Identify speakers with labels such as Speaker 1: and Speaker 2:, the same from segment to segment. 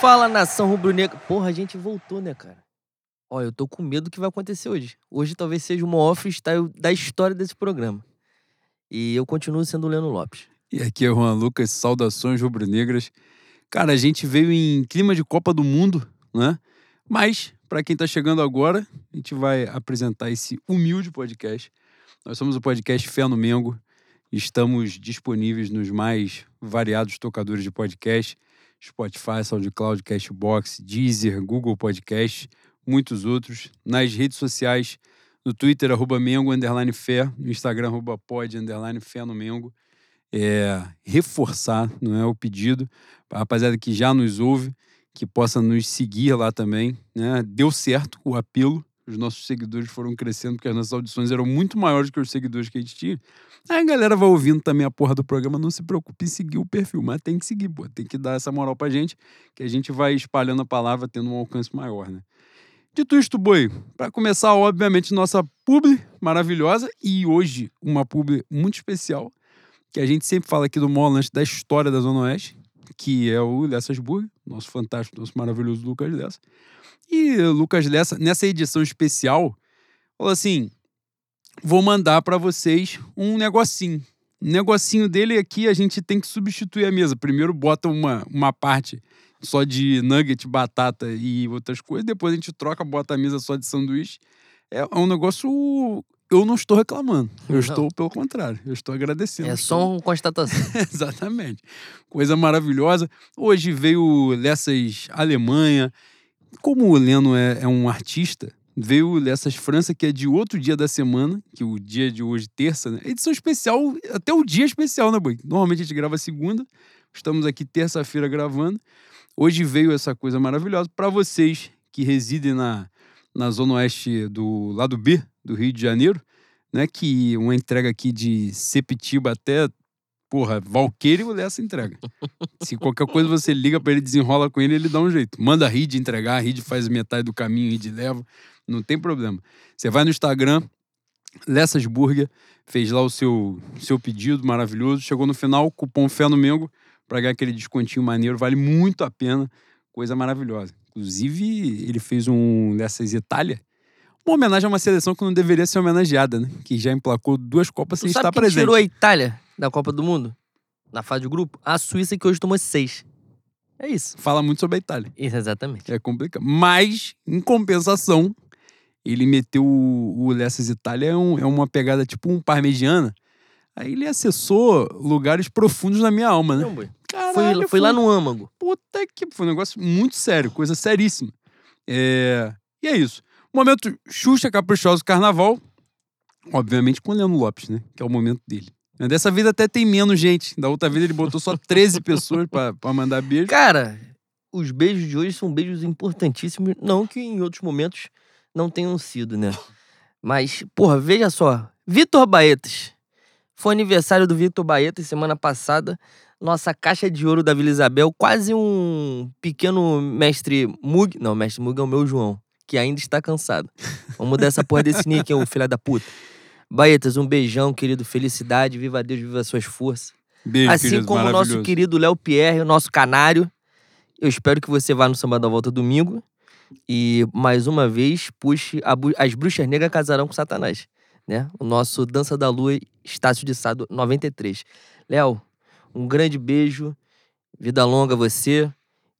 Speaker 1: Fala nação rubro-negra. Porra, a gente voltou, né, cara? Olha, eu tô com medo do que vai acontecer hoje. Hoje talvez seja o maior freestyle da história desse programa. E eu continuo sendo o Leandro Lopes.
Speaker 2: E aqui é o Juan Lucas, saudações rubro-negras. Cara, a gente veio em clima de Copa do Mundo, né? Mas, para quem tá chegando agora, a gente vai apresentar esse humilde podcast. Nós somos o podcast Fé no Mengo. Estamos disponíveis nos mais variados tocadores de podcast. Spotify, SoundCloud, Cashbox, Deezer, Google Podcast, muitos outros. Nas redes sociais, no Twitter, arroba Mengo, underline fé, no Instagram, arroba pod, underline fé no Mengo. É, reforçar, não é o pedido, a rapaziada que já nos ouve, que possa nos seguir lá também. Né? Deu certo o apelo, os nossos seguidores foram crescendo, porque as nossas audições eram muito maiores que os seguidores que a gente tinha. Aí a galera vai ouvindo também a porra do programa, não se preocupe em seguir o perfil, mas tem que seguir, pô, tem que dar essa moral pra gente, que a gente vai espalhando a palavra, tendo um alcance maior, né? Dito isto, Boi, para começar, obviamente, nossa publi maravilhosa e hoje uma publi muito especial, que a gente sempre fala aqui do maior lanche da história da Zona Oeste, que é o Lessas Burger, nosso fantástico, nosso maravilhoso Lucas Lessa. E Lucas Lessa, nessa edição especial, falou assim: vou mandar para vocês um negocinho. O negocinho dele aqui a gente tem que substituir a mesa. Primeiro bota uma, uma parte só de nugget, batata e outras coisas, depois a gente troca, bota a mesa só de sanduíche. É, é um negócio eu não estou reclamando. Eu não. estou, pelo contrário, eu estou agradecendo.
Speaker 1: É só uma constatação.
Speaker 2: Exatamente. Coisa maravilhosa. Hoje veio Lessas Alemanha. Como o Leno é, é, um artista, veio Lessas França, que é de outro dia da semana, que o dia de hoje, terça, né? Edição especial, até o dia especial, né, Boi? Normalmente a gente grava segunda, estamos aqui terça-feira gravando. Hoje veio essa coisa maravilhosa para vocês que residem na, na zona oeste do lado B do Rio de Janeiro, né? Que uma entrega aqui de Sepitiba até porra, Valqueire o Lessa entrega. Se qualquer coisa você liga para ele, desenrola com ele, ele dá um jeito. Manda a Reed entregar, a Reed faz metade do caminho, a Reed leva, não tem problema. Você vai no Instagram, Lessas Burger, fez lá o seu, seu pedido maravilhoso, chegou no final, cupom Fé no Mengo, para ganhar aquele descontinho maneiro, vale muito a pena, coisa maravilhosa. Inclusive, ele fez um Lessas Itália, uma homenagem a uma seleção que não deveria ser homenageada, né? Que já emplacou duas Copas tu sem estar presente.
Speaker 1: tirou a Itália da Copa do Mundo? Na fase de grupo? A Suíça que hoje tomou seis. É isso.
Speaker 2: Fala muito sobre a Itália.
Speaker 1: Isso, exatamente.
Speaker 2: É complicado. Mas, em compensação, ele meteu o, o Lessas Itália, é, um, é uma pegada tipo um parmegiana. Aí ele acessou lugares profundos na minha alma, né?
Speaker 1: Não. Caralho, foi, foi, foi lá no âmago.
Speaker 2: Puta que... Foi um negócio muito sério, coisa seríssima. É... E é isso. Momento Xuxa Caprichoso Carnaval, obviamente com o Leandro Lopes, né? Que é o momento dele. Dessa vez até tem menos gente. Da outra vez ele botou só 13 pessoas para mandar beijo.
Speaker 1: Cara, os beijos de hoje são beijos importantíssimos. Não que em outros momentos não tenham sido, né? Mas, porra, veja só. Vitor Baetas. Foi aniversário do Vitor Baetas semana passada. Nossa caixa de ouro da Vila Isabel. Quase um pequeno mestre Mug. Não, mestre Mug é o meu João que ainda está cansado. Vamos mudar essa porra desse nick, o filho da puta. Baetas, um beijão, querido. Felicidade. Viva Deus, viva suas forças.
Speaker 2: Beijo,
Speaker 1: assim
Speaker 2: querido,
Speaker 1: como o nosso querido Léo Pierre, o nosso canário. Eu espero que você vá no Samba da Volta domingo. E, mais uma vez, puxe as bruxas negras casarão com Satanás. Né? O nosso Dança da Lua, Estácio de Sado 93. Léo, um grande beijo. Vida longa a você.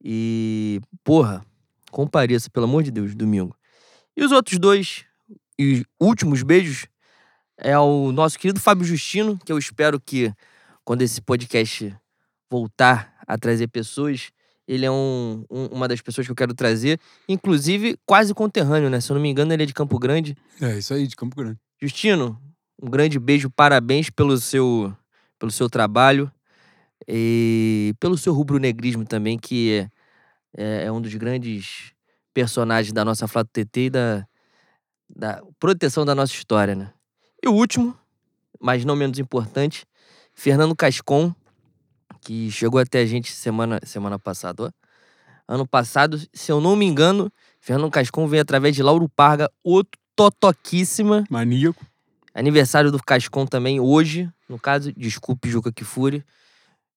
Speaker 1: E, porra, Compareça, pelo amor de Deus, domingo. E os outros dois e últimos beijos é ao nosso querido Fábio Justino, que eu espero que quando esse podcast voltar a trazer pessoas, ele é um, um, uma das pessoas que eu quero trazer, inclusive quase conterrâneo, né? Se eu não me engano, ele é de Campo Grande.
Speaker 2: É, isso aí, de Campo Grande.
Speaker 1: Justino, um grande beijo, parabéns pelo seu, pelo seu trabalho e pelo seu rubro-negrismo também, que é é, é um dos grandes personagens da nossa Flato TT e da, da proteção da nossa história, né? E o último, mas não menos importante, Fernando Cascon, que chegou até a gente semana, semana passada, ó. Ano passado, se eu não me engano, Fernando Cascon veio através de Lauro Parga, outro totoquíssima.
Speaker 2: Maníaco.
Speaker 1: Aniversário do Cascon também hoje, no caso, desculpe, Juca Kifuri.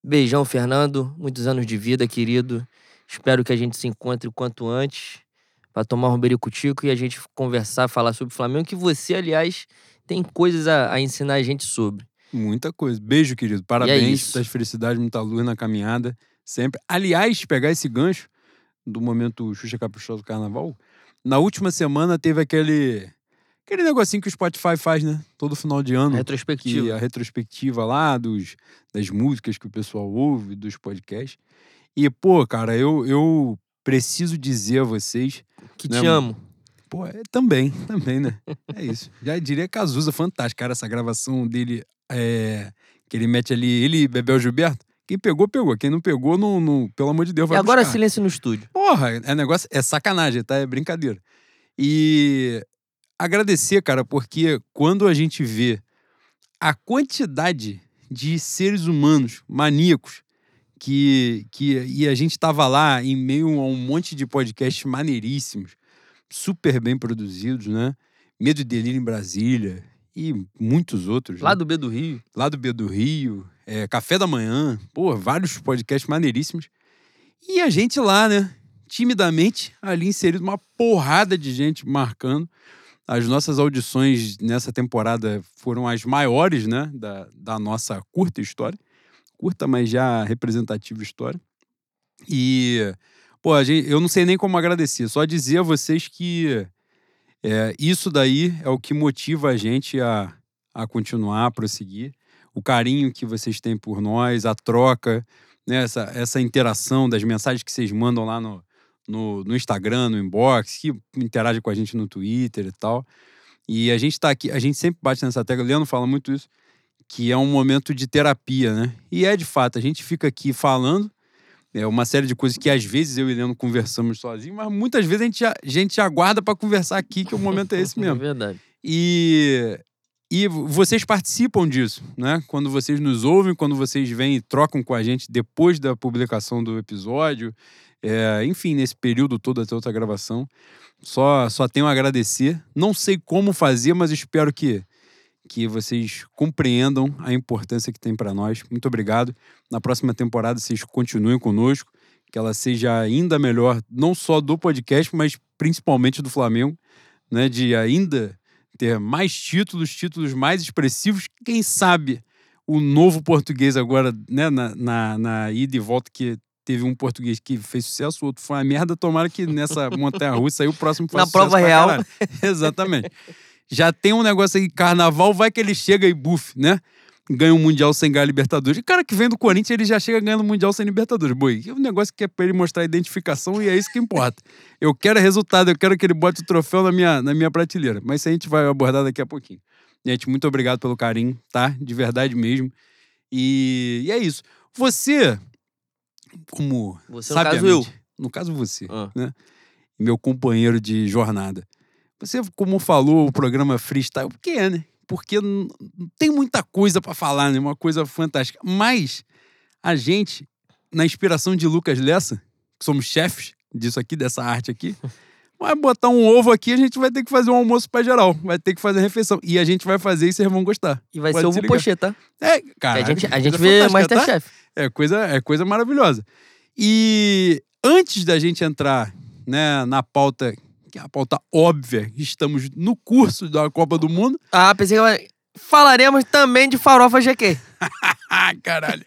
Speaker 1: Beijão, Fernando. Muitos anos de vida, querido. Espero que a gente se encontre o quanto antes para tomar um bericutico e a gente conversar, falar sobre o Flamengo, que você, aliás, tem coisas a, a ensinar a gente sobre.
Speaker 2: Muita coisa. Beijo, querido.
Speaker 1: é
Speaker 2: Parabéns,
Speaker 1: isso.
Speaker 2: das felicidades, muita luz na caminhada. Sempre. Aliás, pegar esse gancho do momento Xuxa Caprichoso do Carnaval, na última semana teve aquele aquele negocinho que o Spotify faz, né? Todo final de ano.
Speaker 1: Retrospectiva.
Speaker 2: Que a retrospectiva lá dos, das músicas que o pessoal ouve, dos podcasts. E, pô, cara, eu, eu preciso dizer a vocês.
Speaker 1: Que
Speaker 2: né,
Speaker 1: te amo.
Speaker 2: Pô, é, também, também, né? É isso. Já diria Cazuza, fantástico, cara, essa gravação dele, é, que ele mete ali, ele e Bebel Gilberto. Quem pegou, pegou. Quem não pegou, não, não- pelo amor de Deus,
Speaker 1: E
Speaker 2: vai
Speaker 1: agora
Speaker 2: buscar.
Speaker 1: silêncio no estúdio.
Speaker 2: Porra, é negócio, é sacanagem, tá? É brincadeira. E agradecer, cara, porque quando a gente vê a quantidade de seres humanos maníacos que, que e a gente tava lá em meio a um monte de podcasts maneiríssimos, super bem produzidos, né? Medo e Delírio em Brasília e muitos outros. né?
Speaker 1: Lá do B do Rio.
Speaker 2: lá do B do Rio, é, Café da Manhã, pô, vários podcasts maneiríssimos. E a gente lá, né, timidamente, ali inserido, uma porrada de gente marcando. As nossas audições nessa temporada foram as maiores, né, da, da nossa curta história. Curta, mas já representativa história. E, pô, eu não sei nem como agradecer, só dizer a vocês que é, isso daí é o que motiva a gente a, a continuar, a prosseguir. O carinho que vocês têm por nós, a troca, né, essa, essa interação das mensagens que vocês mandam lá no, no, no Instagram, no inbox, que interagem com a gente no Twitter e tal. E a gente tá aqui, a gente sempre bate nessa tecla, o Leandro fala muito isso, que é um momento de terapia, né? E é de fato, a gente fica aqui falando, é uma série de coisas que às vezes eu e Leandro conversamos sozinhos, mas muitas vezes a gente, a gente aguarda para conversar aqui, que o momento é esse
Speaker 1: É
Speaker 2: mesmo.
Speaker 1: verdade.
Speaker 2: E, e vocês participam disso, né? Quando vocês nos ouvem, quando vocês vêm e trocam com a gente depois da publicação do episódio, é, enfim, nesse período todo até outra gravação. Só, só tenho a agradecer. Não sei como fazer, mas espero que, que vocês compreendam a importância que tem para nós. Muito obrigado. Na próxima temporada, vocês continuem conosco, que ela seja ainda melhor, não só do podcast, mas principalmente do Flamengo, né? De ainda ter mais títulos, títulos mais expressivos. Quem sabe o novo português agora, né, na, na, na ida e volta, que teve um português que fez sucesso, o outro foi uma merda. Tomara que nessa montanha russa aí o próximo faça
Speaker 1: Na prova real.
Speaker 2: Exatamente. Já tem um negócio aí, carnaval, vai que ele chega e buff, né? Ganha um Mundial sem ganhar Libertadores. O cara que vem do Corinthians, ele já chega ganhando Mundial sem Libertadores. Boi, é um negócio que é pra ele mostrar a identificação e é isso que importa. Eu quero resultado, eu quero que ele bote o troféu na minha, na minha prateleira. Mas isso a gente vai abordar daqui a pouquinho. Gente, muito obrigado pelo carinho, tá? De verdade mesmo. E, e é isso. Você, como.
Speaker 1: Você, no caso, eu.
Speaker 2: No caso, você
Speaker 1: Ah.
Speaker 2: meu companheiro de jornada. Você, como falou, o programa Freestyle, por que é, né? Porque tem muita coisa pra falar, né? Uma coisa fantástica. Mas a gente, na inspiração de Lucas Lessa, que somos chefes disso aqui, dessa arte aqui, vai botar um ovo aqui, a gente vai ter que fazer um almoço pra geral. Vai ter que fazer refeição. E a gente vai fazer e vocês vão gostar.
Speaker 1: E vai
Speaker 2: Pode
Speaker 1: ser
Speaker 2: se
Speaker 1: ovo pochê, tá?
Speaker 2: É, cara.
Speaker 1: a gente, a gente vê Masterchef.
Speaker 2: É coisa, é coisa maravilhosa. E antes da gente entrar né, na pauta, que é a pauta óbvia, estamos no curso da Copa do Mundo.
Speaker 1: Ah, pensei que falaremos também de farofa GQ.
Speaker 2: Caralho.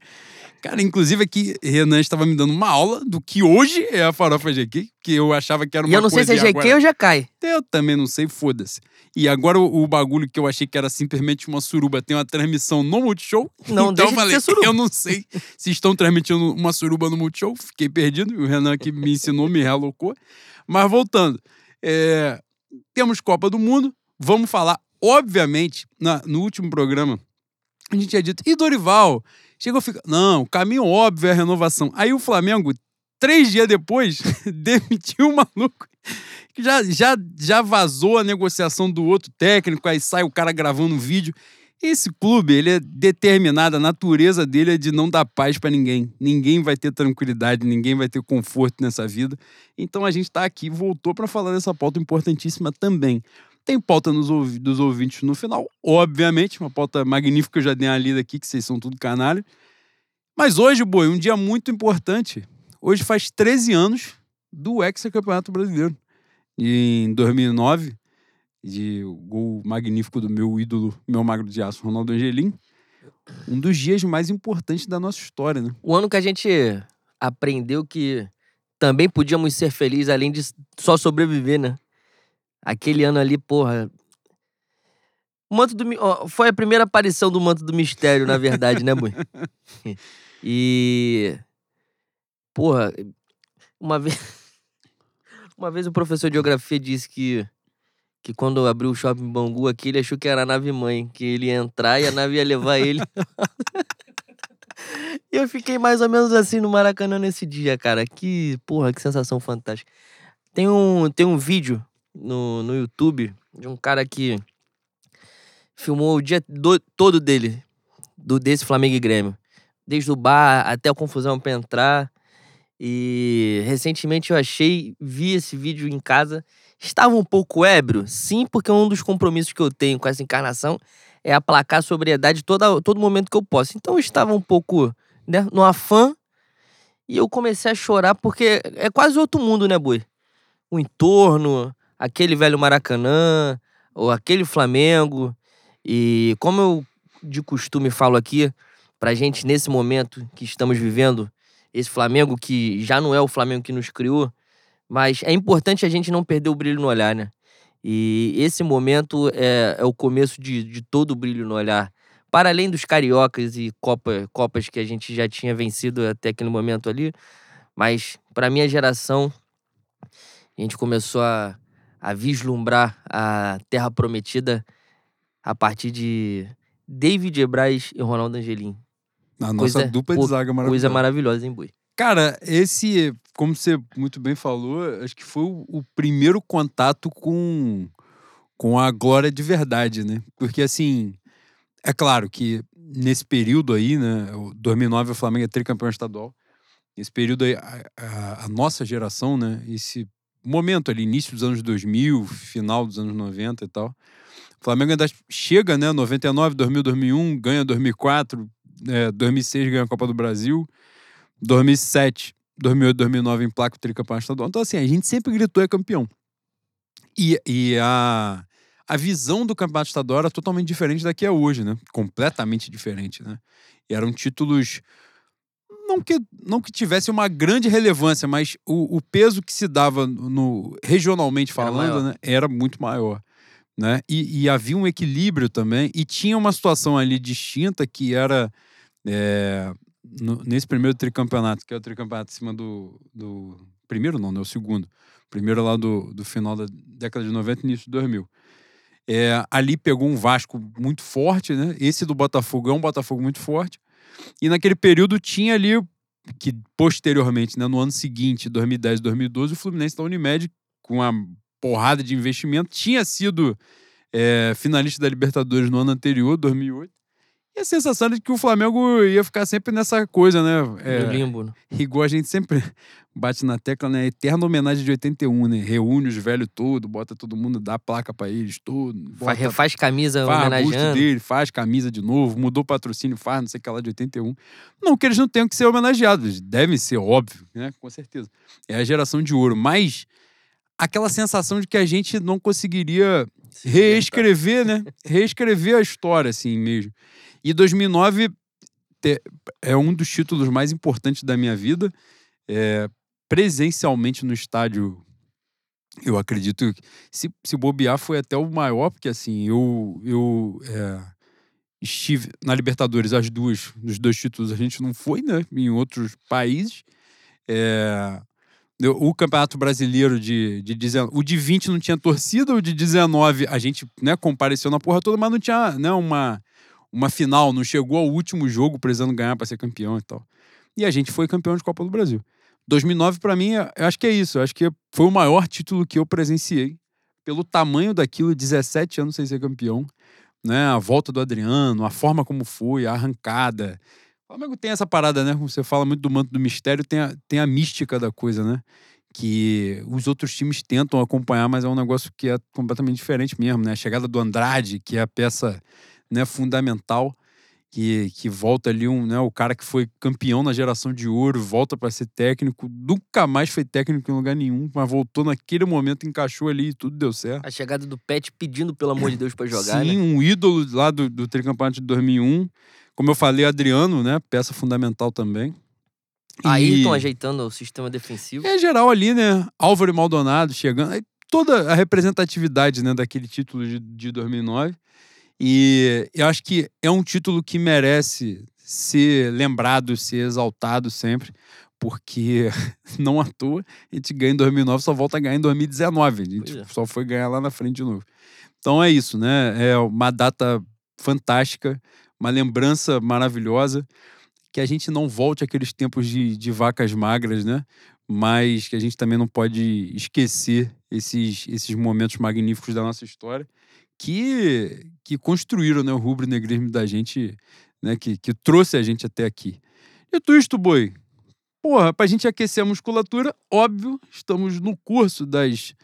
Speaker 2: Cara, inclusive aqui, Renan estava me dando uma aula do que hoje é a farofa GQ, que eu achava que era uma
Speaker 1: E eu não sei
Speaker 2: coisa
Speaker 1: se é GQ
Speaker 2: agora-
Speaker 1: ou GK.
Speaker 2: Eu também não sei, foda-se. E agora o, o bagulho que eu achei que era simplesmente uma suruba tem uma transmissão no Multishow.
Speaker 1: Não
Speaker 2: então
Speaker 1: deixa
Speaker 2: eu
Speaker 1: de
Speaker 2: falei,
Speaker 1: ser suruba.
Speaker 2: eu não sei se estão transmitindo uma suruba no Multishow. Fiquei perdido. E o Renan que me ensinou, me realocou. Mas voltando. É, temos Copa do Mundo. Vamos falar, obviamente, na- no último programa, a gente tinha dito, e Dorival? Chegou a ficar. Não, caminho óbvio é a renovação. Aí o Flamengo, três dias depois, demitiu o maluco. que Já, já, já vazou a negociação do outro técnico, aí sai o cara gravando um vídeo. Esse clube, ele é determinado, a natureza dele é de não dar paz pra ninguém. Ninguém vai ter tranquilidade, ninguém vai ter conforto nessa vida. Então a gente tá aqui, voltou pra falar dessa pauta importantíssima também. Tem pauta nos dos ouvintes no final, obviamente, uma pauta magnífica eu já dei uma lida aqui, que vocês são tudo canalha. Mas hoje, boi, um dia muito importante. hoje faz 13 anos do ex-campeonato brasileiro. E em 2009, de gol magnífico do meu ídolo, meu magro de aço, Ronaldo Angelim. Um dos dias mais importantes da nossa história, né?
Speaker 1: O ano que a gente aprendeu que também podíamos ser felizes além de só sobreviver, né? Aquele ano ali, porra. O manto do, foi a primeira aparição do manto do mistério, na verdade, né, Bui? e. Porra, uma vez. Uma vez o professor de geografia disse que. Que quando abriu o shopping Bangu aqui, ele achou que era a nave mãe, que ele ia entrar e a nave ia levar ele. E eu fiquei mais ou menos assim no Maracanã nesse dia, cara. Que, porra, que sensação fantástica. Tem um, tem um vídeo no, no YouTube de um cara que filmou o dia do, todo dele, do desse Flamengo e Grêmio. Desde o bar até a confusão pra entrar. E recentemente eu achei, vi esse vídeo em casa. Estava um pouco ébrio? Sim, porque um dos compromissos que eu tenho com essa encarnação é aplacar a sobriedade toda, todo momento que eu posso. Então eu estava um pouco né, no afã e eu comecei a chorar porque é quase outro mundo, né, Boi? O entorno, aquele velho Maracanã, ou aquele Flamengo. E como eu de costume falo aqui, pra gente nesse momento que estamos vivendo, esse Flamengo que já não é o Flamengo que nos criou, mas é importante a gente não perder o brilho no olhar, né? E esse momento é, é o começo de, de todo o brilho no olhar. Para além dos cariocas e Copa, Copas que a gente já tinha vencido até aquele momento ali, mas para minha geração, a gente começou a, a vislumbrar a Terra Prometida a partir de David Braz e Ronaldo Angelim.
Speaker 2: A nossa coisa, dupla de zaga maravilhosa.
Speaker 1: Coisa maravilhosa, hein, Bui?
Speaker 2: Cara, esse, como você muito bem falou, acho que foi o, o primeiro contato com, com a glória de verdade, né? Porque, assim, é claro que nesse período aí, né? 2009 o Flamengo é tricampeão estadual. Nesse período aí, a, a, a, nossa geração, né? Esse momento ali, início dos anos 2000, final dos anos 90 e tal. O Flamengo ainda chega, né? 99, 2000, 2001, ganha 2004, é, 2006 ganha a Copa do Brasil. 2007, 2008, 2009 em placa o tricampeão estadual. Então, assim, a gente sempre gritou é campeão. E, e a, a visão do campeonato estadual era totalmente diferente da que é hoje, né? Completamente diferente, né? E eram títulos não que, não que tivesse uma grande relevância, mas o, o peso que se dava no regionalmente falando, era, né, era muito maior. Né? E, e, havia um equilíbrio também, e tinha uma situação ali distinta que era é, no, nesse primeiro tricampeonato, que é o tricampeonato em cima do. do primeiro não, né? O segundo. Primeiro lá do, do final da década de 90 início de 2000. É, ali pegou um Vasco muito forte, né? Esse do Botafogo é um Botafogo muito forte. E naquele período tinha ali, que posteriormente, né, no ano seguinte, 2010, 2012, o Fluminense da Unimed, com uma porrada de investimento, tinha sido é, finalista da Libertadores no ano anterior, 2008. E a sensação de que o Flamengo ia ficar sempre nessa coisa, né?
Speaker 1: É, no limbo, né?
Speaker 2: Igual a gente sempre bate na tecla, né? Eterna homenagem de 81, né? Reúne os velhos tudo, bota todo mundo, dá placa para eles, tudo. Bota,
Speaker 1: refaz camisa
Speaker 2: faz
Speaker 1: homenageando.
Speaker 2: dele, faz camisa de novo, mudou patrocínio, faz não sei o que lá de 81. Não que eles não tenham que ser homenageados, devem ser, óbvio, né? Com certeza. É a geração de ouro, mas aquela sensação de que a gente não conseguiria reescrever, né? Reescrever a história, assim mesmo. E 2009 é um dos títulos mais importantes da minha vida. É, presencialmente no estádio, eu acredito que se, se bobear foi até o maior, porque assim, eu, eu é, estive na Libertadores, as duas, nos dois títulos a gente não foi, né? Em outros países. É, o Campeonato Brasileiro de, de 19, o de 20 não tinha torcida, o de 19 a gente né, compareceu na porra toda, mas não tinha né, uma uma final, não chegou ao último jogo precisando ganhar para ser campeão e tal. E a gente foi campeão de Copa do Brasil. 2009 para mim, eu acho que é isso, eu acho que foi o maior título que eu presenciei pelo tamanho daquilo, 17 anos sem ser campeão, né? A volta do Adriano, a forma como foi, a arrancada. O Flamengo tem essa parada, né? Você fala muito do manto do mistério, tem a, tem a mística da coisa, né? Que os outros times tentam acompanhar, mas é um negócio que é completamente diferente mesmo, né? A chegada do Andrade, que é a peça né, fundamental. que, que volta ali um, né, o cara que foi campeão na geração de ouro, volta para ser técnico, nunca mais foi técnico em lugar nenhum, mas voltou naquele momento, encaixou ali e tudo deu certo.
Speaker 1: A chegada do Pet pedindo, pelo amor de Deus, para jogar,
Speaker 2: Sim,
Speaker 1: né?
Speaker 2: um ídolo lá do, do tricampeonato de 2001. Como eu falei, Adriano, né, peça fundamental também.
Speaker 1: Ayrton
Speaker 2: E-
Speaker 1: ajeitando o sistema defensivo.
Speaker 2: é geral ali, né? Álvaro e Maldonado chegando. aí Toda a representatividade né, daquele título de, de 2009. E eu acho que é um título que merece ser lembrado, ser exaltado sempre, porque não à toa a gente ganha em 2009, só volta a ganhar em 2019. A gente
Speaker 1: é.
Speaker 2: só foi ganhar lá na frente de novo. Então é isso, né? É uma data fantástica, uma lembrança maravilhosa. Que a gente não volte àqueles tempos de, de vacas magras, né? Mas que a gente também não pode esquecer esses, esses momentos magníficos da nossa história que, que construíram né, o rubro-negrismo da gente, né? Que, que trouxe a gente até aqui. Dito isto, boi, porra, pra gente aquecer a musculatura, óbvio, estamos no curso das,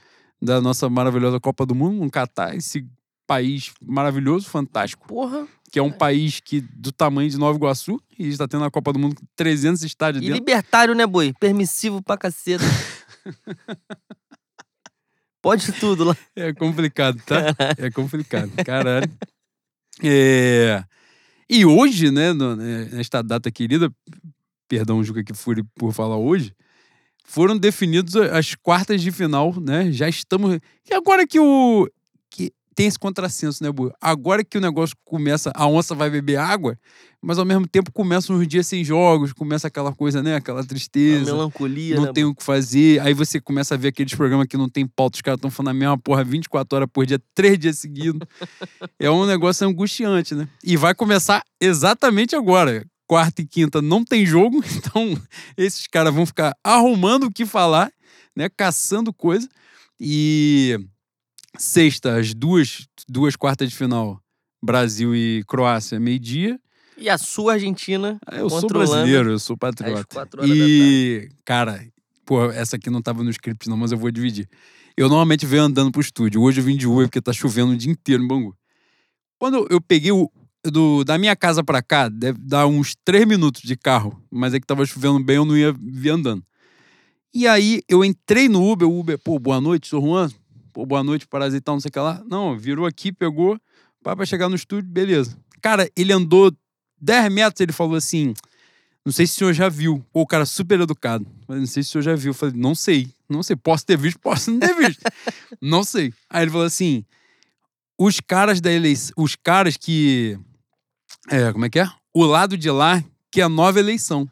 Speaker 2: da nossa maravilhosa Copa do Mundo, no Catar, esse país maravilhoso, fantástico,
Speaker 1: Porra.
Speaker 2: que é um país que do tamanho de Nova Iguaçu e está tendo a Copa do Mundo com 300 estádios
Speaker 1: E
Speaker 2: dentro.
Speaker 1: libertário, né, boi? Permissivo pra caceta. Pode tudo lá.
Speaker 2: É complicado, tá? É complicado, caralho. É... E hoje, né, né, nesta data querida, perdão, Juca, que fure por falar hoje, foram definidos as quartas de final, né? Já estamos. E agora que o. Tem esse contrassenso, né, Bu? Agora que o negócio começa, a onça vai beber água, mas ao mesmo tempo começam os dias sem jogos, começa aquela coisa, né? Aquela
Speaker 1: A
Speaker 2: tristeza
Speaker 1: melancolia,
Speaker 2: não
Speaker 1: né?
Speaker 2: tem
Speaker 1: boi?
Speaker 2: o que fazer. Aí você começa a ver aqueles programas que não tem pauta, os caras estão falando a mesma porra 24 horas por dia, três dias seguidos. é um negócio angustiante, né? E vai começar exatamente agora. Quarta e quinta não tem jogo, então esses caras vão ficar arrumando o que falar, né? Caçando coisa. E sexta, as duas, duas quartas de final, Brasil e Croácia, meio-dia.
Speaker 1: E a sua Argentina
Speaker 2: Ah, Eu sou brasileiro, eu sou patriota. E, cara, pô, essa aqui não tava no script não, mas eu vou dividir. Eu normalmente venho andando pro estúdio. Hoje eu vim de Uber porque tá chovendo o dia inteiro em Bangu. Quando eu peguei o do, da minha casa pra cá, deve dar uns três minutos de carro, mas é que tava chovendo bem, eu não ia vir andando. E aí eu entrei no Uber, o Uber, pô, boa noite, sou Juan. Pô, boa noite, parasital, não sei o que lá. Não, virou aqui, pegou, pá, pra chegar no estúdio, beleza. Cara, ele andou 10 metros, ele falou assim: Não sei se o senhor já viu. Pô, o cara super educado. Não sei se o senhor já viu. Eu falei, não sei. Não sei. Posso ter visto, posso não ter visto. não sei. Aí ele falou assim: os caras da eleição. Os caras que. É, como é que é? O lado de lá que é a nova eleição.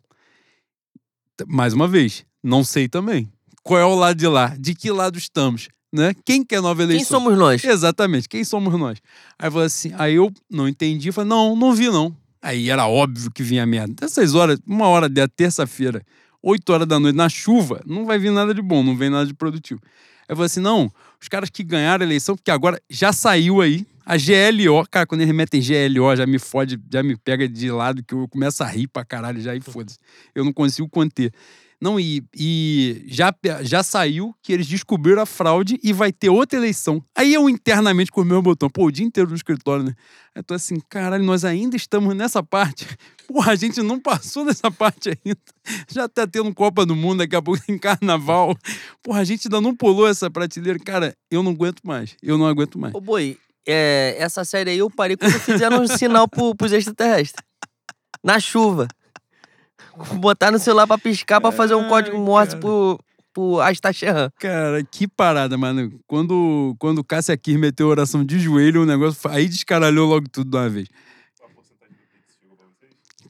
Speaker 2: Mais uma vez, não sei também. Qual é o lado de lá? De que lado estamos? Né? Quem quer nova eleição?
Speaker 1: Quem somos nós?
Speaker 2: Exatamente, quem somos nós? Aí falou assim, aí eu não entendi, falei, não, não vi não. Aí era óbvio que vinha merda. Essas horas, uma hora da terça-feira, 8 horas da noite, na chuva, não vai vir nada de bom, não vem nada de produtivo. Aí eu falei assim, não, os caras que ganharam a eleição, porque agora já saiu aí, a GLO, cara, quando eles metem GLO, já me fode, já me pega de lado, que eu começo a rir pra caralho já e foda-se. Eu não consigo conter. Não, e, e já, já saiu que eles descobriram a fraude e vai ter outra eleição. Aí eu internamente com o meu botão, pô, o dia inteiro no escritório, né? Eu tô assim, caralho, nós ainda estamos nessa parte. Porra, a gente não passou dessa parte ainda. Já tá tendo Copa do Mundo, daqui a pouco tem carnaval. Porra, a gente ainda não pulou essa prateleira. Cara, eu não aguento mais. Eu não aguento mais.
Speaker 1: Ô, boi, é, essa série aí eu parei quando fizeram um sinal pro, pros extraterrestres. Na chuva. Botar no celular pra piscar pra fazer um código
Speaker 2: Ai,
Speaker 1: Morse
Speaker 2: cara.
Speaker 1: pro, pro Astacheran.
Speaker 2: Cara, que parada, mano. Quando, quando o Cássia Kier meteu a oração de joelho, o negócio. Aí descaralhou logo tudo de uma vez.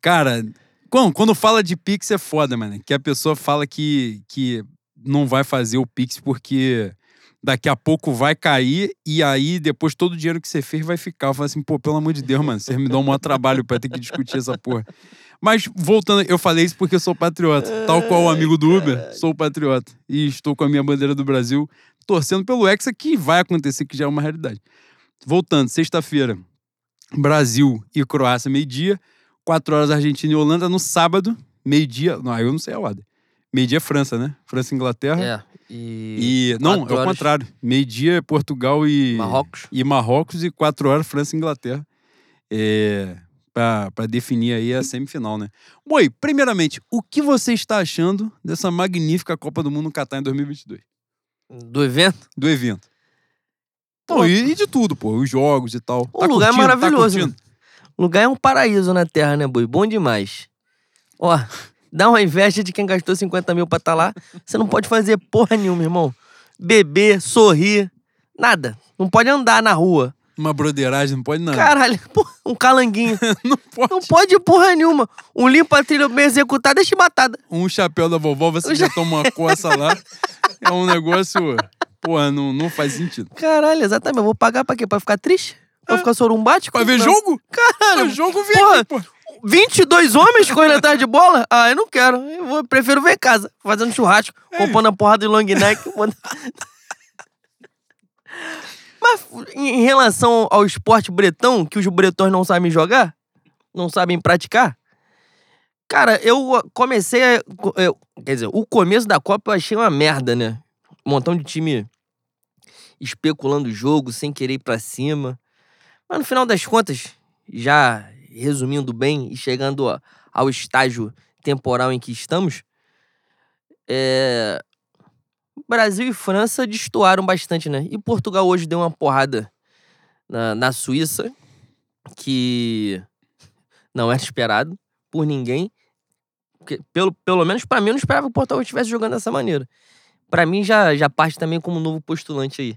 Speaker 2: Cara, quando, quando fala de Pix é foda, mano. Que a pessoa fala que, que não vai fazer o Pix porque daqui a pouco vai cair e aí depois todo o dinheiro que você fez vai ficar. Eu falo assim, pô, pelo amor de Deus, mano, vocês me dão um maior trabalho pra ter que discutir essa porra. Mas voltando, eu falei isso porque eu sou patriota. Tal qual o amigo do Uber, sou patriota. E estou com a minha bandeira do Brasil torcendo pelo Hexa, que vai acontecer, que já é uma realidade. Voltando, sexta-feira, Brasil e Croácia, meio-dia. Quatro horas Argentina e Holanda no sábado, meio-dia. Não, aí eu não sei a ordem. Meio-dia França, né? França e Inglaterra.
Speaker 1: É. E.
Speaker 2: E. Não, é o contrário. Meio-dia Portugal e.
Speaker 1: Marrocos.
Speaker 2: E Marrocos e quatro horas França e Inglaterra. É, pra definir aí a semifinal, né? Boi, primeiramente, o que você está achando dessa magnífica Copa do Mundo no Catar em 2022?
Speaker 1: Do evento?
Speaker 2: Do evento.
Speaker 1: Pô,
Speaker 2: e, e de tudo, pô, os jogos e tal.
Speaker 1: O lugar é
Speaker 2: curtindo?
Speaker 1: maravilhoso.
Speaker 2: Tá curtindo?
Speaker 1: O lugar é um paraíso na Terra, né, boi? Bom demais. Ó, dá uma inveja de quem gastou 50 mil pra estar lá. Você não pode fazer porra nenhuma, irmão. Beber, sorrir, nada. Não pode andar na rua.
Speaker 2: Uma broderagem, não pode nada.
Speaker 1: Caralho, porra, um calanguinho.
Speaker 2: não pode.
Speaker 1: Não pode porra nenhuma. Um limpa trilha bem executado, deixa matada.
Speaker 2: Um chapéu da vovó, você já toma uma coça lá. É um negócio. Porra, não, não faz sentido.
Speaker 1: Caralho, exatamente. Eu vou pagar pra quê? Pra ficar triste? Pra ficar sorumbático?
Speaker 2: Pra ver
Speaker 1: Não.
Speaker 2: jogo?
Speaker 1: Caralho,
Speaker 2: Pra jogo, vem
Speaker 1: porra,
Speaker 2: aqui, pô.
Speaker 1: 22 homens correndo atrás de bola? Ah, eu não quero. Eu vou, prefiro ver em casa, fazendo churrasco,
Speaker 2: É.
Speaker 1: comprando a porrada de long neck. Mas em relação ao esporte bretão, que os bretões não sabem jogar, não sabem praticar, cara, eu comecei a. eu- quer dizer, o começo da Copa eu achei uma merda, né? Um montão de time especulando o jogo, sem querer ir pra cima. Mas no final das contas, já resumindo bem e chegando ao estágio temporal em que estamos, é, Brasil e França destoaram bastante, né? E Portugal hoje deu uma porrada na, na Suíça, que não era esperado por ninguém. Porque, pelo, pelo menos pra mim, eu não esperava que o Portugal estivesse jogando dessa maneira. Pra mim, já, já parte também como novo postulante aí.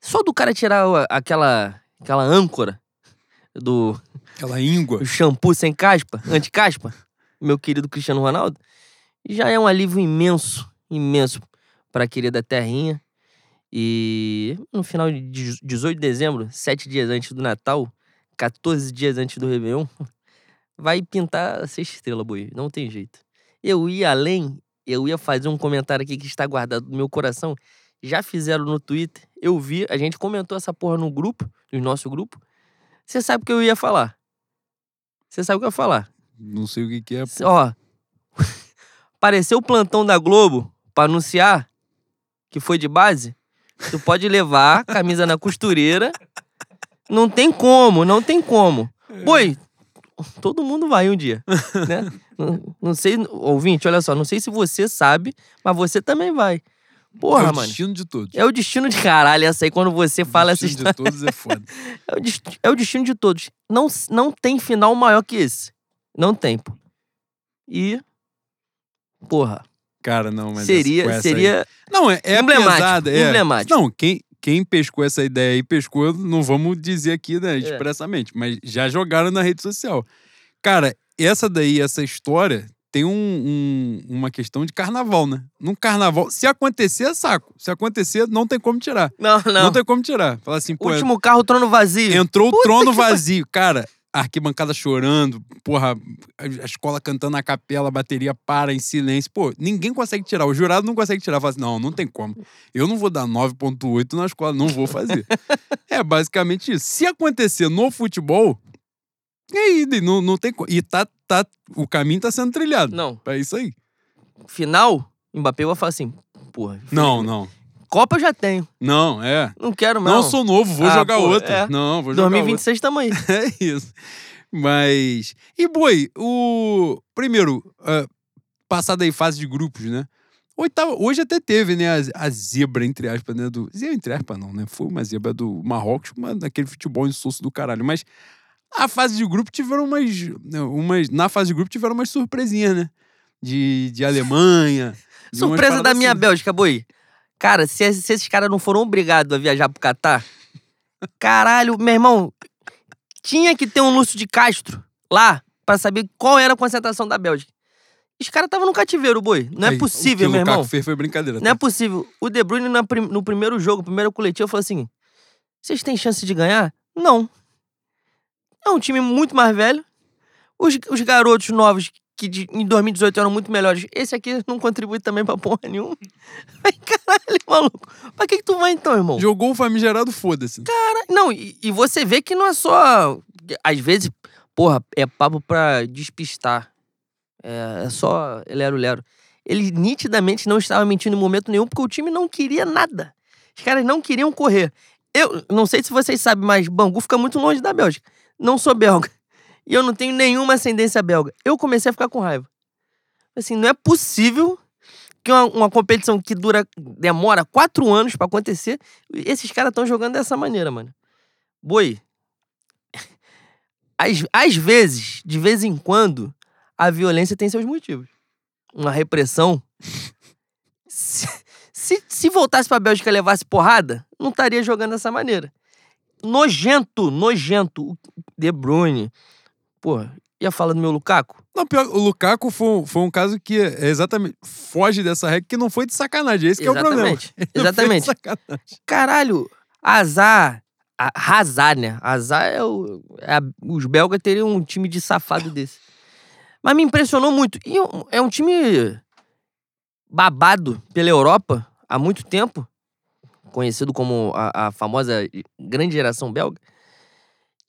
Speaker 1: Só do cara tirar aquela, aquela âncora do,
Speaker 2: Aquela íngua.
Speaker 1: o shampoo sem caspa, anti-caspa, meu querido Cristiano Ronaldo, já é um alívio imenso, imenso para a querida terrinha. E no final de dezo- 18 de dezembro, sete dias antes do Natal, 14 dias antes do Réveillon, vai pintar a sexta estrela, boi. Não tem jeito. Eu ia além, eu ia fazer um comentário aqui que está guardado no meu coração. Já fizeram no Twitter, eu vi, a gente comentou essa porra no grupo, no nosso grupo. Você sabe o que eu ia falar. Você sabe o que eu ia falar.
Speaker 2: Não sei o que, que é.
Speaker 1: Cê- Ó, apareceu o plantão da Globo pra anunciar que foi de base. Tu pode levar camisa na costureira. Não tem como, não tem como. Boi, todo mundo vai um dia, né? não, não sei, ouvinte, olha só, não sei se você sabe, mas você também vai. Porra,
Speaker 2: é o
Speaker 1: mano.
Speaker 2: destino de todos.
Speaker 1: É o destino de caralho essa aí quando você fala
Speaker 2: o
Speaker 1: essa
Speaker 2: destino
Speaker 1: história.
Speaker 2: de todos é foda.
Speaker 1: É o, dest- é o destino de todos. Não, não tem final maior que esse. Não tem, pô. E. Porra.
Speaker 2: Cara, não, mas essa-
Speaker 1: seria. seria.
Speaker 2: Não, é, é
Speaker 1: Emblemático,
Speaker 2: pesada, é.
Speaker 1: emblemático.
Speaker 2: Não, quem, quem pescou essa ideia aí, pescou, não vamos dizer aqui,
Speaker 1: É.
Speaker 2: né, expressamente, mas já jogaram na rede social. Cara, essa daí, essa história, tem um, um- uma questão de carnaval, né? Num carnaval, se acontecer, é saco. Se acontecer, não tem como tirar.
Speaker 1: Não,
Speaker 2: Não,
Speaker 1: não.
Speaker 2: tem como tirar. Fala assim, pô,
Speaker 1: Último carro, trono vazio.
Speaker 2: entrou o
Speaker 1: Puta
Speaker 2: trono
Speaker 1: que pariu.
Speaker 2: vazio. Cara, a arquibancada chorando, porra, a escola cantando a capela, a bateria para em silêncio. Pô, ninguém consegue tirar. O jurado não consegue tirar. Fala assim, não, não tem como. Eu não vou dar 9.8 na escola, não vou fazer. é basicamente isso. Se acontecer no futebol, e aí, não, não tem como. E tá, tá, o caminho tá sendo trilhado.
Speaker 1: Não.
Speaker 2: É isso aí.
Speaker 1: Final, Mbappé vai falar assim. Porra.
Speaker 2: Não, não.
Speaker 1: Copa eu já tenho.
Speaker 2: Não, é.
Speaker 1: Não quero,
Speaker 2: Não,
Speaker 1: não.
Speaker 2: sou novo, vou
Speaker 1: Ah,
Speaker 2: jogar
Speaker 1: pô,
Speaker 2: outro.
Speaker 1: é.
Speaker 2: Não, vou jogar outro.
Speaker 1: 2026 tamo aí.
Speaker 2: É isso. Mas. E, Boi, o. Primeiro, ah, passada aí fase de grupos, né? Oitava, hoje até teve, né? A, a zebra, entre aspas, né? Do, zebra, entre aspas, não, né? Foi uma zebra do Marrocos, uma, daquele futebol insosso do caralho. Mas a fase de grupo tiveram umas. né, umas na fase de grupo tiveram umas surpresinhas, né? De, de Alemanha. de
Speaker 1: Surpresa da minha
Speaker 2: assim.
Speaker 1: Bélgica, boi. Cara, se, se esses caras não foram obrigados a viajar pro Catar, caralho, meu irmão, tinha que ter um Lúcio de Castro lá pra saber qual era a concentração da Bélgica. Os caras estavam no cativeiro, boi. Não
Speaker 2: Aí,
Speaker 1: é possível,
Speaker 2: o
Speaker 1: meu
Speaker 2: o
Speaker 1: irmão.
Speaker 2: fez foi brincadeira.
Speaker 1: Não é
Speaker 2: tá?
Speaker 1: possível. O De Bruyne no primeiro jogo, primeiro coletivo, falou assim: vocês têm chance de ganhar? Não. É um time muito mais velho. Os, os garotos novos que de- em 2018 eram muito melhores. Esse aqui não contribui também pra porra nenhuma. Ai, caralho, maluco. Pra que, que tu vai então, irmão?
Speaker 2: Jogou o famigerado, foda-se.
Speaker 1: Cara, Não, e, e você vê que não é só. Às vezes, porra, é papo pra despistar. É, é só lero-lero. Ele nitidamente não estava mentindo em momento nenhum, porque o time não queria nada. Os caras não queriam correr. Eu não sei se vocês sabem, mas Bangu fica muito longe da Bélgica. Não sou belga. e eu não tenho nenhuma ascendência belga. Eu comecei a ficar com raiva. Assim, não é possível que uma, uma competição que dura, demora quatro anos pra acontecer, esses caras estão jogando dessa maneira, mano. Boi, às, às vezes, de vez em quando, a violência tem seus motivos. Uma repressão. Se, se, se voltasse pra Bélgica e levasse porrada, não estaria jogando dessa maneira. Nojento, nojento. De Bruyne. Pô, ia falar do meu Lukaku?
Speaker 2: Não, pior, o Lukaku foi, foi um caso que é exatamente foge dessa regra, que não foi de sacanagem. Esse que é o problema.
Speaker 1: Exatamente.
Speaker 2: De
Speaker 1: Exatamente. Caralho, azar. a- Azar, né? Azar é o. é a- os belgas teriam um time de safado desse. Mas me impressionou muito. E um- é um time babado pela Europa há muito tempo. Conhecido como a, a famosa grande geração belga.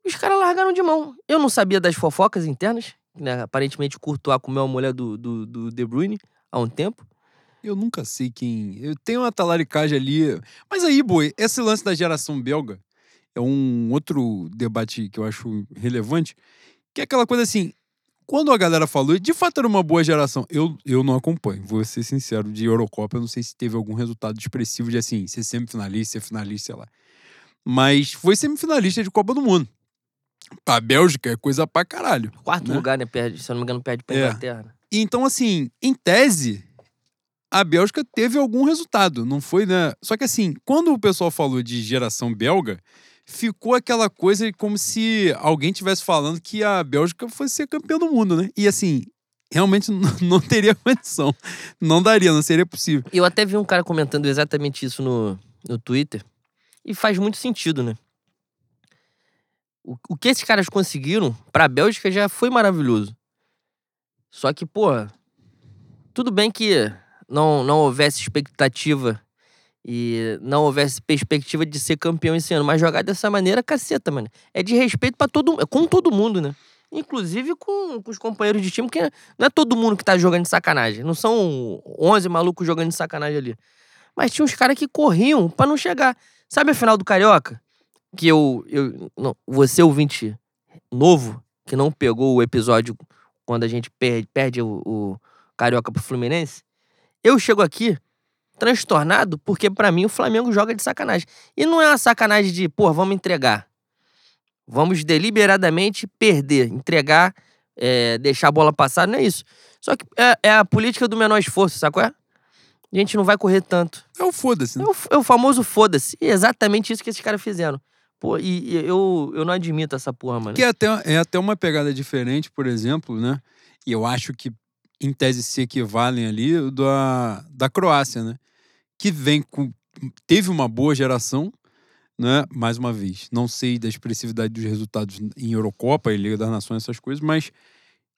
Speaker 1: Os caras largaram de mão. Eu não sabia das fofocas internas. Né? Aparentemente, o Courtois comeu a mulher do, do, do De Bruyne há um tempo.
Speaker 2: Eu nunca sei quem. Eu tenho uma talaricagem ali. Mas aí, boi, esse lance da geração belga é um outro debate que eu acho relevante. Que é aquela coisa assim. Quando a galera falou, de fato era uma boa geração. Eu, eu não acompanho, vou ser sincero. De Eurocopa, eu não sei se teve algum resultado expressivo de assim, ser semifinalista, ser finalista, sei lá. Mas foi semifinalista de Copa do Mundo. A Bélgica é coisa pra caralho.
Speaker 1: Quarto
Speaker 2: Né?
Speaker 1: lugar, né? Perde, se eu não me engano, perde pra
Speaker 2: É.
Speaker 1: Inglaterra.
Speaker 2: E Então, assim, em tese, a Bélgica teve algum resultado, não foi, né? Só que assim, quando o pessoal falou de geração belga, ficou aquela coisa como se alguém tivesse falando que a Bélgica fosse ser campeã do mundo, né? E assim, realmente não teria condição. Não daria, não seria possível.
Speaker 1: Eu até vi um cara comentando exatamente isso no, no Twitter. E faz muito sentido, né? O, que esses caras conseguiram pra Bélgica já foi maravilhoso. Só que, porra, tudo bem que não, não houvesse expectativa e não houvesse perspectiva de ser campeão esse ano, mas jogar dessa maneira, caceta, mano. É de respeito para todo é com todo mundo, né? Inclusive com, com os companheiros de time, porque não é todo mundo que tá jogando de sacanagem. Não são 11 malucos jogando de sacanagem ali. Mas tinha uns caras que corriam pra não chegar. Sabe a final do Carioca? Que eu. eu não, você, ouvinte novo, que não pegou o episódio quando a gente perde, perde o, o Carioca pro Fluminense. Eu chego aqui transtornado porque pra mim o Flamengo joga de sacanagem. E não é uma sacanagem de, pô, vamos entregar. Vamos deliberadamente perder, entregar, é, deixar a bola passar, não é isso. Só que é, é a política do menor esforço, sabe qual é? A gente não vai correr tanto.
Speaker 2: É o foda-se, né?
Speaker 1: É o, é o famoso foda-se. É exatamente isso que esses caras fizeram. Pô, e, e eu, eu não admito essa porra, mano.
Speaker 2: Que é até, é até uma pegada diferente, por exemplo, né? E eu acho que, em tese, se equivalem ali da, da Croácia, né? Que vem com. Teve uma boa geração, né? Mais uma vez. Não sei da expressividade dos resultados em Eurocopa e Liga das Nações, essas coisas, mas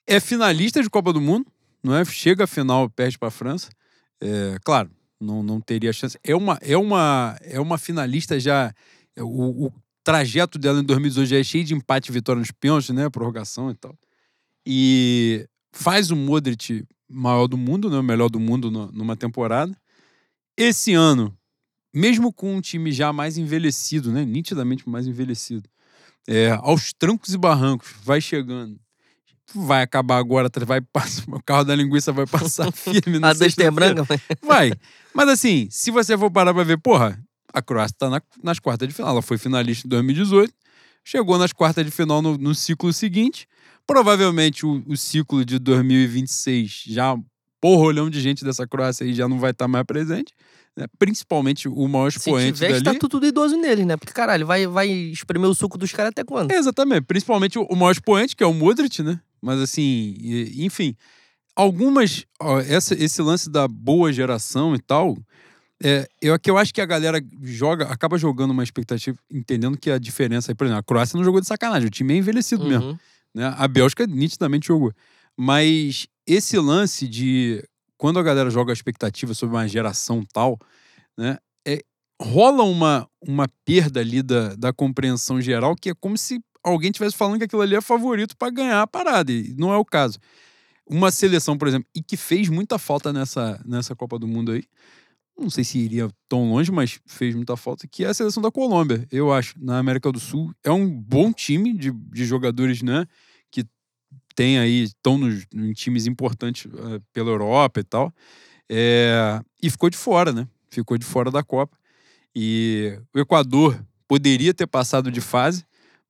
Speaker 2: é finalista de Copa do Mundo, não é? Chega à final, perde para a França. É, claro, não, não teria chance. É uma, é uma, é uma finalista já. O, o trajeto dela em 2018 já é cheio de empate e vitória nos pênaltis, né? Prorrogação e tal. E faz o Modric maior do mundo, né? O melhor do mundo numa temporada. Esse ano, mesmo com um time já mais envelhecido, né? Nitidamente mais envelhecido. É, aos trancos e barrancos, vai chegando. Vai acabar agora, vai passar, o carro da linguiça vai passar firme.
Speaker 1: a Duster
Speaker 2: sexta-feira.
Speaker 1: Branca, mas-
Speaker 2: Vai. Mas assim, se você for parar pra ver, porra, a Croácia tá na- nas quartas de final. Ela foi finalista em 2018, chegou nas quartas de final no, no ciclo seguinte. Provavelmente o, o ciclo de 2026 já, porrolhão de gente dessa Croácia aí já não vai estar mais presente. né? Principalmente o maior
Speaker 1: se
Speaker 2: expoente
Speaker 1: tiver,
Speaker 2: dali.
Speaker 1: está tudo idoso neles, né? Porque, caralho, vai, vai espremer o suco dos caras até quando?
Speaker 2: É, exatamente. Principalmente o, o maior expoente, que é o Modric, né? Mas assim, enfim. Algumas. ó, essa, esse lance da boa geração e tal. É, eu, que eu acho que a galera joga, acaba jogando uma expectativa, entendendo que a diferença por exemplo, a Croácia não jogou de sacanagem, o time é envelhecido mesmo.
Speaker 1: Uhum.
Speaker 2: Né? A Bélgica nitidamente jogou. Mas esse lance de quando a galera joga a expectativa sobre uma geração tal, né? É, rola uma, uma perda ali da, da compreensão geral que é como se alguém estivesse falando que aquilo ali é favorito para ganhar a parada. E não é o caso. Uma seleção, por exemplo, e que fez muita falta nessa, nessa Copa do Mundo aí. Não sei se iria tão longe, mas fez muita falta, que é a seleção da Colômbia, eu acho, na América do Sul. É um bom time de, de jogadores, né? Que tem aí, estão em times importantes uh, pela Europa e tal. É, e ficou de fora, né? Ficou de fora da Copa. E o Equador poderia ter passado de fase,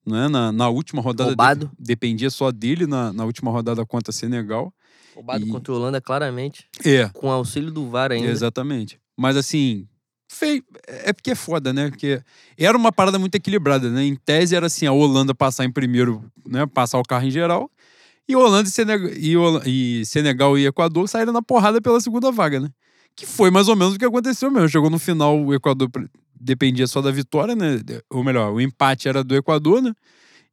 Speaker 2: né? Na, na última rodada.
Speaker 1: Roubado.
Speaker 2: De, dependia só dele na, na última rodada contra Senegal.
Speaker 1: Roubado e... contra a Holanda, claramente.
Speaker 2: É.
Speaker 1: Com auxílio do VAR ainda.
Speaker 2: Exatamente. Mas assim, feio. É porque é foda, né? Porque era uma parada muito equilibrada, né? Em tese era assim, a Holanda passar em primeiro, né? Passar o carro em geral. E Holanda e Senegal, e, e Senegal e Equador saíram na porrada pela segunda vaga, né? Que foi mais ou menos o que aconteceu mesmo. Chegou no final, o Equador dependia só da vitória, né? Ou melhor, o empate era do Equador, né?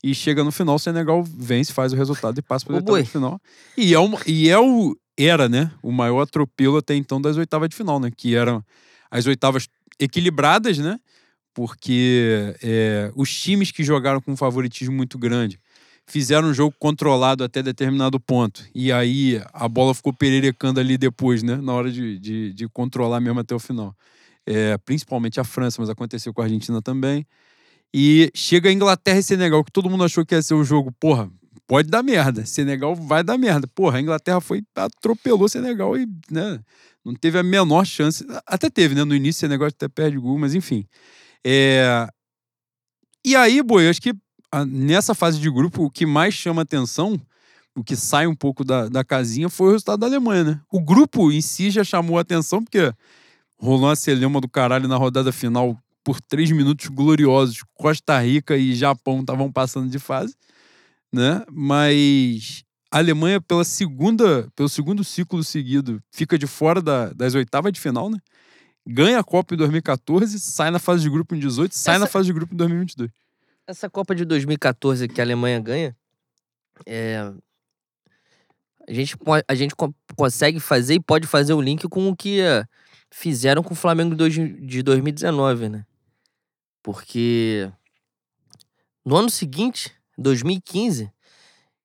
Speaker 2: E chega no final, o Senegal vence, faz o resultado e passa para o final. E é, uma, e é o. Era, né? O maior atropelo até então das oitavas de final, né? Que eram as oitavas equilibradas, né? Porque é, os times que jogaram com um favoritismo muito grande fizeram um jogo controlado até determinado ponto. E aí a bola ficou pererecando ali depois, né? Na hora de, de, de controlar mesmo até o final. É, principalmente a França, mas aconteceu com a Argentina também. E chega a Inglaterra e Senegal, que todo mundo achou que ia ser o um jogo, porra, pode dar merda. Senegal vai dar merda. Porra, a Inglaterra foi, atropelou Senegal e, né? Não teve a menor chance. Até teve, né? No início, Senegal até perde gol, mas enfim. É... E aí, boi, acho que nessa fase de grupo, o que mais chama atenção, o que sai um pouco da, da casinha, foi o resultado da Alemanha, né? O grupo em si já chamou atenção, porque rolou uma celema do caralho na rodada final por três minutos gloriosos. Costa Rica e Japão estavam passando de fase, né? Mas a Alemanha, pela segunda, pelo segundo ciclo seguido, fica de fora da, das oitavas de final, né? Ganha a Copa em 2014, sai na fase de grupo em 18, sai Essa... na fase de grupo em 2022.
Speaker 1: Essa Copa de 2014 que a Alemanha ganha, é... a, gente, a gente consegue fazer e pode fazer o link com o que eh, fizeram com o Flamengo de 2019, né? Porque no ano seguinte, 2015,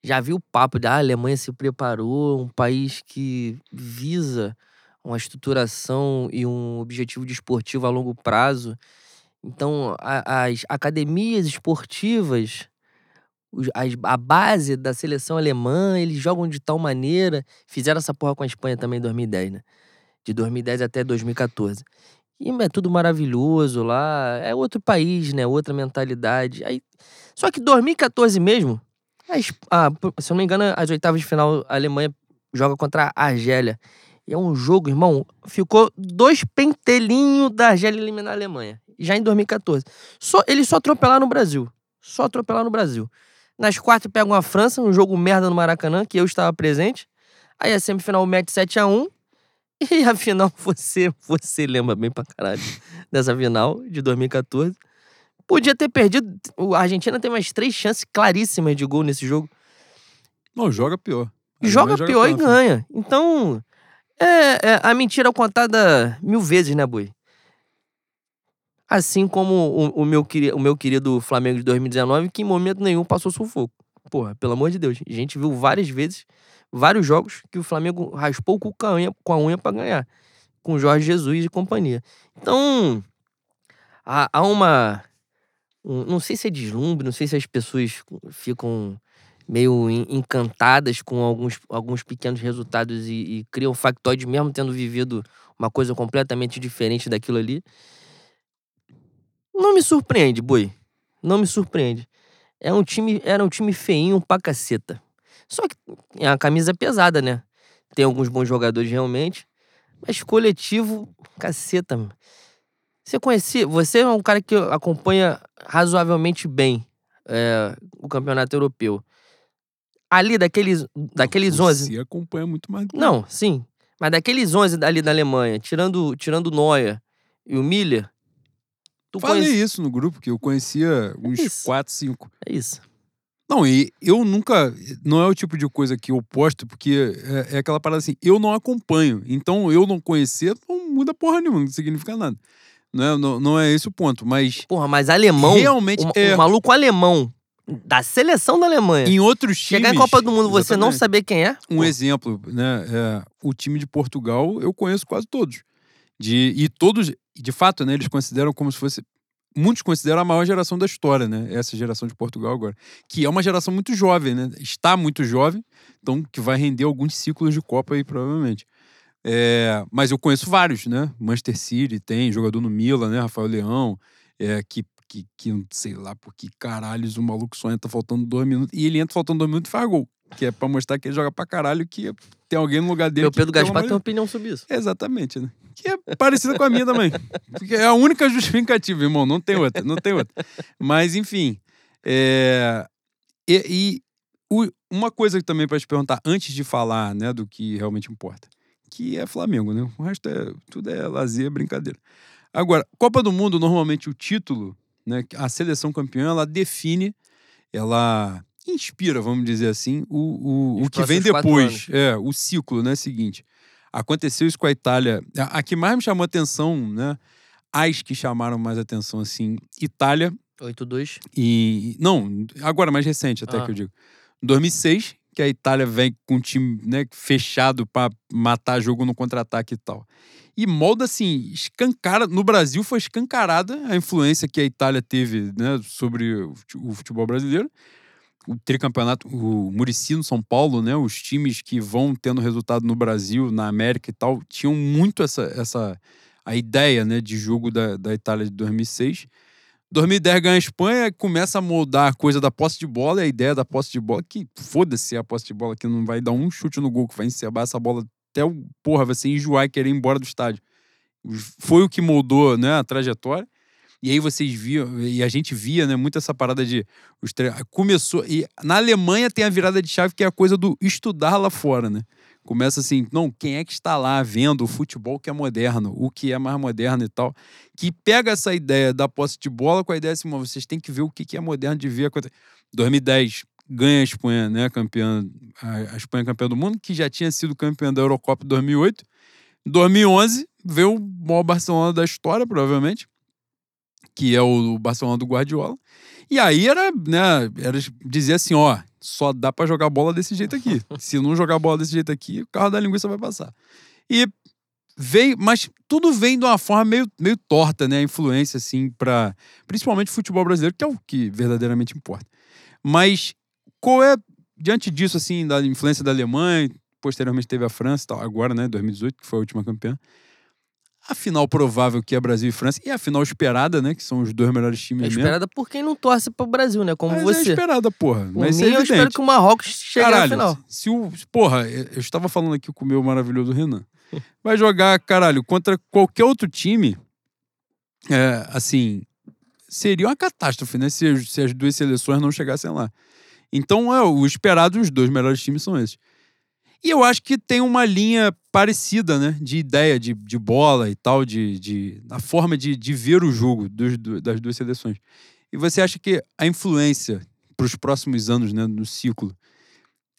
Speaker 1: já vi o papo da ah, Alemanha se preparou, um país que visa uma estruturação e um objetivo desportivo a longo prazo. Então, a, as academias esportivas, a base da seleção alemã, eles jogam de tal maneira. Fizeram essa porra com a Espanha também em 2010, né? De 2010 até 2014. E é tudo maravilhoso lá. É outro país, né? Outra mentalidade. Aí... Só que 2014 mesmo, a, se eu não me engano, as oitavas de final, a Alemanha joga contra a Argélia. E é um jogo, irmão, ficou dois pentelinhos da Argélia eliminar a Alemanha já em 2014. Só, eles só atropelaram no Brasil. Só atropelaram no Brasil. Nas quartas pegam a França, um jogo merda no Maracanã, que eu estava presente. Aí a semifinal mete 7x1. E a final, você, você lembra bem pra caralho dessa final de 2014. Podia ter perdido. A Argentina tem mais três chances claríssimas de gol nesse jogo.
Speaker 2: Não, joga pior.
Speaker 1: Joga, joga pior e ganha. Então, é, é, a mentira contada mil vezes, né, Boi? Assim como o, o, meu, o meu querido Flamengo de 2019, que em momento nenhum passou sufoco. Porra, pelo amor de Deus. A gente viu várias vezes, vários jogos, que o Flamengo raspou com a unha, com a unha pra ganhar. Com Jorge Jesus e companhia. Então, há, há uma. Um, não sei se é deslumbre, não sei se as pessoas ficam meio encantadas com alguns, alguns pequenos resultados e, e criam factoides mesmo tendo vivido uma coisa completamente diferente daquilo ali. Não me surpreende, Boi. Não me surpreende. É um time, era um time feinho pra caceta. Só que é uma camisa pesada, né? Tem alguns bons jogadores realmente. Mas coletivo, caceta. Mano. Você conhecia. Você é um cara que acompanha razoavelmente bem é, o campeonato europeu. Ali, daqueles, daqueles
Speaker 2: Você
Speaker 1: 11.
Speaker 2: Você acompanha muito mais.
Speaker 1: Não, sim. Mas daqueles 11 ali da Alemanha, tirando, tirando o Neuer e o Miller,
Speaker 2: Tu Falei conhece... isso no grupo, que eu conhecia uns é quatro, cinco.
Speaker 1: É isso.
Speaker 2: Não, e eu nunca. Não é o tipo de coisa que eu posto, porque é, é, aquela parada assim, eu não acompanho. Então eu não conhecer não muda porra nenhuma, não significa nada. Não é, não, não é esse o ponto, mas.
Speaker 1: Porra, mas alemão.
Speaker 2: Realmente
Speaker 1: um,
Speaker 2: é.
Speaker 1: Um maluco alemão da seleção da Alemanha.
Speaker 2: Em outros times.
Speaker 1: Chegar em Copa do Mundo, você não saber quem é?
Speaker 2: Um Pô. exemplo, né? É, o time de Portugal eu conheço quase todos. De, e todos, de fato, né, eles consideram como se fosse muitos consideram a maior geração da história, né? Essa geração de Portugal agora. Que é uma geração muito jovem, né? Está muito jovem, então que vai render alguns ciclos de Copa aí, provavelmente. É, mas eu conheço vários, né? Manchester City tem, jogador no Milan, né? Rafael Leão, é, que, que, que sei lá por que caralhos o maluco só entra faltando dois minutos. E ele entra faltando dois minutos e faz gol. Que é pra mostrar que ele joga pra caralho, que tem alguém no lugar dele.
Speaker 1: Meu Pedro Gaspar tem uma opinião sobre isso.
Speaker 2: Exatamente, né? Que é parecida com a minha também. Porque é a única justificativa, irmão. Não tem outra, não tem outra. Mas, enfim. é, E, e o- uma coisa também para te perguntar, antes de falar né, do que realmente importa, que é Flamengo, né? O resto é tudo é lazer, brincadeira. Agora, Copa do Mundo, normalmente o título, né? A seleção campeã, ela define, ela inspira, vamos dizer assim, o, o, o que vem depois. É, o ciclo, né? Seguinte. Aconteceu isso com a Itália. A, a que mais me chamou atenção, né? As que chamaram mais atenção, assim, Itália
Speaker 1: 8-2.
Speaker 2: e. Não, agora mais recente, até
Speaker 1: Ah.
Speaker 2: que eu digo. 2006, que a Itália vem com um time né, fechado pra matar jogo no contra-ataque e tal. E molda assim, escancara. No Brasil foi escancarada a influência que a Itália teve né, sobre o futebol brasileiro. O tricampeonato, o Murici no São Paulo, né? Os times que vão tendo resultado no Brasil, na América e tal, tinham muito essa, essa a ideia né, de jogo da, da Itália de 2006. 2010 ganha a Espanha, começa a moldar a coisa da posse de bola, e a ideia da posse de bola, que foda-se a posse de bola, que não vai dar um chute no gol, que vai encebar essa bola até o, porra, você enjoar e querer ir embora do estádio. Foi o que moldou né, a trajetória. E aí vocês viam, e a gente via, né, muito essa parada de. Os tre... Começou. E na Alemanha tem a virada de chave, que é a coisa do estudar lá fora, né? Começa assim, não, quem é que está lá vendo o futebol que é moderno, o que é mais moderno e tal, que pega essa ideia da posse de bola com a ideia assim, "Mano, vocês têm que ver o que é moderno de ver. a coisa." 2010 ganha a Espanha, né, campeã, a Espanha campeã do mundo, que já tinha sido campeã da Eurocopa em 2008. Em 2011 veio o maior Barcelona da história, provavelmente, que é o Barcelona do Guardiola. E aí era, né, era dizer assim, ó, só dá pra jogar bola desse jeito aqui. Se não jogar bola desse jeito aqui, o carro da linguiça vai passar. E veio, mas tudo vem de uma forma meio, meio torta, né, a influência assim para principalmente o futebol brasileiro, que é o que verdadeiramente importa. Mas qual é diante disso assim da influência da Alemanha, posteriormente teve a França, tal, agora, né, 2018, que foi a última campeã. A final provável que é Brasil e França e a final esperada, né, que são os dois melhores times
Speaker 1: É
Speaker 2: mesmo.
Speaker 1: esperada por quem não torce pro Brasil, né? Como
Speaker 2: Mas é
Speaker 1: você.
Speaker 2: esperada, porra.
Speaker 1: Por
Speaker 2: Mas
Speaker 1: mim,
Speaker 2: é
Speaker 1: eu espero que o Marrocos chegue
Speaker 2: Caralho,
Speaker 1: na final.
Speaker 2: se o. Porra, eu estava falando aqui com o meu maravilhoso Renan. Vai jogar, caralho, contra qualquer outro time. É, assim. Seria uma catástrofe, né? Se, as- se as duas seleções não chegassem lá. Então, é, o esperado, os dois melhores times são esses. E eu acho que tem uma linha parecida, né? De ideia de, de bola e tal, de, de, a forma de, de ver o jogo dos, do- das duas seleções. E você acha que a influência para os próximos anos, né, no ciclo,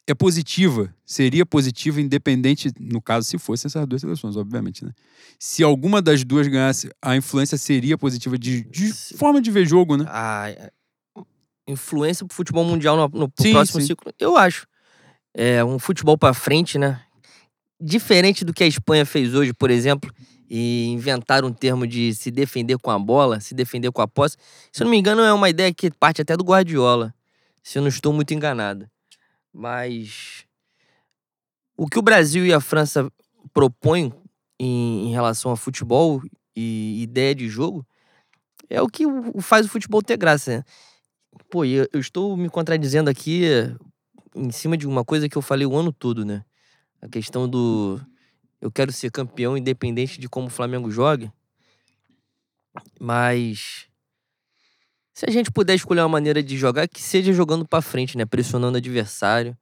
Speaker 2: é positiva? Seria positiva, independente, no caso, se fossem essas duas seleções, obviamente, né? Se alguma das duas ganhasse, a influência seria positiva de, de forma de ver jogo, né?
Speaker 1: A influência pro futebol mundial no, no
Speaker 2: Sim,
Speaker 1: próximo
Speaker 2: sim.
Speaker 1: ciclo, eu acho. É um futebol pra frente, né? Diferente do que a Espanha fez hoje, por exemplo, e inventar um termo de se defender com a bola, se defender com a posse. Se eu não me engano, é uma ideia que parte até do Guardiola, se eu não estou muito enganado. Mas o que o Brasil e a França propõem em, em relação a futebol e ideia de jogo é o que faz o futebol ter graça. Né? Pô, eu, eu estou me contradizendo aqui em cima de uma coisa que eu falei o ano todo, né? A questão do eu quero ser campeão independente de como o Flamengo jogue. Mas se a gente puder escolher uma maneira de jogar, que seja jogando pra frente, né? Pressionando o adversário,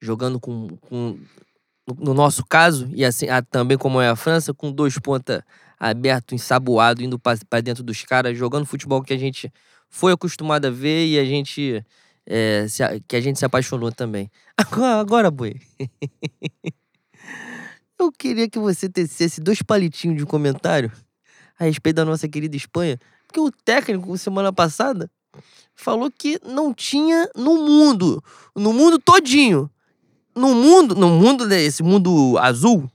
Speaker 1: jogando com, com no- no nosso caso, e assim ah, também como é a França, com dois pontas aberto, ensaboado, indo pra dentro dos caras, jogando futebol que a gente foi acostumado a ver e a gente é, a- que a gente se apaixonou também. Agora, agora boi. Eu queria que você tecesse dois palitinhos de comentário a respeito da nossa querida Espanha, porque o técnico semana passada falou que não tinha no mundo, no mundo todinho, no mundo, no mundo desse mundo azul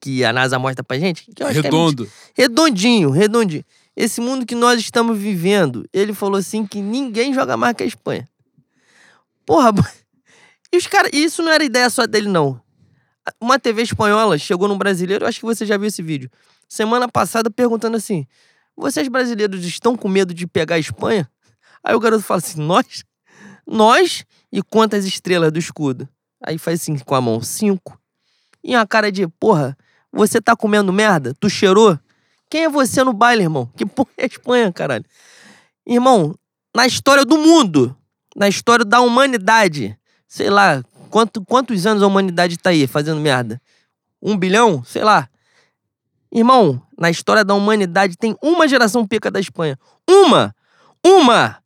Speaker 1: que a NASA mostra pra gente, que eu acho que é
Speaker 2: Redondo.
Speaker 1: Redondinho, redondinho. esse mundo que nós estamos vivendo, ele falou assim que ninguém joga mais que a Espanha. Porra, e os caras, isso não era ideia só dele, não. Uma TV espanhola chegou num brasileiro, acho que você já viu esse vídeo, semana passada perguntando assim: vocês brasileiros estão com medo de pegar a Espanha? Aí o garoto fala assim: nós? Nós? E quantas estrelas do escudo? Aí faz assim com a mão: cinco. E uma cara de, porra, você tá comendo merda? Tu cheirou? Quem é você no baile, irmão? Que porra é a Espanha, caralho? Irmão, na história do mundo, na história da humanidade, sei lá, quanto, quantos anos a humanidade tá aí fazendo merda? Um bilhão? Sei lá. Irmão, na história da humanidade tem uma geração pica da Espanha. Uma! Uma!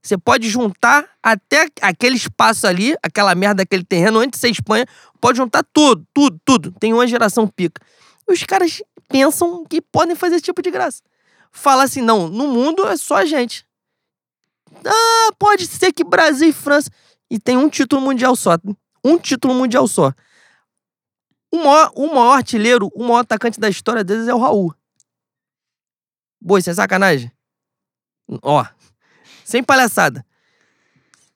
Speaker 1: Você pode juntar até aquele espaço ali, aquela merda, aquele terreno, antes de ser Espanha, pode juntar tudo, tudo, tudo. Tem uma geração pica. Os caras pensam que podem fazer esse tipo de graça. Fala assim, não, no mundo é só a gente. Ah, pode ser que Brasil e França. E tem um título mundial só. Um título mundial só. O maior, o maior artilheiro, o maior atacante da história deles é o Raul. Boi, isso é sacanagem? Ó, sem palhaçada.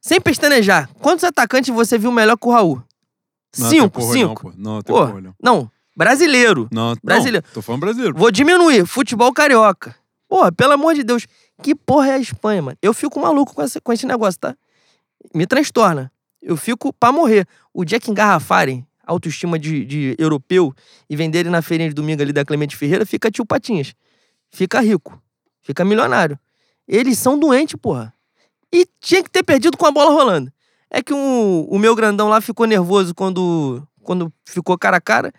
Speaker 1: Sem pestanejar. Quantos atacantes você viu melhor que o Raul?
Speaker 2: Não,
Speaker 1: cinco,
Speaker 2: porra
Speaker 1: cinco.
Speaker 2: Não, pô. não, porra não.
Speaker 1: não, brasileiro.
Speaker 2: Não,
Speaker 1: Brasileiro.
Speaker 2: Não, tô falando brasileiro.
Speaker 1: Vou diminuir. Futebol carioca. Porra, pelo amor de Deus. Que porra é a Espanha, mano? Eu fico maluco com esse, com esse negócio, tá? Me transtorna. Eu fico pra morrer. O dia que engarrafarem autoestima de, de europeu e venderem na feirinha de domingo ali da Clemente Ferreira, fica tio Patinhas. Fica rico. Fica milionário. Eles são doentes, porra. E tinha que ter perdido com a bola rolando. É que o, o meu grandão lá ficou nervoso quando, quando ficou cara a cara,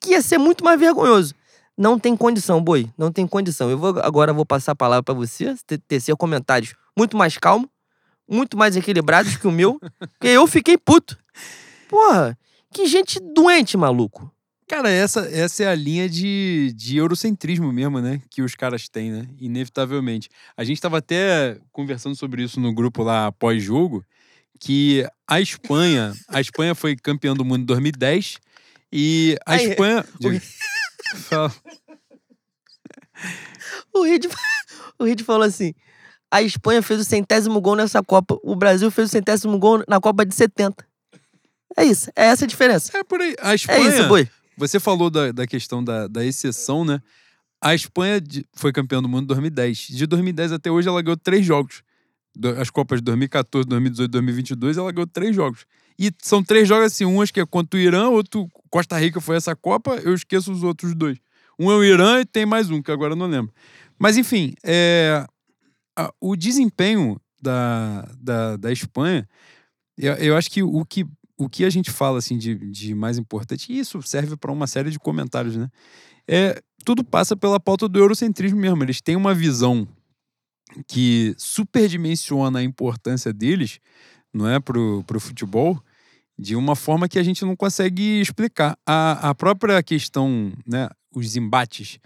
Speaker 1: que ia ser muito mais vergonhoso. Não tem condição, boi. Não tem condição. Eu vou agora vou passar a palavra para você, te- tecer comentários muito mais calmo, muito mais equilibrados que o meu, porque eu fiquei puto. Porra, que gente doente, maluco.
Speaker 2: Cara, essa, essa é a linha de, de eurocentrismo mesmo, né? Que os caras têm, né? Inevitavelmente. A gente tava até conversando sobre isso no grupo lá pós-jogo, que a Espanha, a Espanha foi campeã do mundo em 2010 e a
Speaker 1: Aí,
Speaker 2: Espanha...
Speaker 1: o- O Reed, o Reed falou assim: a Espanha fez o centésimo gol nessa Copa, o Brasil fez o centésimo gol na Copa de 70. É isso, é essa a diferença.
Speaker 2: É por aí. A
Speaker 1: É
Speaker 2: Espanha...
Speaker 1: isso, boi.
Speaker 2: Você falou da, da questão da, da exceção, né? A Espanha foi campeã do mundo em 2010. De 2010 até hoje, ela ganhou três jogos. As Copas de 2014, 2018 2022, ela ganhou três jogos. E são três jogos assim: um acho que é contra o Irã, outro Costa Rica foi essa Copa, eu esqueço os outros dois. Um é o Irã e tem mais um, que agora eu não lembro. Mas enfim, é, a- o desempenho da, da, da Espanha, eu, eu acho que o que o que a gente fala assim de, de mais importante, e isso serve para uma série de comentários, né? É, tudo passa pela pauta do eurocentrismo mesmo. Eles têm uma visão que superdimensiona a importância deles, não é, pro, pro futebol, de uma forma que a gente não consegue explicar. A, a própria questão, né, os embates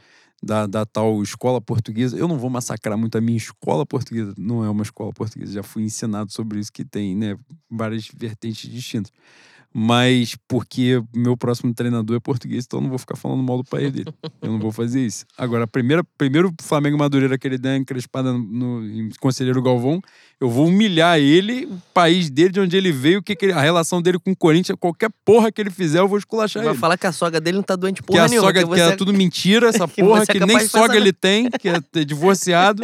Speaker 2: da, da tal escola portuguesa, eu não vou massacrar muito a minha escola portuguesa, não é uma escola portuguesa, já fui ensinado sobre isso, que tem, né, várias vertentes distintas. Mas porque meu próximo treinador é português, então eu não vou ficar falando mal do país dele. Eu não vou fazer isso. Agora, a primeira, primeiro Flamengo Madureira que ele der encrespada no, no em Conselheiro Galvão, eu vou humilhar ele, o país dele, de onde ele veio, que, que a relação dele com o Corinthians, qualquer porra que ele fizer, eu vou esculachar
Speaker 1: Vai
Speaker 2: ele.
Speaker 1: falar que a sogra dele não tá doente
Speaker 2: Que
Speaker 1: porra
Speaker 2: a
Speaker 1: nenhuma.
Speaker 2: sogra,
Speaker 1: que
Speaker 2: que
Speaker 1: você
Speaker 2: é tudo mentira, essa
Speaker 1: que
Speaker 2: porra,
Speaker 1: é
Speaker 2: que
Speaker 1: capaz
Speaker 2: nem sogra ele tem, que é ter divorciado.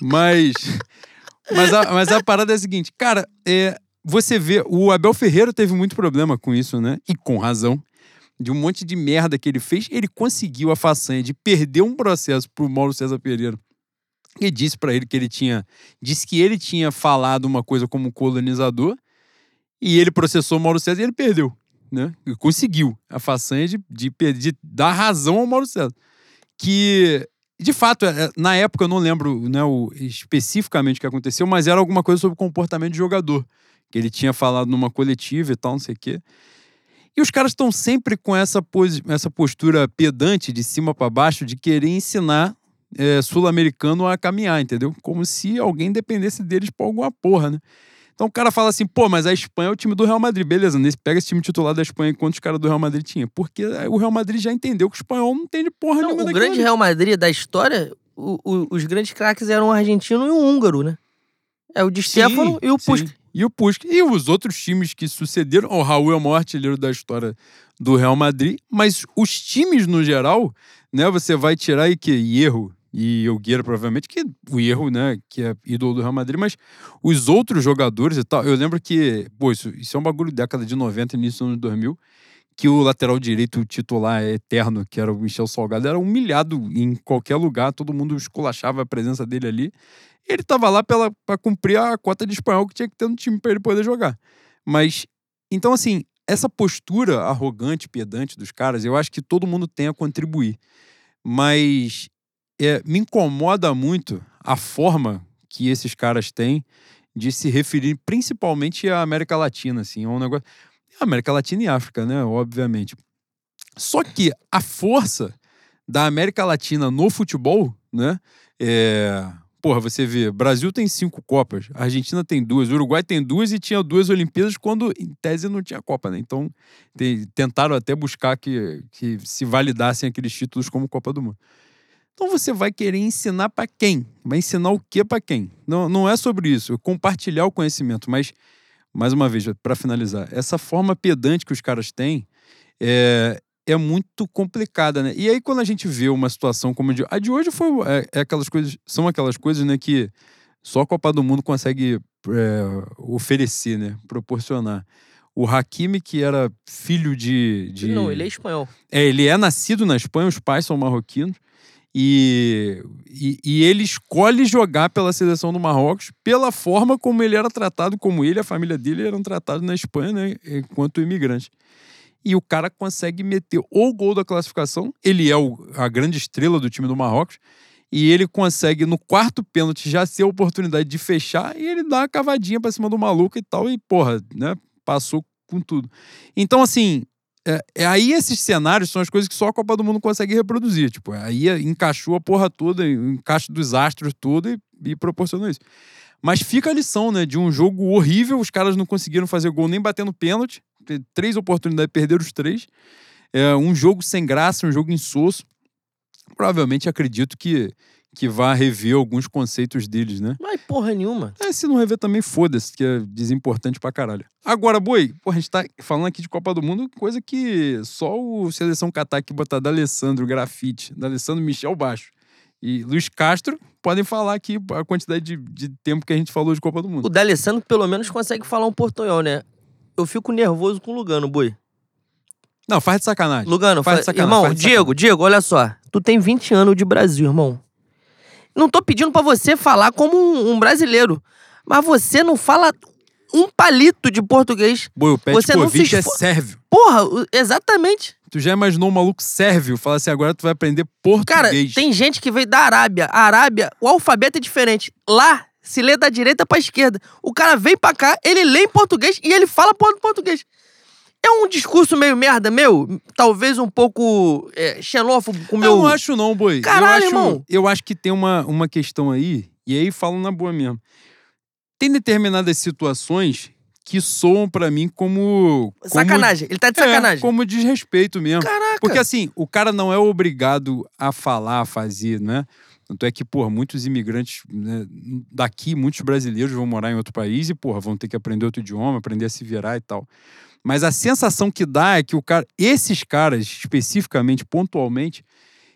Speaker 2: Mas. Mas a, mas a parada é a seguinte, cara, é, você vê, o Abel Ferreira teve muito problema com isso, né? E com razão. De um monte de merda que ele fez, ele conseguiu a façanha de perder um processo pro Mauro César Pereira. E disse pra ele que ele tinha. Disse que ele tinha falado uma coisa como colonizador, e ele processou o Mauro César e ele perdeu. Né? E conseguiu a façanha de, de, de dar razão ao Mauro César. Que, de fato, é- na época eu não lembro né, o, especificamente o que aconteceu, mas era alguma coisa sobre comportamento de jogador. Que ele tinha falado numa coletiva e tal, não sei o quê. E os caras estão sempre com essa, essa postura pedante de cima para baixo de querer ensinar é, sul-americano a caminhar, entendeu? Como se alguém dependesse deles por alguma porra, né? Então o cara fala assim, pô, mas a Espanha é o time do Real Madrid. Beleza, nesse, pega esse time titular da Espanha quantos caras do Real Madrid tinha. Porque o Real Madrid já entendeu que o espanhol não tem de porra
Speaker 1: Não,
Speaker 2: nenhuma
Speaker 1: o grande
Speaker 2: ali.
Speaker 1: Real Madrid da história, o- o- os grandes craques eram o argentino e o húngaro, né? É o Di Stefano e o. Puskas.
Speaker 2: E o Puskas. E os outros times que sucederam. O Raul é o maior artilheiro da história do Real Madrid. Mas os times, no geral, né? Você vai tirar aí que Hierro e Elgueira, provavelmente, que o Hierro, né? Que é ídolo do Real Madrid. Mas os outros jogadores e tal... Eu lembro que... Pô, isso, isso é um bagulho da década de 90, início dos anos 2000. Que o lateral direito titular eterno, que era o Michel Salgado, era humilhado em qualquer lugar. Todo mundo esculachava a presença dele ali ele tava lá para cumprir a cota de espanhol que tinha que ter no time para ele poder jogar. Mas, então, assim, essa postura arrogante, pedante dos caras, eu acho que todo mundo tem a contribuir. Mas é, me incomoda muito a forma que esses caras têm de se referir principalmente à América Latina, assim, é um negócio... América Latina e África, né, obviamente. Só que a força da América Latina no futebol, né, é porra, você vê, Brasil tem cinco Copas, Argentina tem duas, Uruguai tem duas e tinha duas Olimpíadas quando, em tese, não tinha Copa, né? Então, tentaram até buscar que, que se validassem aqueles títulos como Copa do Mundo. Então você vai querer ensinar para quem? Vai ensinar o que para quem? Não, não é sobre isso, é compartilhar o conhecimento, mas, mais uma vez, para finalizar, essa forma pedante que os caras têm é, é muito complicada, né? E aí, quando a gente vê uma situação como a de, a de hoje, foi, é, é aquelas coisas, são aquelas coisas, né, que só a Copa do Mundo consegue é, oferecer, né? Proporcionar. O Hakimi, que era filho de. de...
Speaker 1: Não, ele é espanhol.
Speaker 2: É, ele é nascido na Espanha, os pais são marroquinos. E, e, e ele escolhe jogar pela seleção do Marrocos pela forma como ele era tratado, como ele e a família dele eram tratados na Espanha, né, enquanto imigrante. E o cara consegue meter o gol da classificação. Ele é o- a grande estrela do time do Marrocos. E ele consegue, no quarto pênalti, já ter a oportunidade de fechar. E ele dá uma cavadinha pra cima do maluco e tal. E, porra, né? Passou com tudo. Então, assim, é, é aí esses cenários são as coisas que só a Copa do Mundo consegue reproduzir. Tipo, aí encaixou a porra toda, o encaixe dos astros tudo e, e proporcionou isso. Mas fica a lição, né? De um jogo horrível, os caras não conseguiram fazer gol nem batendo pênalti. Teve Três oportunidades, perderam os três. É um jogo sem graça, um jogo insosso. Provavelmente acredito que, que vá rever alguns conceitos deles, né?
Speaker 1: Mas porra nenhuma.
Speaker 2: É, se não rever também, foda-se, que é desimportante pra caralho. Agora, Boi, porra, a gente tá falando aqui de Copa do Mundo, coisa que só o Seleção Catar que botar D'Alessandro Grafite, D'Alessandro Michel Baixo e Luiz Castro podem falar aqui a quantidade de, de tempo que a gente falou de Copa do
Speaker 1: O
Speaker 2: Mundo.
Speaker 1: D'Alessandro pelo menos consegue falar um portunhol, né? Eu fico nervoso com o Lugano, boi.
Speaker 2: Não, faz de sacanagem.
Speaker 1: Lugano,
Speaker 2: Faz
Speaker 1: fa-
Speaker 2: de sacanagem,
Speaker 1: irmão,
Speaker 2: de
Speaker 1: Diego, Diego, olha só. Tu tem 20 anos de Brasil, irmão. Não tô pedindo pra você falar como um, um brasileiro, mas você não fala um palito de português.
Speaker 2: Boi, o
Speaker 1: Você não se
Speaker 2: Petkovic é
Speaker 1: esfor-
Speaker 2: sérvio.
Speaker 1: Porra, exatamente.
Speaker 2: Tu já imaginou um maluco sérvio falar assim, agora tu vai aprender
Speaker 1: Cara,
Speaker 2: português.
Speaker 1: tem gente que veio da Arábia. A Arábia, o alfabeto é diferente. Lá, se lê da direita pra esquerda. O cara vem pra cá, ele lê em português e ele fala português. É um discurso meio merda meu, talvez um pouco é, xenófobo com meu...
Speaker 2: Eu não acho não, boi.
Speaker 1: Caralho,
Speaker 2: eu acho,
Speaker 1: irmão.
Speaker 2: Eu acho que tem uma, uma questão aí, e aí falam na boa mesmo. Tem determinadas situações que soam pra mim como... como
Speaker 1: Sacanagem, ele tá de
Speaker 2: É,
Speaker 1: sacanagem.
Speaker 2: como desrespeito mesmo.
Speaker 1: Caraca.
Speaker 2: Porque assim, o cara não é obrigado a falar, a fazer, né? Tanto é que, porra, muitos imigrantes né, daqui, muitos brasileiros vão morar em outro país e, porra, vão ter que aprender outro idioma, aprender a se virar e tal. Mas a sensação que dá é que o cara, esses caras, especificamente, pontualmente,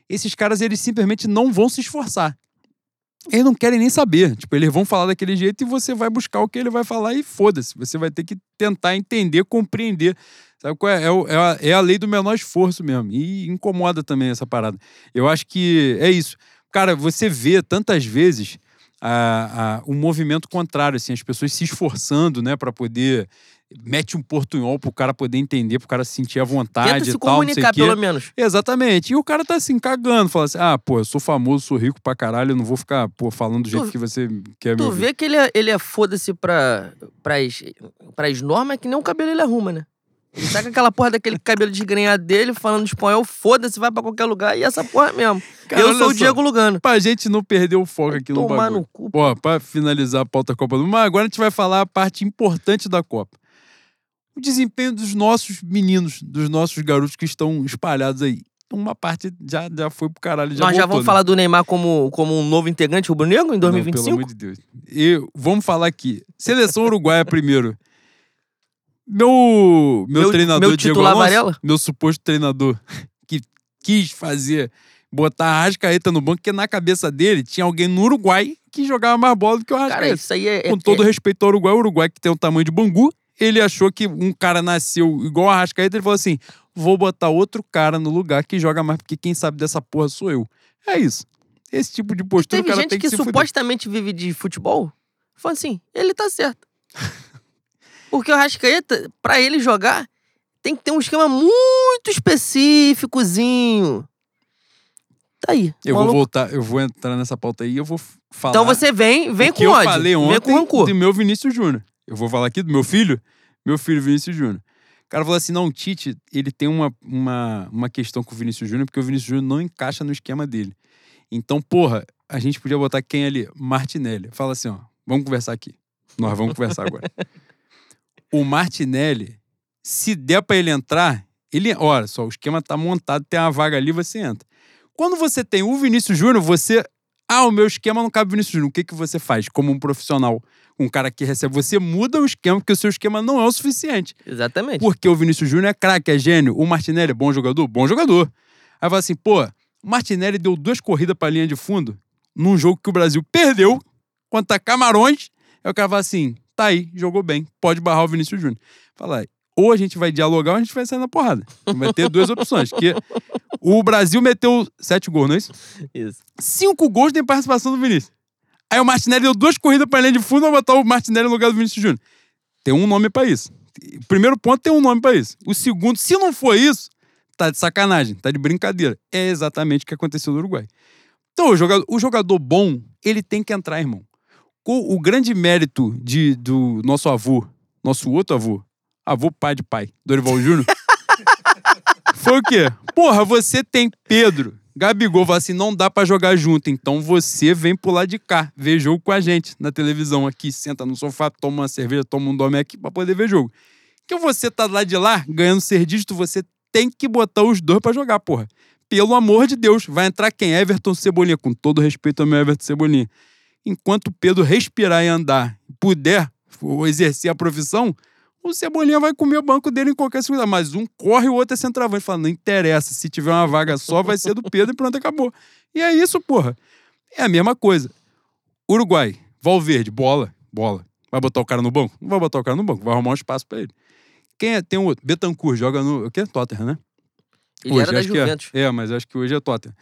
Speaker 2: esses caras, eles simplesmente não vão se esforçar. Eles não querem nem saber. Tipo, eles vão falar daquele jeito e você vai buscar o que ele vai falar e foda-se. Você vai ter que tentar entender, compreender. Sabe qual é? É, é a, é a lei do menor esforço mesmo. E incomoda também essa parada. Eu acho que é isso. Cara, você vê tantas vezes a, a, um movimento contrário, assim, as pessoas se esforçando, né, para poder. Mete um portunhol pro cara poder entender, pro cara se sentir à vontade
Speaker 1: Tenta
Speaker 2: e
Speaker 1: se
Speaker 2: tal, não sei
Speaker 1: pelo menos.
Speaker 2: Exatamente. E o cara tá assim, cagando, fala assim: ah, pô, eu sou famoso, sou rico pra caralho, eu não vou ficar, pô, falando do jeito
Speaker 1: Tu-
Speaker 2: que você quer me
Speaker 1: Tu vê que ele é, ele é foda-se pra, pras, pras normas, que nem o cabelo ele arruma, né? Ele tá com aquela porra daquele cabelo desgrenhado dele, falando espanhol, foda-se, vai pra qualquer lugar, e essa porra mesmo.
Speaker 2: Cara,
Speaker 1: eu sou o Diego Lugano.
Speaker 2: Pra gente não perder o foco aqui no
Speaker 1: Tomar
Speaker 2: bagulho.
Speaker 1: no cu.
Speaker 2: Pô, pra finalizar a pauta Copa do Mundo, mas agora a gente vai falar a parte importante da Copa. O desempenho dos nossos meninos, dos nossos garotos que estão espalhados aí. uma parte já, já foi pro caralho. Já
Speaker 1: Nós já
Speaker 2: voltou,
Speaker 1: vamos
Speaker 2: né?
Speaker 1: falar do Neymar como, como um novo integrante rubro-negro em
Speaker 2: Não,
Speaker 1: 2025?
Speaker 2: pelo amor de Deus. E vamos falar aqui. Seleção uruguaia primeiro. Meu, meu,
Speaker 1: Meu-
Speaker 2: treinador
Speaker 1: meu
Speaker 2: Diego Alonso,
Speaker 1: Varela?
Speaker 2: meu suposto treinador, que quis fazer, botar a Arrascaeta no banco, porque na cabeça dele tinha alguém no Uruguai que jogava mais bola do que o
Speaker 1: Cara,
Speaker 2: Arrascaeta.
Speaker 1: isso aí é.
Speaker 2: Com
Speaker 1: é-
Speaker 2: todo
Speaker 1: é-
Speaker 2: respeito ao Uruguai, o Uruguai que tem o tamanho de Bangu, ele achou que um cara nasceu igual a Arrascaeta, ele falou assim, vou botar outro cara no lugar que joga mais, porque quem sabe dessa porra sou eu. É isso. Esse tipo de postura o
Speaker 1: Teve
Speaker 2: cara
Speaker 1: gente
Speaker 2: tem
Speaker 1: que,
Speaker 2: que, se fuder.
Speaker 1: supostamente vive de futebol. Falando assim, ele tá certo. Porque o Rascaeta, pra ele jogar, tem que ter um esquema muito específicozinho. Tá aí.
Speaker 2: Eu
Speaker 1: maluco.
Speaker 2: vou voltar, eu vou entrar nessa pauta aí e eu vou falar.
Speaker 1: Então você vem, vem
Speaker 2: o
Speaker 1: com
Speaker 2: eu
Speaker 1: ódio.
Speaker 2: falei
Speaker 1: vem
Speaker 2: ontem
Speaker 1: com rancor.
Speaker 2: do meu Vinícius Júnior. Eu vou falar aqui do meu filho, meu filho Vinícius Júnior. O cara falou assim: não, o Tite, ele tem uma, uma, uma questão com o Vinícius Júnior, porque o Vinícius Júnior não encaixa no esquema dele. Então, porra, a gente podia botar quem ali? Martinelli. Fala assim: ó, vamos conversar aqui. Nós vamos conversar agora. o Martinelli, se der pra ele entrar, ele. Olha só, o esquema tá montado, tem uma vaga ali, você entra. Quando você tem o Vinícius Júnior, você. Ah, o meu esquema não cabe Vinícius Júnior. O que, que você faz como um profissional? Um cara que recebe. Você muda o esquema, porque o seu esquema não é o suficiente.
Speaker 1: Exatamente.
Speaker 2: Porque o Vinícius Júnior é craque, é gênio. O Martinelli é bom jogador? Bom jogador. Aí fala assim, pô, o Martinelli deu duas corridas pra linha de fundo num jogo que o Brasil perdeu contra Camarões. Aí o cara fala assim, tá aí, jogou bem, pode barrar o Vinícius Júnior. Fala, ou a gente vai dialogar ou a gente vai sair na porrada. Vai ter duas opções. Que o Brasil meteu sete gols, não é isso?
Speaker 1: Isso.
Speaker 2: Cinco gols tem participação do Vinícius. Aí o Martinelli deu duas corridas pra linha de fundo, vai botar o Martinelli no lugar do Vinícius Júnior. Tem um nome pra isso. O primeiro ponto tem um nome pra isso. O segundo, se não for isso, tá de sacanagem, tá de brincadeira. É exatamente o que aconteceu no Uruguai. Então, o jogador, o jogador bom, ele tem que entrar, irmão. O, o grande mérito de, do nosso avô, nosso outro avô, avô pai de pai, Dorival Júnior, foi o quê? Porra, você tem Pedro, Gabigol, fala assim, não dá pra jogar junto, então você vem pro lado de cá, ver jogo com a gente na televisão aqui, senta no sofá, toma uma cerveja, toma um dome aqui pra poder ver jogo. Que você tá lá de lá, ganhando ser dígito, você tem que botar os dois pra jogar, porra. Pelo amor de Deus, vai entrar quem? Everton Cebolinha, com todo respeito ao meu Everton Cebolinha. Enquanto o Pedro respirar e andar, puder ou exercer a profissão, o Cebolinha vai comer o banco dele em qualquer segunda. Mas um corre o outro é centroavante. Fala, não interessa. Se tiver uma vaga só, vai ser do Pedro e pronto, acabou. E é isso, porra. É a mesma coisa. Uruguai, Valverde, bola, bola. Vai botar o cara no banco? Não vai botar o cara no banco, vai arrumar um espaço pra ele. Quem é? Tem um outro. Betancourt, joga no. O quê? Tottenham, né?
Speaker 1: Ele era da
Speaker 2: é.
Speaker 1: Juventus.
Speaker 2: É, mas acho que hoje é Tottenham.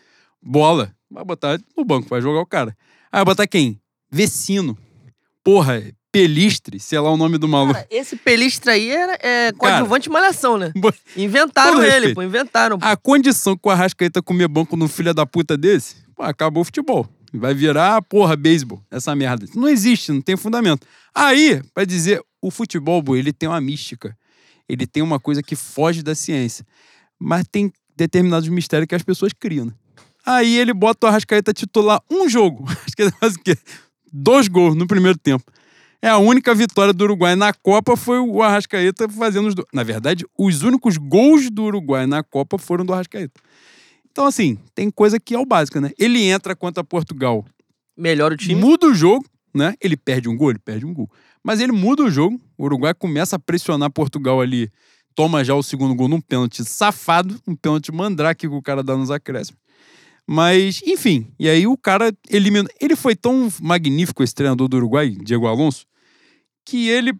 Speaker 2: Bola, vai botar no banco, vai jogar o cara. Vai botar quem? Vecino. Porra, Pelistre, sei lá o nome do maluco.
Speaker 1: Cara, esse pelistra aí era é, coadjuvante de malhação, né?
Speaker 2: Bo-
Speaker 1: Inventaram ele,
Speaker 2: respeito.
Speaker 1: pô, inventaram.
Speaker 2: A condição que o Arrascaeta comer banco no filho da puta desse, pô, acabou o futebol. Vai virar, porra, beisebol, essa merda. Não existe, não tem fundamento. Aí, pra dizer, o futebol, boy, ele tem uma mística. Ele tem uma coisa que foge da ciência. Mas tem determinados mistérios que as pessoas criam. né? Aí ele bota o Arrascaeta titular um jogo. Acho que ele faz o quê? Dois gols no primeiro tempo. É a única vitória do Uruguai na Copa foi o Arrascaeta fazendo os dois. Na verdade, os únicos gols do Uruguai na Copa foram do Arrascaeta. Então, assim, tem coisa que é o básico, né? Ele entra contra Portugal,
Speaker 1: Melhora o time.
Speaker 2: muda o jogo, né? Ele perde um gol, ele perde um gol. Mas ele muda o jogo, o Uruguai começa a pressionar Portugal ali, toma já o segundo gol num pênalti safado, um pênalti mandrake que o cara dá nos acréscimos. Mas, enfim, e aí o cara elimina. Ele foi tão magnífico, esse treinador do Uruguai, Diego Alonso, que ele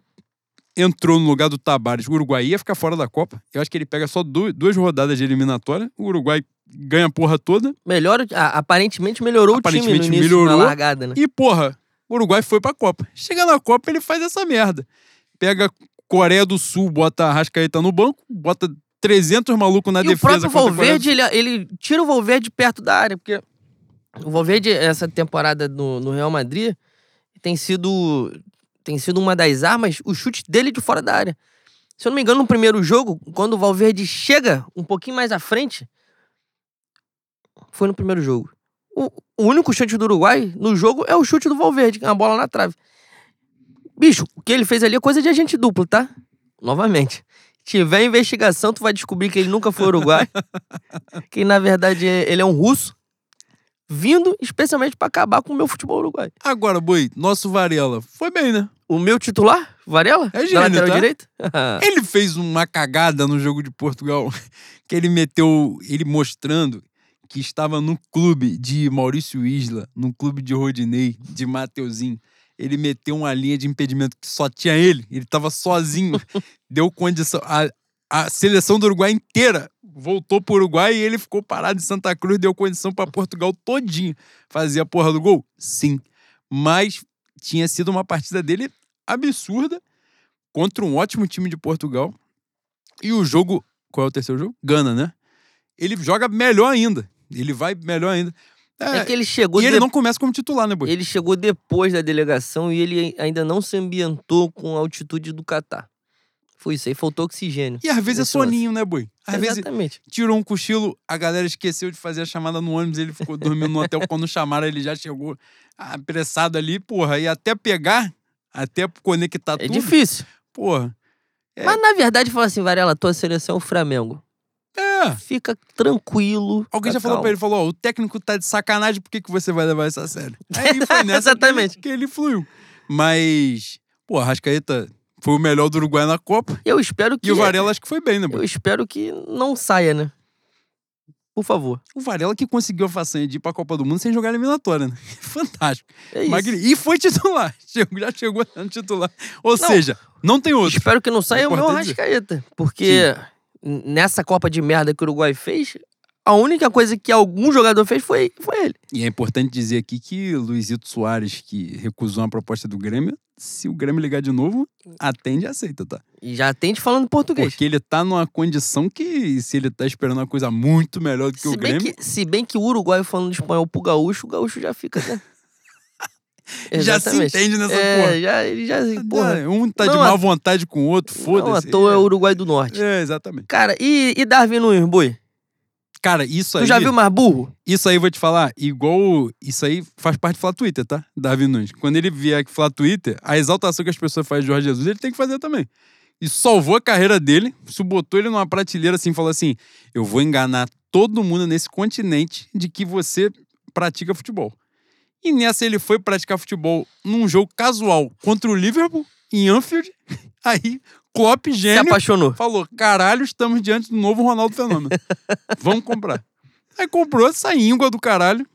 Speaker 2: entrou no lugar do Tabares. O Uruguai ia ficar fora da Copa. Eu acho que ele pega só du- duas rodadas de eliminatória. O Uruguai ganha a porra toda.
Speaker 1: Melhora, ah, aparentemente melhorou o time no
Speaker 2: Aparentemente
Speaker 1: início,
Speaker 2: melhorou.
Speaker 1: na largada, né?
Speaker 2: E, porra, o Uruguai foi pra Copa. Chega na Copa, ele faz essa merda. Pega Coreia do Sul, bota a Rascaeta no banco, bota 300 malucos na
Speaker 1: E o
Speaker 2: defesa.
Speaker 1: próprio
Speaker 2: Coreia do
Speaker 1: Valverde, ele, ele tira o Valverde perto da área, porque o Valverde, essa temporada no, no Real Madrid, tem sido, tem sido uma das armas, o chute dele de fora da área. Se eu não me engano, no primeiro jogo, quando o Valverde chega um pouquinho mais à frente, foi no primeiro jogo. O, o único chute do Uruguai no jogo é o chute do Valverde, que é uma bola na trave. Bicho, o que ele fez ali é coisa de agente duplo, tá? Novamente. Tiver investigação, tu vai descobrir que ele nunca foi Uruguai. que na verdade ele é um russo. Vindo especialmente pra acabar com o meu futebol uruguai.
Speaker 2: Agora, Boi, nosso Varela foi bem, né?
Speaker 1: O meu titular, Varela?
Speaker 2: É
Speaker 1: da
Speaker 2: gênio,
Speaker 1: lateral
Speaker 2: tá?
Speaker 1: direita?
Speaker 2: Ele fez uma cagada no jogo de Portugal, que ele meteu, ele mostrando que estava no clube de Maurício Isla, no clube de Rodinei, de Mateuzinho. Ele meteu uma linha de impedimento que só tinha ele, ele estava sozinho. Deu condição. A, a seleção do Uruguai inteira voltou pro Uruguai e ele ficou parado em Santa Cruz, deu condição para Portugal todinho fazer a porra do gol? Sim. Mas tinha sido uma partida dele absurda contra um ótimo time de Portugal. E o jogo. Qual é o terceiro jogo? Gana, né? Ele joga melhor ainda. Ele vai melhor ainda. É,
Speaker 1: É que ele chegou
Speaker 2: e ele
Speaker 1: de-
Speaker 2: não começa como titular, né, Boi?
Speaker 1: Ele chegou depois da delegação e ele ainda não se ambientou com a altitude do Catar. Foi isso aí, faltou oxigênio.
Speaker 2: E às vezes é soninho, né, Boi? Às vezes
Speaker 1: Exatamente.
Speaker 2: tirou um cochilo, a galera esqueceu de fazer a chamada no ônibus, ele ficou dormindo no hotel. Quando chamaram, ele já chegou apressado ali, porra. E até pegar, até conectar
Speaker 1: É
Speaker 2: tudo,
Speaker 1: difícil.
Speaker 2: porra. É.
Speaker 1: Mas na verdade, fala assim, Varela, tua seleção é o Flamengo.
Speaker 2: É.
Speaker 1: Fica tranquilo.
Speaker 2: Alguém já falou pra ele, falou, ó, o técnico tá de sacanagem, por que, que você vai levar isso a sério? Aí foi nessa
Speaker 1: Exatamente.
Speaker 2: Que, ele, que ele fluiu. Mas, pô, a Rascaeta foi o melhor do Uruguai na Copa.
Speaker 1: Eu espero que.
Speaker 2: E o Varela acho que foi bem, né,
Speaker 1: Eu
Speaker 2: Boi?
Speaker 1: espero que não saia, né? Por favor.
Speaker 2: O Varela que conseguiu a façanha de ir pra Copa do Mundo sem jogar eliminatória, né? Fantástico.
Speaker 1: É isso.
Speaker 2: Magni- E foi titular. Chegou- Já chegou sendo titular. Ou seja, não tem outro.
Speaker 1: Espero que não saia o meu. Arrascaeta. Porque n- nessa Copa de merda que o Uruguai fez, a única coisa que algum jogador fez foi, foi ele.
Speaker 2: E é importante dizer aqui que Luizito Soares, que recusou uma proposta do Grêmio, se o Grêmio ligar de novo, atende e aceita, tá?
Speaker 1: E já atende falando português.
Speaker 2: Porque ele tá numa condição que, se ele tá esperando uma coisa muito melhor do que
Speaker 1: Se
Speaker 2: o Grêmio,
Speaker 1: que, se bem que o Uruguai falando espanhol pro gaúcho, o gaúcho já fica, né?
Speaker 2: já se entende nessa
Speaker 1: É,
Speaker 2: porra.
Speaker 1: já, ele já, porra.
Speaker 2: Ah, um tá de
Speaker 1: Não,
Speaker 2: má vontade com o outro,
Speaker 1: Não à
Speaker 2: foda-se.
Speaker 1: toa é o Uruguai do Norte.
Speaker 2: É, exatamente.
Speaker 1: Cara, e, e Darwin Nunes, boi?
Speaker 2: Cara, isso
Speaker 1: Tu
Speaker 2: aí.
Speaker 1: já viu mais burro?
Speaker 2: Isso aí vou te falar, igual. Isso aí faz parte do Flá Twitter, tá? Davi Nunes. Quando ele vier aqui falar Twitter, a exaltação que as pessoas fazem de Jorge Jesus, ele tem que fazer também. E salvou a carreira dele, botou ele numa prateleira assim, falou assim: eu vou enganar todo mundo nesse continente de que você pratica futebol. E nessa ele foi praticar futebol num jogo casual contra o Liverpool, em Anfield. Aí, Klopp,
Speaker 1: Se
Speaker 2: gênio,
Speaker 1: apaixonou.
Speaker 2: falou: caralho, estamos diante do novo Ronaldo Fenômeno. Vamos comprar. Aí comprou essa íngua do caralho.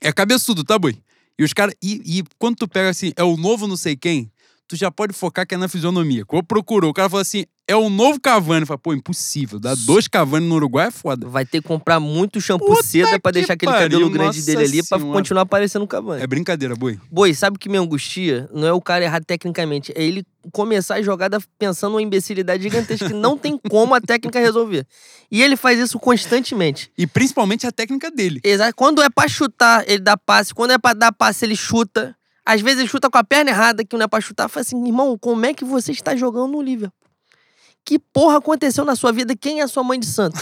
Speaker 2: É cabeçudo, tá, boi? E os caras. E, e quando tu pega assim, é o novo não sei quem, tu já pode focar que é na fisionomia. Quando procurou, o cara falou assim: é o novo Cavani. Fala, pô, impossível. Dar dois Cavani no Uruguai é foda.
Speaker 1: Vai ter que comprar muito shampoo
Speaker 2: Puta
Speaker 1: seda pra
Speaker 2: que
Speaker 1: deixar aquele
Speaker 2: pariu,
Speaker 1: cabelo grande dele ali pra
Speaker 2: senhora.
Speaker 1: continuar parecendo o Cavani.
Speaker 2: É brincadeira, boi.
Speaker 1: Boi, sabe o que me angustia? Não é o cara errar tecnicamente, é ele começar a jogada pensando uma imbecilidade gigantesca que não tem como a técnica resolver. E ele faz isso constantemente.
Speaker 2: E principalmente a técnica dele.
Speaker 1: Exato. Quando é pra chutar, ele dá passe. Quando é pra dar passe, ele chuta. Às vezes ele chuta com a perna errada, que não é pra chutar. Fala assim, irmão, como é que você está jogando no Liverpool? Que porra aconteceu na sua vida? Quem é a sua mãe de santo?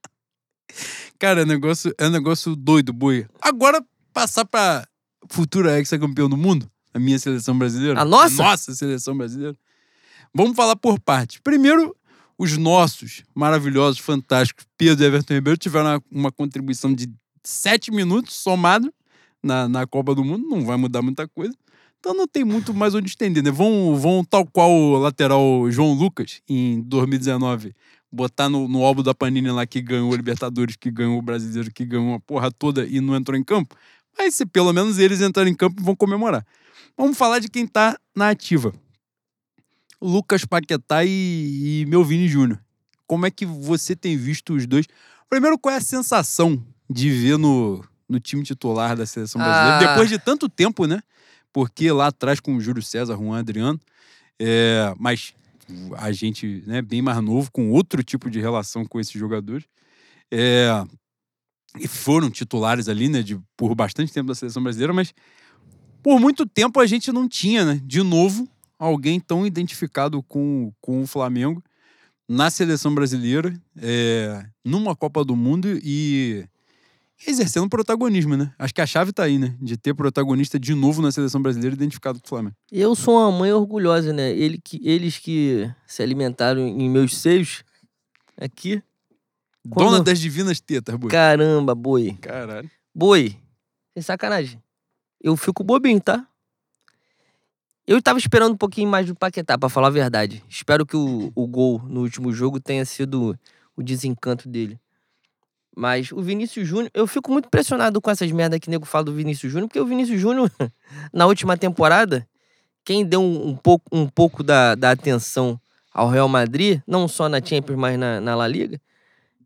Speaker 2: Cara, é um negócio, é negócio doido, boi. Agora, passar pra futura ex-campeão do mundo, a minha seleção brasileira.
Speaker 1: A nossa?
Speaker 2: Nossa seleção brasileira. Vamos falar por partes. Primeiro, os nossos maravilhosos, fantásticos, Pedro e Everton Ribeiro tiveram uma, uma contribuição de sete minutos somado na, na Copa do Mundo. Não vai mudar muita coisa. Então não tem muito mais onde estender, né? Vão, vão tal qual o lateral João Lucas, em 2019, botar no, no álbum da Panini lá que ganhou o Libertadores, que ganhou o Brasileiro, que ganhou a porra toda e não entrou em campo. Mas se pelo menos eles entrarem em campo, vão comemorar. Vamos falar de quem tá na ativa. Lucas Paquetá e, e meu Vini Júnior. Como é que você tem visto os dois? Primeiro, qual é a sensação de ver no, no time titular da seleção brasileira?
Speaker 1: Ah.
Speaker 2: Depois de tanto tempo, né? Porque lá atrás com o Júlio César, Juan Adriano, é, mas a gente né, bem mais novo, com outro tipo de relação com esses jogadores. É, e foram titulares ali, né, de, por bastante tempo da seleção brasileira, mas por muito tempo a gente não tinha, né, de novo, alguém tão identificado com, com o Flamengo na seleção brasileira, é, numa Copa do Mundo e exercendo protagonismo, né? Acho que a chave tá aí, né? De ter protagonista de novo na seleção brasileira identificado com o Flamengo.
Speaker 1: Eu sou uma mãe orgulhosa, né? Ele que, eles que se alimentaram em meus seios aqui. Quando-
Speaker 2: Dona das divinas tetas, boi.
Speaker 1: Caramba, boi.
Speaker 2: Caralho.
Speaker 1: Boi, sem sacanagem. Eu fico bobinho, tá? Eu tava esperando um pouquinho mais do Paquetá, pra falar a verdade. Espero que o, o gol no último jogo tenha sido o desencanto dele. Mas o Vinícius Júnior, eu fico muito impressionado com essas merdas que o nego fala do Vinícius Júnior, porque o Vinícius Júnior, na última temporada, quem deu um, um pouco, um pouco da, da atenção ao Real Madrid, não só na Champions, mas na, na La Liga,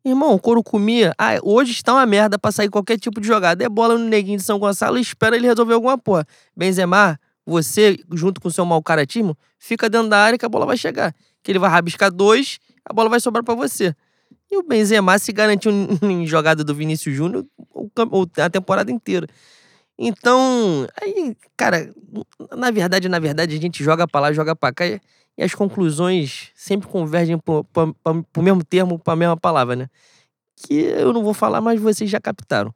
Speaker 1: Irmão, o couro comia. Ah, hoje está uma merda pra sair qualquer tipo de jogada. É bola no neguinho de São Gonçalo e espera ele resolver alguma porra. Benzema, você, junto com o seu mau caratismo, fica dentro da área que a bola vai chegar. Que ele vai rabiscar dois, a bola vai sobrar pra você. E o Benzema se garantiu em jogada do Vinícius Júnior a temporada inteira. Então, aí, cara, na verdade, na verdade, a gente joga pra lá, joga pra cá e, as conclusões sempre convergem pro, pro, pro, pro mesmo termo, pra mesma palavra, né? Que eu não vou falar, mas vocês já captaram.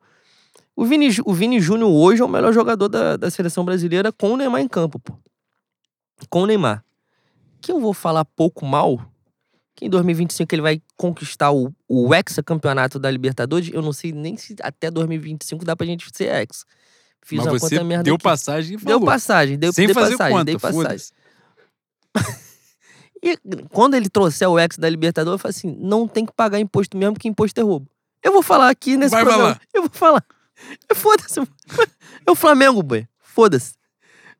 Speaker 1: O Vini, o Vini Júnior hoje é o melhor jogador da, da seleção brasileira com o Neymar em campo, pô. Com o Neymar. Que eu vou falar pouco mal, que em 2025 ele vai conquistar o, o hexacampeonato da Libertadores. Eu não sei nem se até 2025 dá pra gente ser hexa. Fiz
Speaker 2: Mas
Speaker 1: uma
Speaker 2: você
Speaker 1: conta merda
Speaker 2: deu
Speaker 1: aqui.
Speaker 2: passagem e
Speaker 1: Deu
Speaker 2: falou.
Speaker 1: passagem, deu,
Speaker 2: Sem
Speaker 1: dei
Speaker 2: fazer
Speaker 1: passagem,
Speaker 2: conta,
Speaker 1: dei passagem. E quando ele trouxer o ex da Libertadores, eu falo assim: não tem que pagar imposto mesmo, que imposto é roubo. Eu vou falar aqui nesse
Speaker 2: Vai
Speaker 1: programa.
Speaker 2: falar.
Speaker 1: Eu vou falar. É Foda-se. É o Flamengo, boy. Foda-se.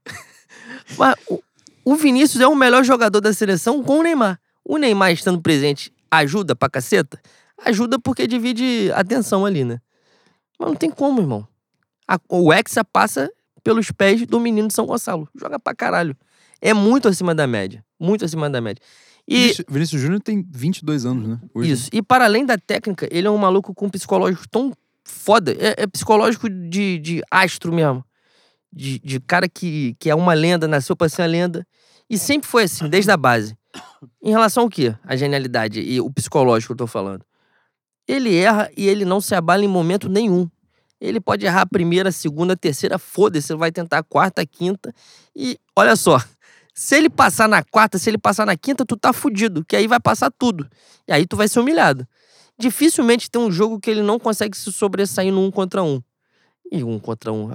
Speaker 1: Mas o, o Vinícius é o melhor jogador da seleção com o Neymar. O Neymar estando presente ajuda pra caceta? Ajuda porque divide atenção ali, né? Mas não tem como, irmão. A- o Hexa passa pelos pés do menino de São Gonçalo. Joga pra caralho. É muito acima da média. Muito acima da média. E
Speaker 2: Vinícius, Vinícius Júnior tem 22 anos, né? Hoje.
Speaker 1: isso. E para além da técnica, ele é um maluco com um psicológico tão foda. É, é psicológico de, de astro mesmo. De, de cara que, que é uma lenda, nasceu pra ser uma lenda. E sempre foi assim, desde a base. Em relação ao quê? A genialidade e o psicológico eu tô falando. Ele erra e ele não se abala em momento nenhum. Ele pode errar a primeira, a segunda, a terceira, foda-se, ele vai tentar a quarta, a quinta. E olha só, se ele passar na quarta, se ele passar na quinta, tu tá fudido, que aí vai passar tudo. E aí tu vai ser humilhado. Dificilmente tem um jogo que ele não consegue se sobressair no um contra um. E um contra um.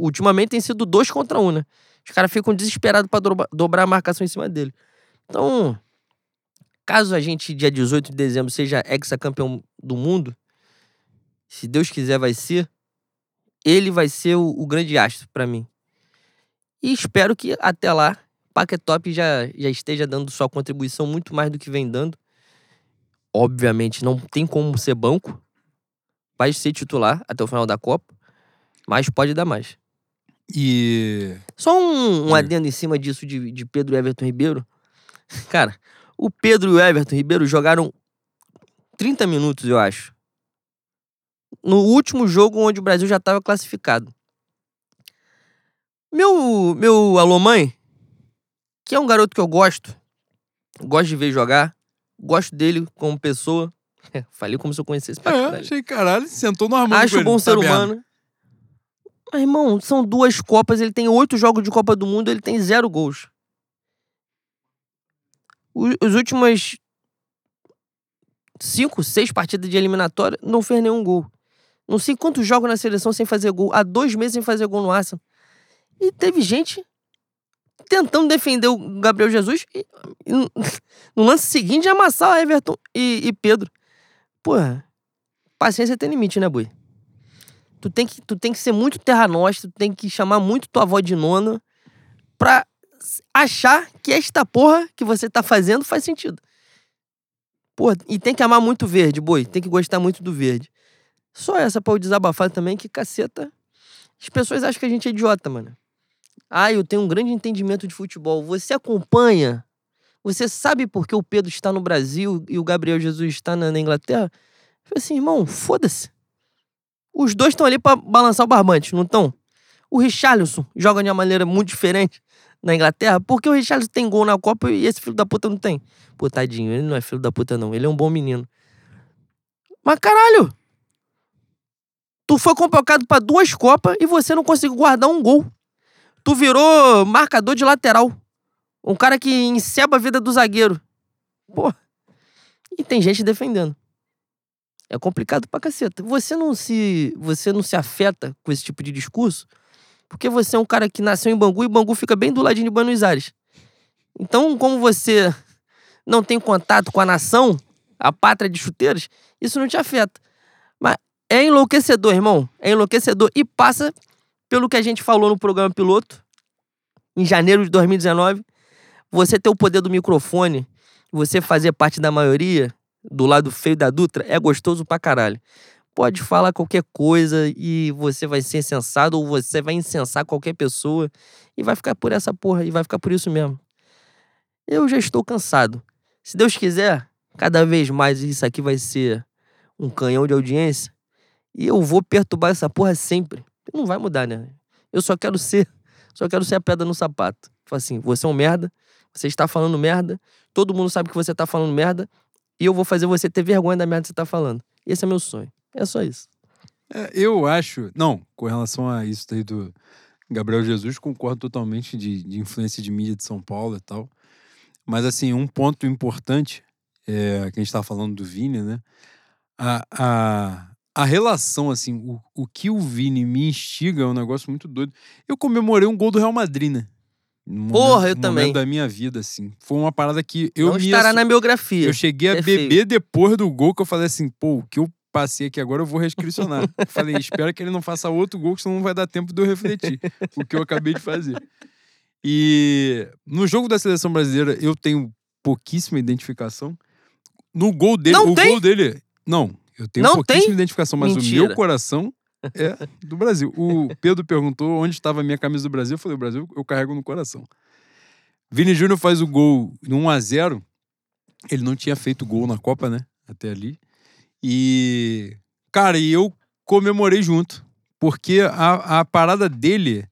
Speaker 1: Ultimamente tem sido dois contra um, né? Os caras ficam desesperados pra dobra- dobrar a marcação em cima dele. Então, caso a gente, dia 18 de dezembro, seja ex-campeão do mundo, se Deus quiser vai ser, ele vai ser o, o grande astro pra mim. E espero que até lá, Paquetop já, já esteja dando sua contribuição muito mais do que vem dando. Obviamente não tem como ser banco, vai ser titular até o final da Copa, mas pode dar mais.
Speaker 2: E.
Speaker 1: Só um, um adendo em cima disso de, de Pedro Everton Ribeiro. Cara, o Pedro e o Everton Ribeiro jogaram 30 minutos, eu acho. No último jogo onde o Brasil já estava classificado. Meu, meu alô mãe, que é um garoto que eu gosto, gosto de ver jogar, gosto dele como pessoa. Falei como se eu conhecesse pra
Speaker 2: É, achei caralho, sentou no armário.
Speaker 1: Acho bom ser humano. Mas, irmão, são duas Copas, ele tem oito jogos de Copa do Mundo, ele tem zero gols. Os últimas cinco, seis partidas de eliminatória, não fez nenhum gol. Não sei quantos jogos na seleção sem fazer gol. Há dois meses sem fazer gol no Arsenal. E teve gente tentando defender o Gabriel Jesus e, e no- lance seguinte amassar Everton e, e Pedro. Porra, paciência tem limite, né, Boi? Tu tem, que, tu tem que ser muito terra nostra, tu tem que chamar muito tua avó de nona pra achar que esta porra que você tá fazendo faz sentido. Porra, e tem que amar muito verde, boi. Tem que gostar muito do verde. Só essa pra eu desabafar também, que caceta. As pessoas acham que a gente é idiota, mano. Ah, eu tenho um grande entendimento de futebol. Você acompanha? Você sabe por que o Pedro está no Brasil e o Gabriel Jesus está na, na Inglaterra? Eu falei assim, irmão, foda-se. Os dois estão ali pra balançar o barbante, não estão? O Richarlison joga de uma maneira muito diferente na Inglaterra, porque o Richarlison tem gol na Copa e esse filho da puta não tem. Pô, tadinho, ele não é filho da puta, não. Ele é um bom menino. Mas caralho! Tu foi convocado pra duas Copas e você não conseguiu guardar um gol. Tu virou marcador de lateral. Um cara que enceba a vida do zagueiro. Pô. E tem gente defendendo. É complicado pra caceta. Você não se, você não se afeta com esse tipo de discurso, porque você é um cara que nasceu em Bangu e Bangu fica bem do ladinho de Buenos Aires. Então, como você não tem contato com a nação, a pátria de chuteiros, isso não te afeta. Mas é enlouquecedor, irmão. É enlouquecedor. E passa pelo que a gente falou no programa piloto, em janeiro de 2019. Você ter o poder do microfone, você fazer parte da maioria, do lado feio da Dutra, é gostoso pra caralho. Pode falar qualquer coisa e você vai ser insensado ou você vai incensar qualquer pessoa e vai ficar por essa porra e vai ficar por isso mesmo. Eu já estou cansado. Se Deus quiser, cada vez mais isso aqui vai ser um canhão de audiência e eu vou perturbar essa porra sempre. Não vai mudar, né? Eu só quero ser, só quero ser a pedra no sapato. Fala assim, você é um merda, você está falando merda, todo mundo sabe que você está falando merda e eu vou fazer você ter vergonha da merda que você está falando. Esse é meu sonho. É só isso.
Speaker 2: É, eu acho. Não, com relação a isso daí do Gabriel Jesus, concordo totalmente de, de influência de mídia de São Paulo e tal. Mas, assim, um ponto importante, é, que a gente estava falando do Vini, né? A, a, a relação, assim, o, o que o Vini me instiga é um negócio muito doido. Eu comemorei um gol do Real Madrid, né?
Speaker 1: Um Porra,
Speaker 2: momento,
Speaker 1: eu também.
Speaker 2: da minha vida, assim. Foi uma parada que eu
Speaker 1: não
Speaker 2: me
Speaker 1: estará
Speaker 2: assu-
Speaker 1: na biografia.
Speaker 2: Eu cheguei a
Speaker 1: É
Speaker 2: beber depois do gol que eu falei assim, pô, o que eu passei aqui agora eu vou reescricionar. falei, espero que ele não faça outro gol, senão não vai dar tempo de eu refletir o que eu acabei de fazer. E no jogo da seleção brasileira eu tenho pouquíssima identificação. No gol dele,
Speaker 1: Não
Speaker 2: o
Speaker 1: tem?
Speaker 2: gol dele, não, eu tenho
Speaker 1: Não
Speaker 2: pouquíssima
Speaker 1: tem?
Speaker 2: identificação, mas o
Speaker 1: Mentira.
Speaker 2: meu coração é do Brasil. O Pedro perguntou onde estava a minha camisa do Brasil, eu falei, o Brasil eu carrego no coração. Vini Júnior faz o gol no 1 a 0 ele não tinha feito gol na Copa, né? Até ali. E, cara, e eu comemorei junto. Porque a, a parada dele.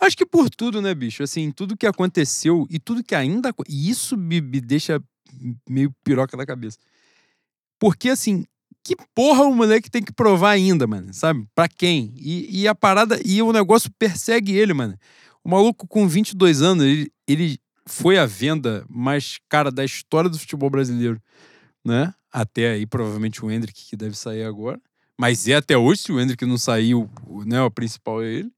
Speaker 2: Acho que por tudo, né, bicho? Assim, tudo que aconteceu e tudo que ainda. E isso me, me deixa meio piroca da cabeça. Porque, assim, que porra o moleque tem que provar ainda, mano? Sabe? Pra quem? E, e a parada. E o negócio persegue ele, mano. O maluco com 22 anos, ele, ele foi a venda mais cara da história do futebol brasileiro, né? Até aí, provavelmente, o Hendrick, que deve sair agora. Mas é até hoje, se o Hendrick não saiu, o- né, o principal é ele.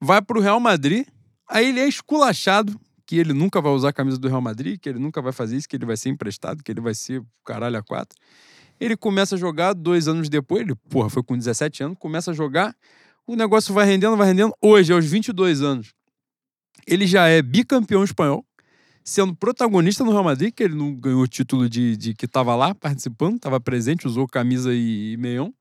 Speaker 2: Vai pro Real Madrid, aí ele é esculachado, que ele nunca vai usar a camisa do Real Madrid, que ele nunca vai fazer isso, que ele vai ser emprestado, que ele vai ser caralho a quatro. Ele começa a jogar, dois anos depois, ele, porra, foi com 17 anos, começa a jogar, o negócio vai rendendo, vai rendendo. Hoje, aos 22 anos, ele já é bicampeão espanhol, sendo protagonista no Real Madrid, que ele não ganhou o título de, de que estava lá participando, estava presente, usou camisa e, e meião.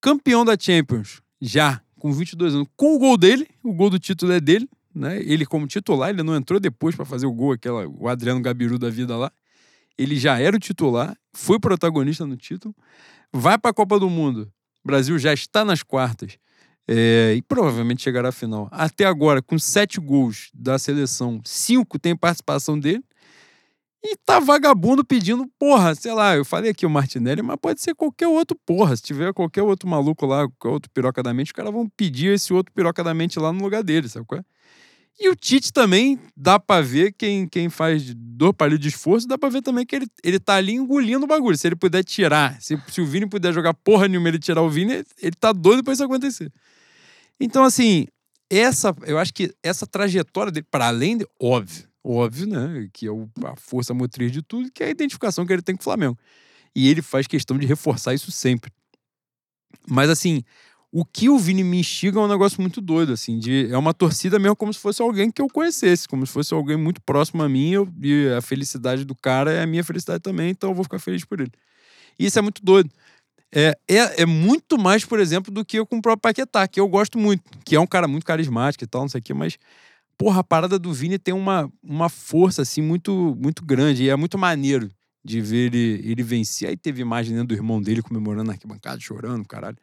Speaker 2: Campeão da Champions, já com 22 anos, com o gol dele, o gol do título é dele, né? Ele como titular, ele não entrou depois para fazer o gol, aquela, o Adriano Gabiru da vida lá. Ele já era o titular, foi protagonista no título, vai para a Copa do Mundo. O Brasil já está nas quartas. É, e provavelmente chegará à final. Até agora, com sete gols da seleção, cinco tem participação dele. E tá vagabundo pedindo, porra, sei lá, eu falei aqui o Martinelli, mas pode ser qualquer outro porra. Se tiver qualquer outro maluco lá, qualquer outro piroca da mente, os caras vão pedir esse outro piroca da mente lá no lugar dele, sabe qual é? E o Tite também dá pra ver quem, quem faz dor palito de esforço, dá pra ver também que ele, ele tá ali engolindo o bagulho. Se ele puder tirar, se, se o Vini puder jogar porra nenhuma ele tirar o Vini, ele tá doido pra isso acontecer. Então, assim, essa, eu acho que essa trajetória dele, para além de, óbvio, óbvio, né, que é o- a força motriz de tudo, que é a identificação que ele tem com o Flamengo. E ele faz questão de reforçar isso sempre. Mas, assim, o que o Vini me instiga é um negócio muito doido, assim, de, é uma torcida mesmo como se fosse alguém que eu conhecesse, como se fosse alguém muito próximo a mim, eu- e a felicidade do cara é a minha felicidade também, então eu vou ficar feliz por ele. E isso é muito doido. É, é, é muito mais, por exemplo, do que eu com o próprio Paquetá, que eu gosto muito, que é um cara muito carismático e tal, não sei o quê, mas, porra, a parada do Vini tem uma, uma força, assim, muito, muito grande, e é muito maneiro de ver ele, ele vencer. Aí teve imagem né, do irmão dele comemorando na arquibancada, chorando, caralho.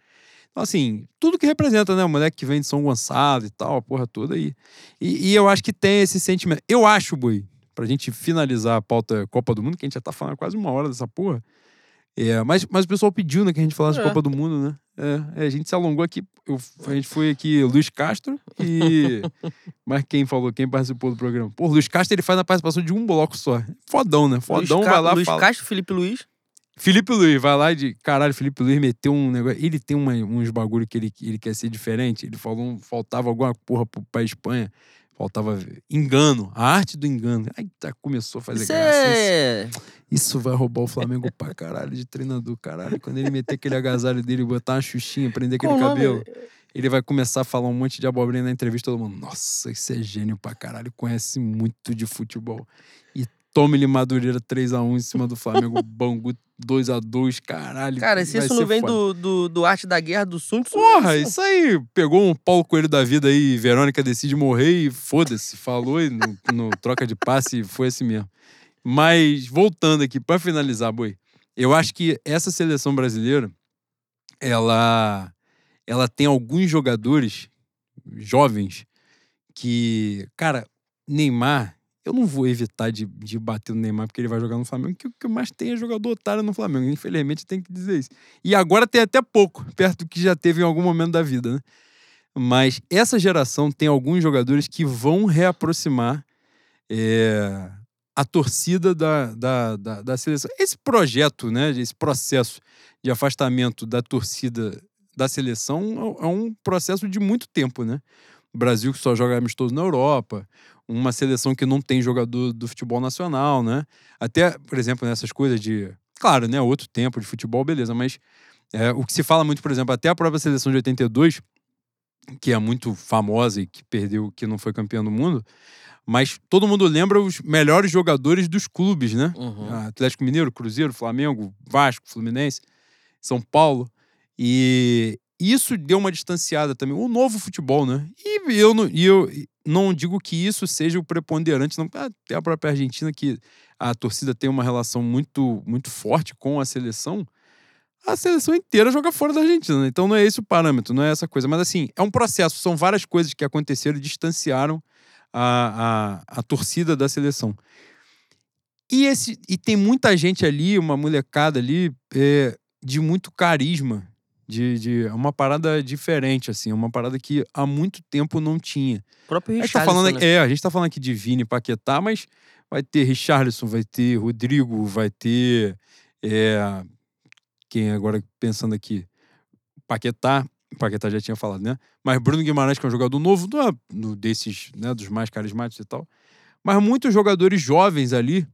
Speaker 2: Então, assim, tudo que representa, né? O moleque que vem de São Gonçalo e tal, a porra toda aí. E, e eu acho que tem esse sentimento. Eu acho, Boi, pra gente finalizar a pauta Copa do Mundo, que a gente já tá falando quase uma hora dessa porra, É, mas, mas o pessoal pediu, né, que a gente falasse
Speaker 1: É.
Speaker 2: Copa do Mundo, né? É, é, a gente se alongou aqui. eu- a gente foi aqui Luiz Castro e. mas quem falou, quem participou do programa? Pô, Luiz Castro ele faz a participação de um bloco só. Fodão, né? Fodão,
Speaker 1: Luiz
Speaker 2: vai lá
Speaker 1: Luiz
Speaker 2: fala.
Speaker 1: Castro, Felipe Luiz.
Speaker 2: Felipe Luiz, vai lá de. Caralho, Felipe Luiz meteu um negócio. Ele tem uma- uns bagulho que ele, ele quer ser diferente. Ele falou, faltava alguma porra pro- pra Espanha. Faltava engano, a arte do engano. Aí tá, começou a fazer
Speaker 1: Isso
Speaker 2: graça. Isso,
Speaker 1: é...
Speaker 2: isso vai roubar o Flamengo pra caralho de treinador, caralho. Quando ele meter aquele agasalho dele, botar uma xuxinha, prender aquele
Speaker 1: Qual o nome?
Speaker 2: cabelo, ele vai começar a falar um monte de abobrinha na entrevista. Todo mundo, nossa, esse é gênio pra caralho, conhece muito de futebol. E tome-lhe Madureira 3x1 em cima do Flamengo, Bangu 2x2, caralho.
Speaker 1: Cara, se isso não vem do, do, do Arte da Guerra do Sun Tzu...
Speaker 2: Porra, isso aí pegou um Paulo Coelho da vida aí, Verônica decide morrer e foda-se, falou e no, no troca de passe foi assim mesmo. Mas voltando aqui pra finalizar, boi, eu acho que essa seleção brasileira ela ela tem alguns jogadores jovens que, cara, Neymar, eu não vou evitar de, de bater no Neymar porque ele vai jogar no Flamengo, que o que mais tem é jogador otário no Flamengo, infelizmente tem que dizer isso. E agora tem até pouco, perto do que já teve em algum momento da vida, né? Mas essa geração tem alguns jogadores que vão reaproximar é, a torcida da, da, da, da seleção. Esse projeto, né, esse processo de afastamento da torcida da seleção é um processo de muito tempo, né? O Brasil que só joga amistoso na Europa, uma seleção que não tem jogador do futebol nacional, né? Até, por exemplo, nessas coisas de. Claro, né? Outro tempo de futebol, beleza, mas é, o que se fala muito, por exemplo, até a própria seleção de 82, que é muito famosa e que perdeu, que não foi campeã do mundo, mas todo mundo lembra os melhores jogadores dos clubes, né?
Speaker 1: Uhum.
Speaker 2: Atlético Mineiro, Cruzeiro, Flamengo, Vasco, Fluminense, São Paulo. E isso deu uma distanciada também. O novo futebol, né? E eu não, e eu não digo que isso seja o preponderante, não. Até a própria Argentina, que a torcida tem uma relação muito, muito forte com a seleção. A seleção inteira joga fora da Argentina, então não é esse o parâmetro, não é essa coisa. Mas assim, é um processo, são várias coisas que aconteceram e distanciaram a, a, a torcida da seleção. E, esse, e tem muita gente ali, uma molecada ali, é, de muito carisma, de, de é uma parada diferente, assim, uma parada que há muito tempo não tinha.
Speaker 1: O próprio
Speaker 2: A gente tá falando,
Speaker 1: né?
Speaker 2: É, a gente tá falando aqui de Vini Paquetá, mas vai ter Richarlison, vai ter Rodrigo, vai ter. é, quem agora pensando aqui? Paquetá. Paquetá já tinha falado, né? Mas Bruno Guimarães, que é um jogador novo, não é no desses, né, dos mais carismáticos e tal. Mas muitos jogadores jovens ali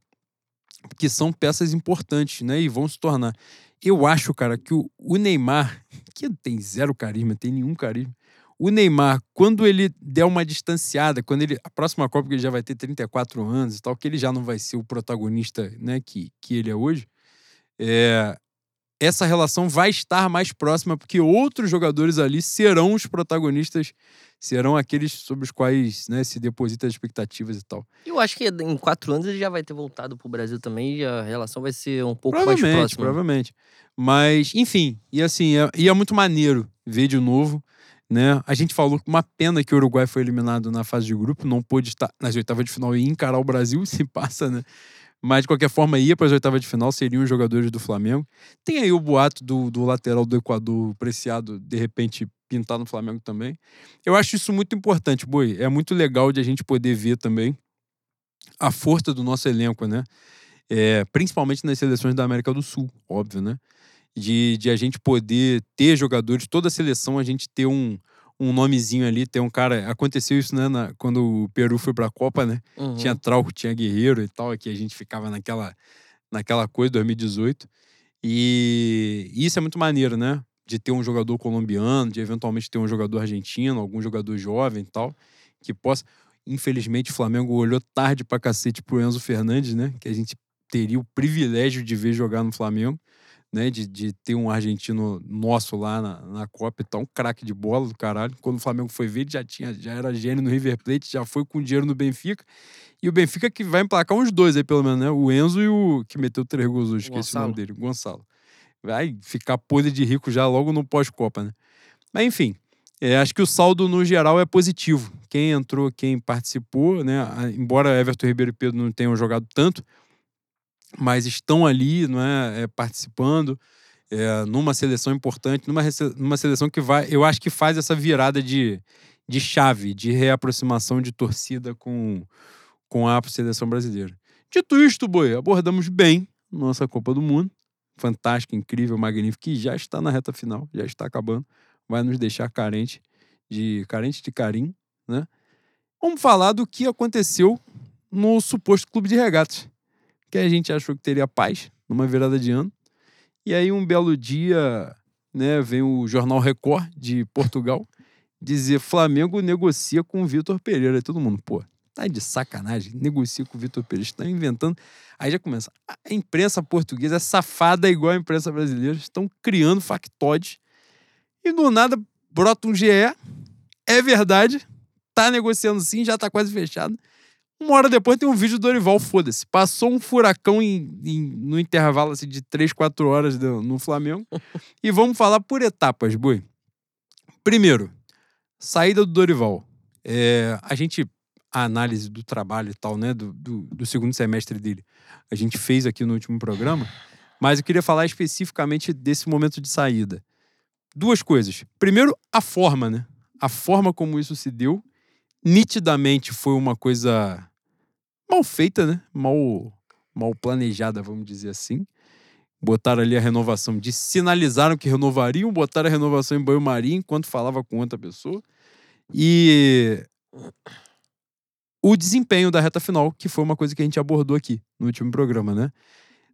Speaker 2: que são peças importantes, né? E vão se tornar. Eu acho, cara, que o, o Neymar, que tem zero carisma, tem nenhum carisma. O Neymar, quando ele der uma distanciada, quando ele. A próxima Copa, que ele já vai ter 34 anos e tal, que ele já não vai ser o protagonista né, que, que ele é hoje, é, essa relação vai estar mais próxima, porque outros jogadores ali serão os protagonistas, serão aqueles sobre os quais né, se depositam as expectativas e tal.
Speaker 1: Eu acho que em quatro anos ele já vai ter voltado pro Brasil também e a relação vai ser um pouco mais
Speaker 2: Provavelmente,
Speaker 1: próxima.
Speaker 2: provavelmente. Mas, enfim, e assim, é, e é muito maneiro ver de novo, né? A gente falou que uma pena que o Uruguai foi eliminado na fase de grupo, não pôde estar nas oitavas de final e encarar o Brasil, se passa, né? Mas, de qualquer forma, ia para as oitavas de final, seriam os jogadores do Flamengo. Tem aí o boato do, do lateral do Equador, Preciado, de repente pintar no Flamengo também. Eu acho isso muito importante, Boi. É muito legal de a gente poder ver também a força do nosso elenco, né? É, principalmente nas seleções da América do Sul, óbvio, né? De, de a gente poder ter jogadores, toda a seleção, a gente ter um, um nomezinho ali, ter um cara. Aconteceu isso, né? na- quando o Peru foi pra Copa, né?
Speaker 1: Uhum.
Speaker 2: Tinha Trauco, tinha Guerreiro e tal, que a gente ficava naquela, naquela coisa, 2018. E isso é muito maneiro, né? De ter um jogador colombiano, de eventualmente ter um jogador argentino, algum jogador jovem e tal, que possa. Infelizmente, o Flamengo olhou tarde pra cacete pro Enzo Fernandes, né? Que a gente teria o privilégio de ver jogar no Flamengo, né? De, de ter um argentino nosso lá na, na Copa e tal, um craque de bola do caralho. Quando o Flamengo foi ver, ele já, tinha, já era gênio no River Plate, já foi com dinheiro no Benfica. E o Benfica que vai emplacar uns dois aí, pelo menos, né? O Enzo e o que meteu três gols hoje, esqueci o nome dele, o Gonçalo. Vai ficar podre de rico já logo no pós-Copa, né? Mas enfim, é, acho que o saldo no geral é positivo. Quem entrou, quem participou, né? Embora Everton Ribeiro e Pedro não tenham jogado tanto, mas estão ali, não é, é participando é, numa seleção importante, numa, numa seleção que vai, eu acho que faz essa virada de, de chave, de reaproximação de torcida com, com a seleção brasileira. Dito isto, boi, abordamos bem nossa Copa do Mundo. Fantástica, incrível, magnífica, que já está na reta final, já está acabando. Vai nos deixar carente de carente de carinho, né? Vamos falar do que aconteceu no suposto clube de regatas, que a gente achou que teria paz numa virada de ano. E aí um belo dia, né, vem o jornal Record de Portugal dizer Flamengo negocia com Vitor Pereira. E todo mundo, pô, tá de sacanagem, negocia com o Vitor Pereira, está inventando. Aí já começa. A imprensa portuguesa é safada igual a imprensa brasileira, estão criando factoides. E do nada brota um GE, é verdade, tá negociando sim, já tá quase fechado. Uma hora depois tem um vídeo do Dorival, foda-se. Passou um furacão em, em, no intervalo assim, de 3, 4 horas do, no Flamengo. e vamos falar por etapas, Boi. Primeiro, saída do Dorival. É, a gente, a análise do trabalho e tal, né, do, do, do segundo semestre dele, a gente fez aqui no último programa. Mas eu queria falar especificamente desse momento de saída. Duas coisas. Primeiro, a forma, né? A forma como isso se deu nitidamente foi uma coisa mal feita, né? Mal, mal planejada, vamos dizer assim. Botaram ali a renovação, de sinalizaram que renovariam, botaram a renovação em banho-maria enquanto falava com outra pessoa. E o desempenho da reta final, que foi uma coisa que a gente abordou aqui no último programa, né?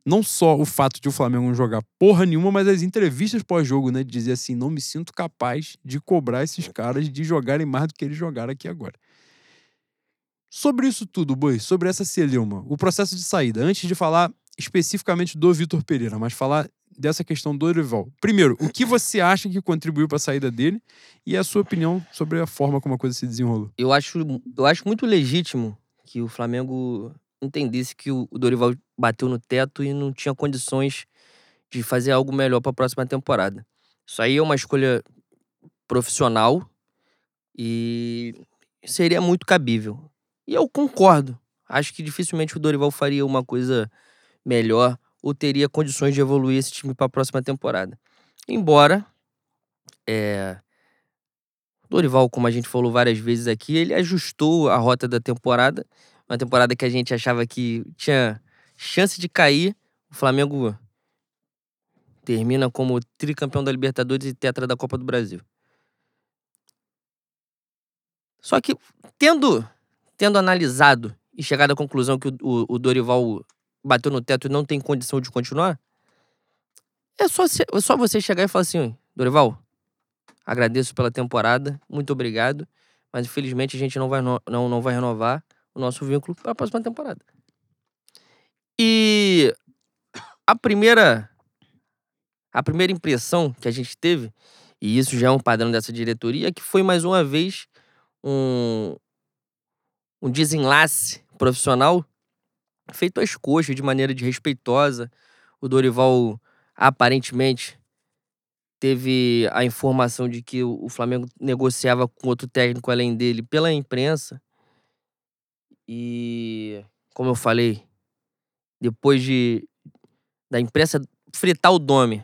Speaker 2: não só o fato de o Flamengo não jogar porra nenhuma, mas as entrevistas pós-jogo, né? De dizer assim, não me sinto capaz de cobrar esses caras de jogarem mais do que eles jogaram aqui agora. Sobre isso tudo, Boi, sobre essa celeuma, o processo de saída, antes de falar especificamente do Vitor Pereira, mas falar dessa questão do Dorival. Primeiro, o que você acha que contribuiu para a saída dele e a sua opinião sobre a forma como a coisa se desenrolou?
Speaker 1: Eu acho, eu acho muito legítimo que o Flamengo entendesse que o Dorival bateu no teto e não tinha condições de fazer algo melhor para a próxima temporada. Isso aí é uma escolha profissional e seria muito cabível. E eu concordo. Acho que dificilmente o Dorival faria uma coisa melhor ou teria condições de evoluir esse time para a próxima temporada. Embora é, Dorival, como a gente falou várias vezes aqui, ele ajustou a rota da temporada uma temporada que a gente achava que tinha chance de cair. O Flamengo termina como tricampeão da Libertadores e tetra da Copa do Brasil. Só que, tendo, tendo analisado e chegado à conclusão que o, o, o Dorival bateu no teto e não tem condição de continuar, é só, é só você chegar e falar assim: Dorival, agradeço pela temporada, muito obrigado, mas infelizmente a gente não vai, não, não vai renovar o nosso vínculo para a próxima temporada. E a primeira a primeira impressão que a gente teve, e isso já é um padrão dessa diretoria, é que foi mais uma vez um, um desenlace profissional feito às coxas, de maneira desrespeitosa. O Dorival aparentemente teve a informação de que o Flamengo negociava com outro técnico além dele pela imprensa. E, como eu falei, depois de da imprensa fritar o Dome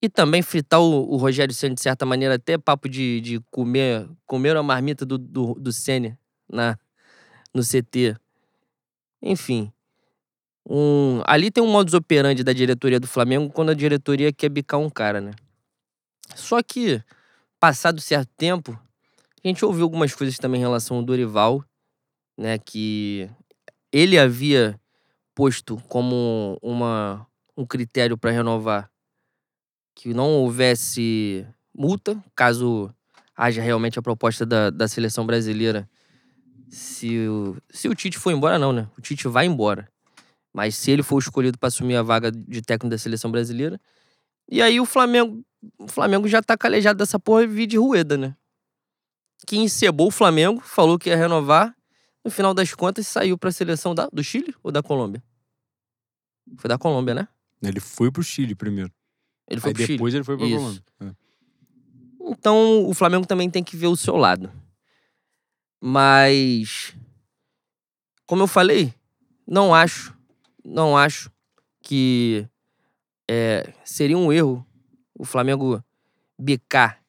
Speaker 1: e também fritar o, o Rogério Senna, de certa maneira, até papo de, de comer, comer a marmita do, do, do Senna na, no CT. Enfim. Um, ali tem um modus operandi da diretoria do Flamengo quando a diretoria quer bicar um cara, né? Só que, passado certo tempo, a gente ouviu algumas coisas também em relação ao Dorival né, que ele havia posto como uma, um critério para renovar que não houvesse multa, caso haja realmente a proposta da, da seleção brasileira. Se o, se o Tite for embora, não, né? O Tite vai embora. Mas se ele for escolhido para assumir a vaga de técnico da seleção brasileira. E aí o Flamengo. O Flamengo já tá calejado dessa porra e de Rueda, né? Que encebou o Flamengo, falou que ia renovar no final das contas, saiu para a seleção da, do Chile ou da Colômbia? Foi da Colômbia, né?
Speaker 2: Ele foi pro Chile primeiro.
Speaker 1: Ele foi
Speaker 2: Aí
Speaker 1: pro Chile.
Speaker 2: depois ele foi pra. Colômbia. É.
Speaker 1: Então, o Flamengo também tem que ver o seu lado. Mas, como eu falei, não acho, não acho que é, seria um erro o Flamengo bicar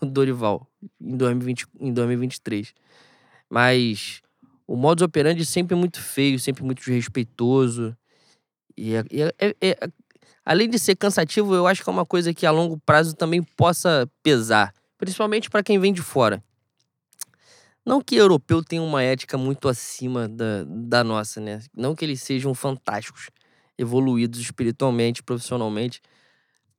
Speaker 1: o Dorival em, 2020, em 2023. Mas o modus operandi sempre muito feio, sempre muito desrespeitoso. E, é, é, é, é, além de ser cansativo, eu acho que é uma coisa que a longo prazo também possa pesar. Principalmente para quem vem de fora. Não que europeu tenha uma ética muito acima da, da nossa, né? Não que eles sejam fantásticos, evoluídos espiritualmente, profissionalmente.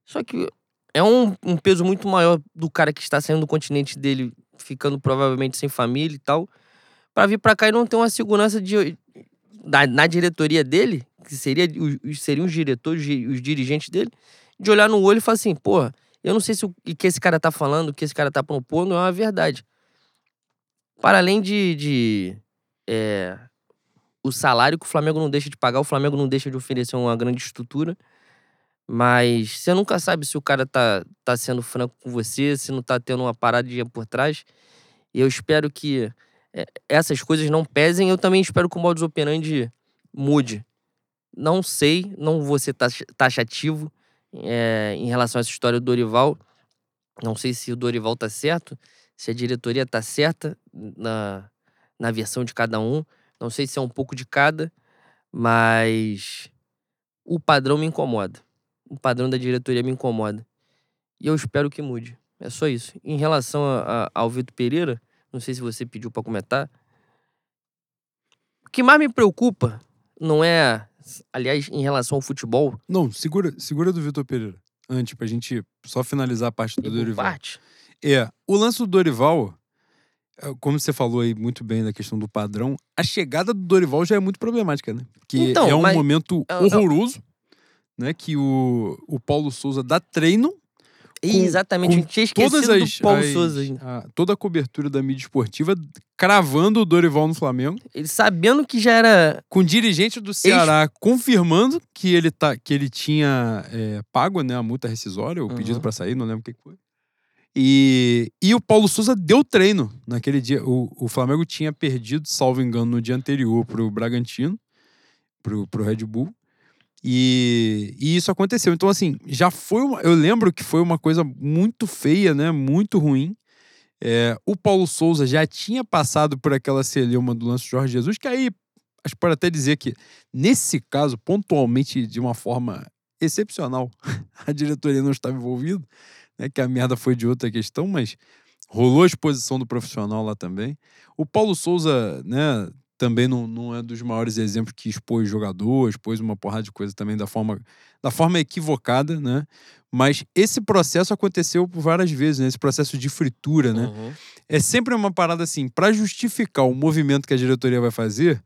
Speaker 1: Só que é um, um peso muito maior do cara que está saindo do continente dele, ficando provavelmente sem família e tal, para vir para cá e não ter uma segurança de, da, na diretoria dele, que seria, os, seriam os diretores, os dirigentes dele, de olhar no olho e falar assim, porra, eu não sei se o que esse cara tá falando, o que esse cara tá propondo é uma verdade. Para além de, de é, o salário que o Flamengo não deixa de pagar, o Flamengo não deixa de oferecer uma grande estrutura. Mas você nunca sabe se o cara tá, tá sendo franco com você, se não tá tendo uma paradinha por trás. E eu espero que é, essas coisas não pesem. Eu também espero que o modus operandi mude. Não sei, não vou ser taxativo é, em relação a essa história do Dorival. Não sei se o Dorival tá certo, se a diretoria tá certa na, na versão de cada um. Não sei se é um pouco de cada, mas o padrão me incomoda. O padrão da diretoria me incomoda. E eu espero que mude. É só isso. Em relação a, a, ao Vitor Pereira, não sei se você pediu para comentar. O que mais me preocupa não é, aliás, em relação ao futebol.
Speaker 2: Não, segura, segura do Vitor Pereira. Antes, pra gente só finalizar a parte do Dorival. Parte? É, o lance do Dorival, é, como você falou aí muito bem da questão do padrão, a chegada do Dorival já é muito problemática, né? Porque então, é um mas... momento horroroso, né? Que o, o Paulo Souza dá treino.
Speaker 1: Com, Exatamente, com a gente tinha esquecido todas as, do Paulo
Speaker 2: as,
Speaker 1: Souza.
Speaker 2: A, toda a cobertura da mídia esportiva cravando o Dorival no Flamengo.
Speaker 1: Ele sabendo que já era.
Speaker 2: Com o dirigente do Ceará Ex... confirmando que ele, tá, que ele tinha é, pago né, a multa rescisória, o uhum. pedido para sair, não lembro o que foi. E, e o Paulo Souza deu treino naquele dia. O, o Flamengo tinha perdido, salvo engano, no dia anterior pro Bragantino, pro, pro Red Bull. E, e isso aconteceu. Então, assim, já foi uma, Eu lembro que foi uma coisa muito feia, né? Muito ruim. É, o Paulo Souza já tinha passado por aquela celeuma do lance Jorge Jesus, que aí acho que pode até dizer que, nesse caso, pontualmente, de uma forma excepcional, a diretoria não estava envolvida né, que a merda foi de outra questão, mas rolou a exposição do profissional lá também. O Paulo Souza, né, também não, não é dos maiores exemplos que expôs jogador, expôs uma porrada de coisa também da forma, da forma equivocada, né? Mas esse processo aconteceu por várias vezes, né? Esse processo de fritura, né? Uhum. É sempre uma parada assim, para justificar o movimento que a diretoria vai fazer,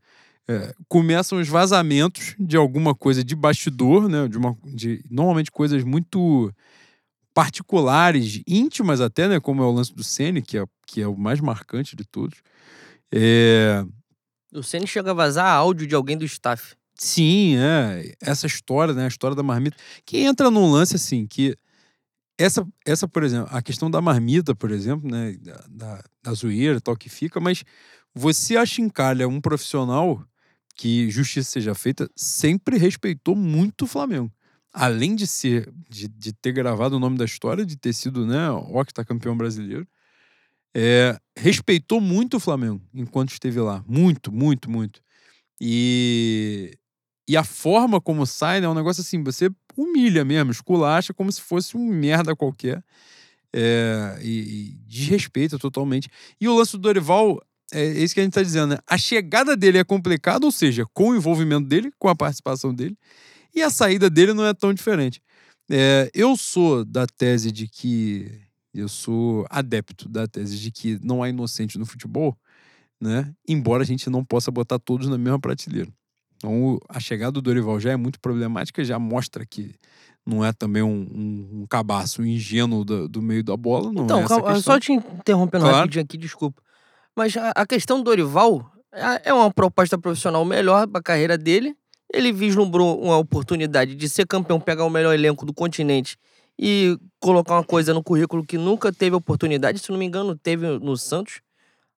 Speaker 2: é, começam os vazamentos de alguma coisa de bastidor, né? De, uma, de normalmente coisas muito particulares, íntimas até, né? Como é o lance do Sene, que é, que é o mais marcante de todos. É...
Speaker 1: O Sene chega a vazar áudio de alguém do staff.
Speaker 2: Sim, é. Essa história, né? A história da marmita. Que entra num lance assim, que essa, essa, por exemplo, a questão da marmita, por exemplo, né? Da, da, da zoeira tal que fica, mas você achincalha um profissional que justiça seja feita, sempre respeitou muito o Flamengo além de ser de, de, ter gravado o nome da história, de ter sido né, octacampeão brasileiro, é, respeitou muito o Flamengo enquanto esteve lá. Muito, muito, muito. E, e a forma como sai né, é um negócio assim, você humilha mesmo, esculacha como se fosse um merda qualquer. É, e, e desrespeita totalmente. E o lance do Dorival, é isso que a gente está dizendo, né? A chegada dele é complicada, ou seja, com o envolvimento dele, com a participação dele. E a saída dele não é tão diferente. É, eu sou da tese de que. Eu sou adepto da tese de que não há inocente no futebol, né? Embora a gente não possa botar todos na mesma prateleira. Então, a chegada do Dorival já é muito problemática, já mostra que não é também um, um, um cabaço ingênuo do, do, meio da bola. Não então, é calma,
Speaker 1: só te interrompendo claro. rapidinho aqui, desculpa. Mas a, a questão do Dorival é, é uma proposta profissional melhor para a carreira dele ele vislumbrou uma oportunidade de ser campeão, pegar o melhor elenco do continente e colocar uma coisa no currículo que nunca teve oportunidade, se não me engano, teve no Santos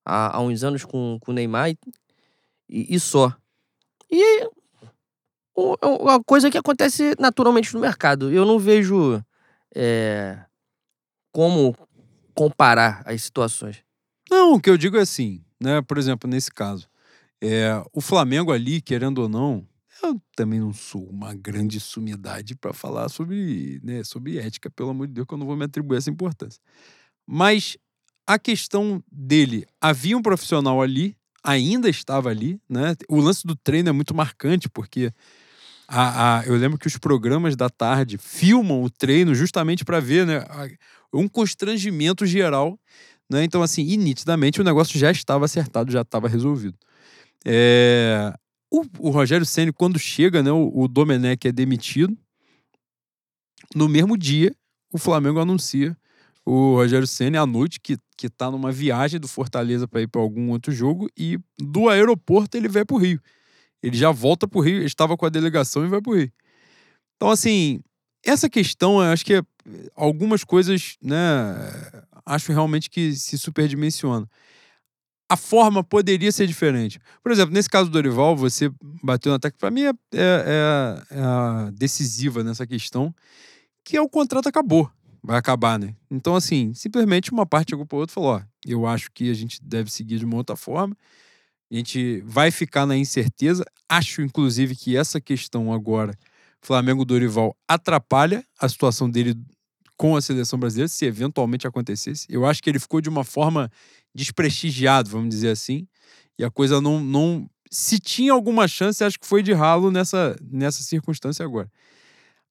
Speaker 1: há, há uns anos com, o Neymar e, e só. E uma coisa que acontece naturalmente no mercado. Eu não vejo é, como comparar as situações.
Speaker 2: Não, o que eu digo é assim, né? Por exemplo, nesse caso, é, o Flamengo ali, querendo ou não, também não sou uma grande sumidade para falar sobre, né, sobre ética, pelo amor de Deus, que eu não vou me atribuir essa importância. Mas a questão dele, havia um profissional ali, ainda estava ali, né? O lance do treino é muito marcante, porque a, a, eu lembro que os programas da tarde filmam o treino justamente para ver, né? Um constrangimento geral, né? Então, assim, nitidamente o negócio já estava acertado, já estava resolvido. É, o, o Rogério Senna, quando chega, né, o, o Domenech é demitido. No mesmo dia, o Flamengo anuncia o Rogério Senna à noite, que, que tá numa viagem do Fortaleza para ir para algum outro jogo, e do aeroporto ele vai para o Rio. Ele já volta para o Rio, estava com a delegação e vai para o Rio. Então, assim, essa questão, eu acho que é, algumas coisas, né, acho realmente que se superdimensiona a forma poderia ser diferente. Por exemplo, nesse caso do Dorival, você bateu na tecla, para mim é, é, é, decisiva nessa questão, que é o contrato acabou. Vai acabar, né? Então, assim, simplesmente uma parte chegou para outra e falou: ó, eu acho que a gente deve seguir de uma outra forma. A gente vai ficar na incerteza. Acho, inclusive, que essa questão agora, Flamengo Dorival, atrapalha a situação dele com a seleção brasileira, se eventualmente acontecesse. Eu acho que ele ficou de uma forma desprestigiado, vamos dizer assim. E a coisa não, não. Se tinha alguma chance, acho que foi de ralo nessa, nessa circunstância agora.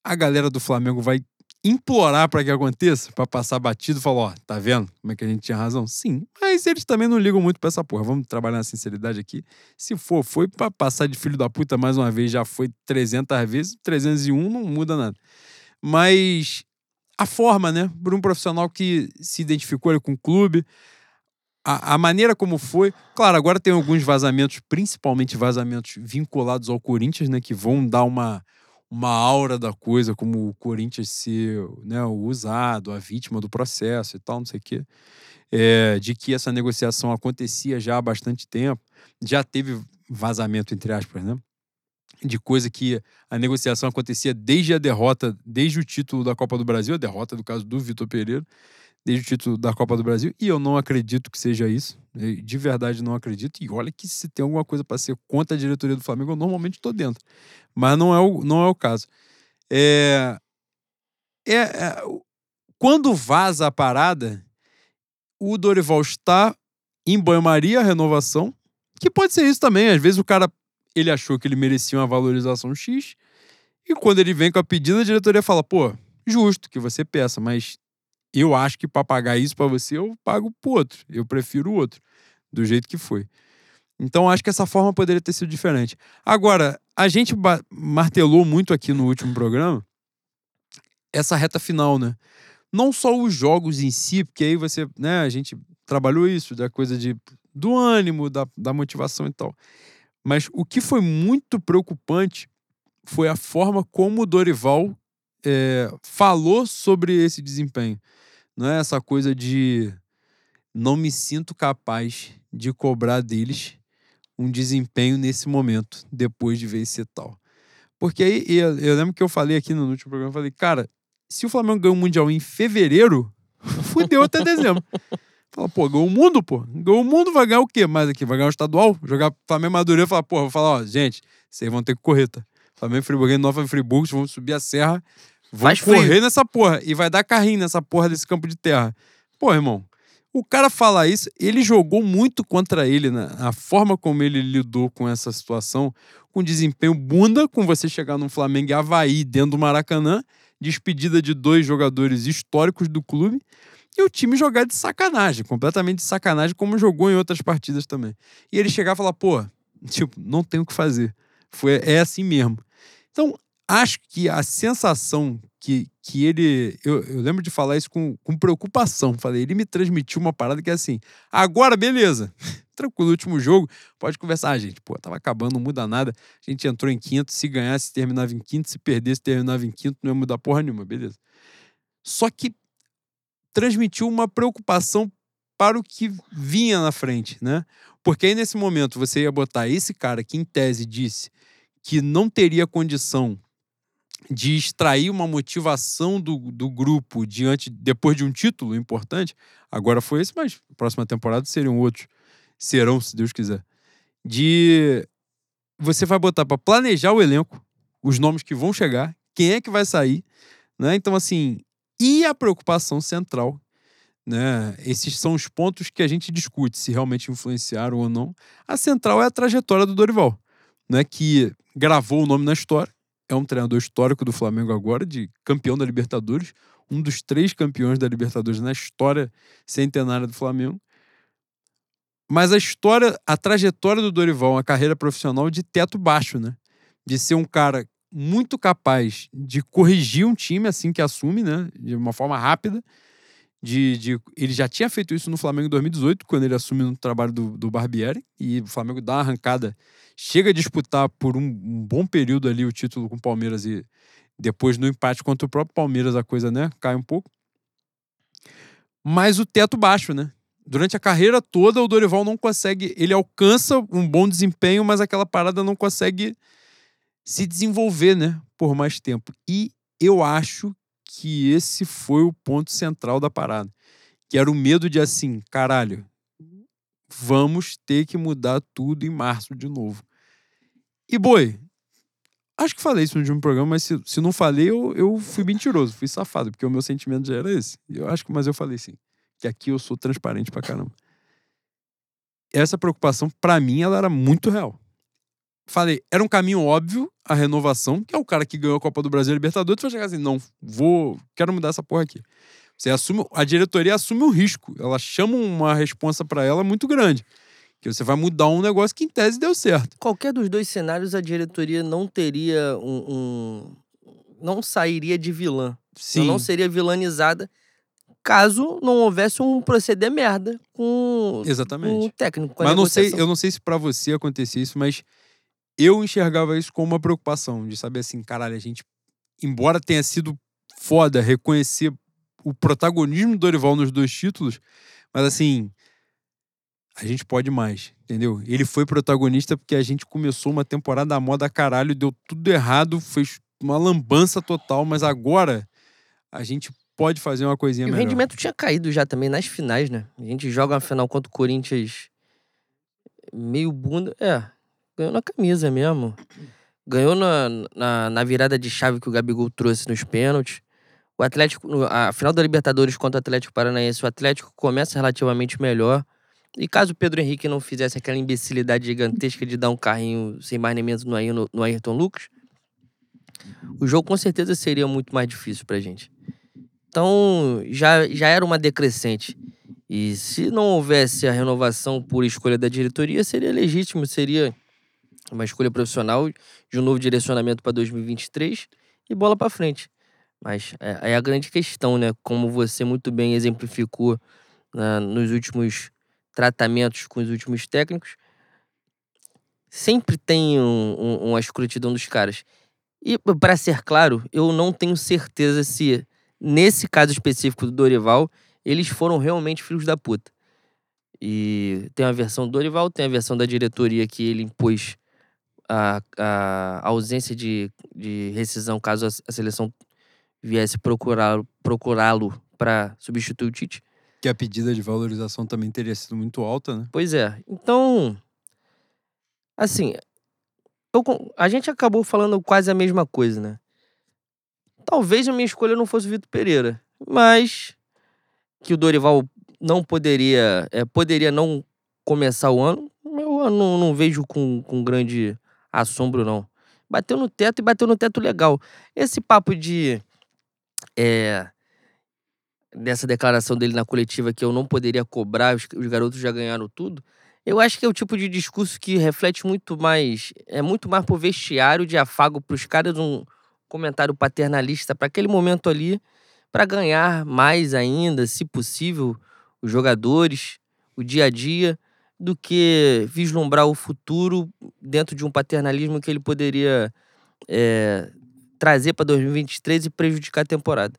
Speaker 2: A galera do Flamengo vai implorar para que aconteça, para passar batido falar: ó, tá vendo como é que a gente tinha razão? Sim, mas eles também não ligam muito para essa porra. Vamos trabalhar na sinceridade aqui. Se for, foi para passar de filho da puta mais uma vez, já foi 300 vezes, 301 não muda nada. Mas a forma, né, por um profissional que se identificou com o clube, a, a, maneira como foi. Claro, agora tem alguns vazamentos, principalmente vazamentos vinculados ao Corinthians, né? Que vão dar uma, uma aura da coisa, como o Corinthians ser né, o usado, a vítima do processo e tal, não sei o quê. É, de que essa negociação acontecia já há bastante tempo. Já teve vazamento, entre aspas, né? De coisa que a negociação acontecia desde a derrota, desde o título da Copa do Brasil, a derrota do caso do Vitor Pereira desde o título da Copa do Brasil, e eu não acredito que seja isso. De verdade, não acredito. E olha que se tem alguma coisa para ser contra a diretoria do Flamengo, eu normalmente estou dentro. Mas não é o, não é o caso. É, é, é, quando vaza a parada, o Dorival está em banho-maria, a renovação, que pode ser isso também. Às vezes o cara ele achou que ele merecia uma valorização X, e quando ele vem com a pedida, a diretoria fala: pô, justo que você peça, mas eu acho que para pagar isso para você, eu pago pro outro. Eu prefiro o outro, do jeito que foi. Então, acho que essa forma poderia ter sido diferente. Agora, a gente martelou muito aqui no último programa essa reta final, né? Não só os jogos em si, porque aí você, né, a gente trabalhou isso, da coisa de, do ânimo, da, da motivação e tal. Mas o que foi muito preocupante foi a forma como o Dorival é, falou sobre esse desempenho. Não é essa coisa de não me sinto capaz de cobrar deles um desempenho nesse momento, depois de vencer tal. Porque aí, eu, eu lembro que eu falei aqui no último programa, eu falei, cara, se o Flamengo ganhou o Mundial em fevereiro, fudeu até dezembro. Fala, pô, ganhou o mundo, pô. Ganhou o mundo, vai ganhar o quê mais aqui? Vai ganhar o estadual? Jogar Flamengo Madureira falar, pô, vou falar, ó, gente, vocês vão ter que correr, tá? Flamengo Friburgo, Nova Friburgo, vão subir a serra Vai correr frio. nessa porra e vai dar carrinho nessa porra desse campo de terra. Pô, irmão, o cara falar isso, ele jogou muito contra ele, né? A forma como ele lidou com essa situação, com desempenho bunda, com você chegar no Flamengo e Havaí dentro do Maracanã, despedida de dois jogadores históricos do clube, e o time jogar de sacanagem, completamente de sacanagem, como jogou em outras partidas também. E ele chegar e falar, pô, tipo, não tem o que fazer. Foi, é assim mesmo. Então, acho que a sensação que, que ele. Eu, eu lembro de falar isso com, com preocupação. Falei, ele me transmitiu uma parada que é assim: agora, beleza. Tranquilo, último jogo, pode conversar. Ah, gente, pô, tava acabando, não muda nada. A gente entrou em quinto, se ganhasse, terminava em quinto, se perdesse, terminava em quinto, não ia mudar porra nenhuma, beleza. Só que transmitiu uma preocupação para o que vinha na frente, né? Porque aí nesse momento você ia botar esse cara que em tese disse que não teria condição de extrair uma motivação do, do grupo diante depois de um título importante, agora foi esse, mas próxima temporada seriam outros. Serão, se Deus quiser. De você vai botar para planejar o elenco, os nomes que vão chegar, quem é que vai sair, né? Então assim, e a preocupação central, né? Esses são os pontos que a gente discute se realmente influenciaram ou não. A central é a trajetória do Dorival, né? Que gravou o nome na história é um treinador histórico do Flamengo agora, de campeão da Libertadores, um dos três campeões da Libertadores na história centenária do Flamengo. Mas a história, a trajetória do Dorival, uma carreira profissional de teto baixo, né? De ser um cara muito capaz de corrigir um time assim que assume, né? De uma forma rápida. De, de, ele já tinha feito isso no Flamengo em 2018, quando ele assume no trabalho do, do Barbieri, e o Flamengo dá uma arrancada chega a disputar por um, um, bom período ali o título com o Palmeiras e depois no empate contra o próprio Palmeiras a coisa, né, cai um pouco. Mas o teto baixo, né? Durante a carreira toda o Dorival não consegue, ele alcança um bom desempenho, mas aquela parada não consegue se desenvolver, né, por mais tempo. E eu acho que esse foi o ponto central da parada, que era o medo de assim, caralho, vamos ter que mudar tudo em março de novo. E boi, acho que falei isso no último programa, mas se, se não falei, eu, eu fui mentiroso, fui safado, porque o meu sentimento já era esse. Eu acho que, mas eu falei sim, que aqui eu sou transparente pra caramba. Essa preocupação, para mim, ela era muito real. Falei, era um caminho óbvio a renovação, que é o cara que ganhou a Copa do Brasil e Libertadores, vai chegar assim, não, vou, quero mudar essa porra aqui. Você assume, a diretoria assume o risco. Ela chama uma responsa para ela muito grande. Que você vai mudar um negócio que em tese deu certo.
Speaker 1: Qualquer dos dois cenários, a diretoria não teria um. um não sairia de vilã. Sim. Não seria vilanizada caso não houvesse um proceder merda com,
Speaker 2: Exatamente.
Speaker 1: com o técnico. Com
Speaker 2: mas não sei, eu não sei se para você acontecia isso, mas eu enxergava isso como uma preocupação de saber assim, caralho, a gente, embora tenha sido foda reconhecer o protagonismo do Dorival nos dois títulos, mas assim, a gente pode mais, entendeu? Ele foi protagonista porque a gente começou uma temporada à moda caralho, deu tudo errado, fez uma lambança total, mas agora a gente pode fazer uma coisinha e melhor.
Speaker 1: O rendimento tinha caído já também nas finais, né? A gente joga uma final contra o Corinthians meio bunda. É, ganhou na camisa mesmo. Ganhou na, na, na virada de chave que o Gabigol trouxe nos pênaltis. O Atlético, a final da Libertadores contra o Atlético Paranaense, o Atlético começa relativamente melhor. E caso o Pedro Henrique não fizesse aquela imbecilidade gigantesca de dar um carrinho sem mais nem menos no, no, no Ayrton Lucas, o jogo com certeza seria muito mais difícil pra gente. Então, já, já era uma decrescente. E se não houvesse a renovação por escolha da diretoria, seria legítimo, seria uma escolha profissional de um novo direcionamento para 2023 e bola para frente. Mas é, é, a grande questão, né? Como você muito bem exemplificou né, nos últimos tratamentos com os últimos técnicos, sempre tem um, um, uma escrutidão dos caras. E, para ser claro, eu não tenho certeza se, nesse caso específico do Dorival, eles foram realmente filhos da puta. E tem a versão do Dorival, tem a versão da diretoria que ele impôs a, a ausência de, de rescisão caso a, seleção viesse procurá-lo procurá-lo para substituir o Tite.
Speaker 2: Que a pedida de valorização também teria sido muito alta, né?
Speaker 1: Pois é. Então, assim, eu, a gente acabou falando quase a mesma coisa, né? Talvez a minha escolha não fosse o Vitor Pereira, mas que o Dorival não poderia, é, poderia não começar o ano, eu não, não vejo com, com grande assombro, não. Bateu no teto e bateu no teto legal. Esse papo de é, dessa declaração dele na coletiva que eu não poderia cobrar, os, os garotos já ganharam tudo. Eu acho que é o tipo de discurso que reflete muito mais, é muito mais pro vestiário de afago pros caras, um comentário paternalista para aquele momento ali, para ganhar mais ainda, se possível, os jogadores, o dia a dia, do que vislumbrar o futuro dentro de um paternalismo que ele poderia é, trazer para 2023 e prejudicar a temporada.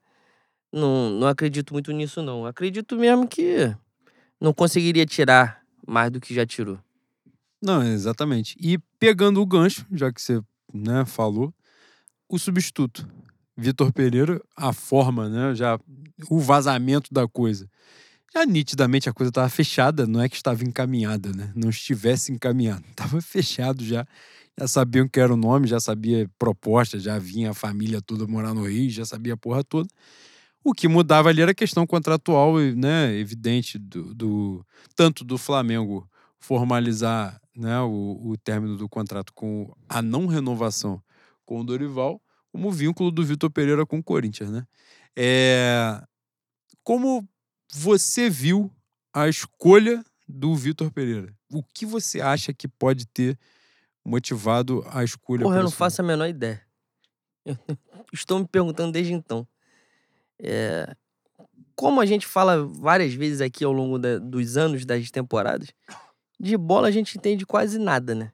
Speaker 1: Não, não acredito muito nisso, não. Acredito mesmo que não conseguiria tirar mais do que já tirou.
Speaker 2: Não, exatamente. E pegando o gancho, já que você né, falou, o substituto. Vitor Pereira, a forma, né, já o vazamento da coisa. Já nitidamente a coisa estava fechada, não é que estava encaminhada, né? Não estivesse encaminhado, estava fechado já. Já sabiam que era o nome, já sabia proposta, já vinha a família toda morar no Rio, já sabia a porra toda. O que mudava ali era a questão contratual, né, evidente, do, do tanto do Flamengo formalizar né, o, o término do contrato com a não renovação com o Dorival, como o vínculo do Vitor Pereira com o Corinthians. Né? É... Como você viu a escolha do Vitor Pereira? O que você acha que pode ter motivado a escolha?
Speaker 1: Porra, eu não faço a menor ideia. estou me perguntando desde então. É, como a gente fala várias vezes aqui ao longo da, dos anos das temporadas, de bola a gente entende quase nada, né?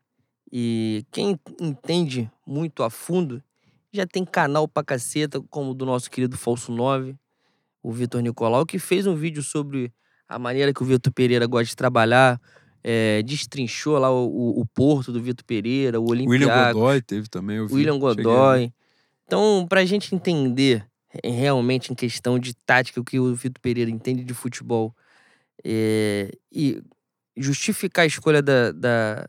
Speaker 1: E quem entende muito a fundo já tem canal pra caceta, como o do nosso querido Falso 9, o Vitor Nicolau, que fez um vídeo sobre a maneira que o Vitor Pereira gosta de trabalhar, é, destrinchou lá o, o, o Porto do Vitor Pereira, o Olympiacos.
Speaker 2: William Godoy teve também. o
Speaker 1: William Godoy. Então, pra gente entender realmente em questão de tática, o que o Vitor Pereira entende de futebol. É, e justificar a escolha da, da,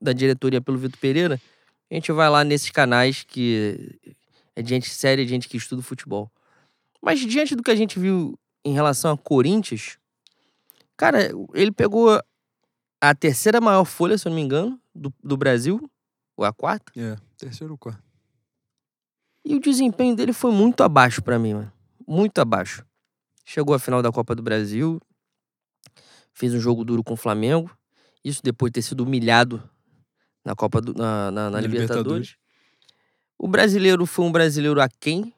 Speaker 1: da diretoria pelo Vitor Pereira, a gente vai lá nesses canais que é gente séria, gente que estuda futebol. Mas diante do que a gente viu em relação a Corinthians, cara, ele pegou a terceira maior folha, se eu não me engano, do, do Brasil, ou a quarta?
Speaker 2: É, terceiro ou quarto.
Speaker 1: E o desempenho dele foi muito abaixo para mim, mano. Muito abaixo. Chegou à final da Copa do Brasil, fez um jogo duro com o Flamengo. Isso depois de ter sido humilhado na Copa do, na, na, na Libertadores. Libertadores. O brasileiro foi um brasileiro aquém.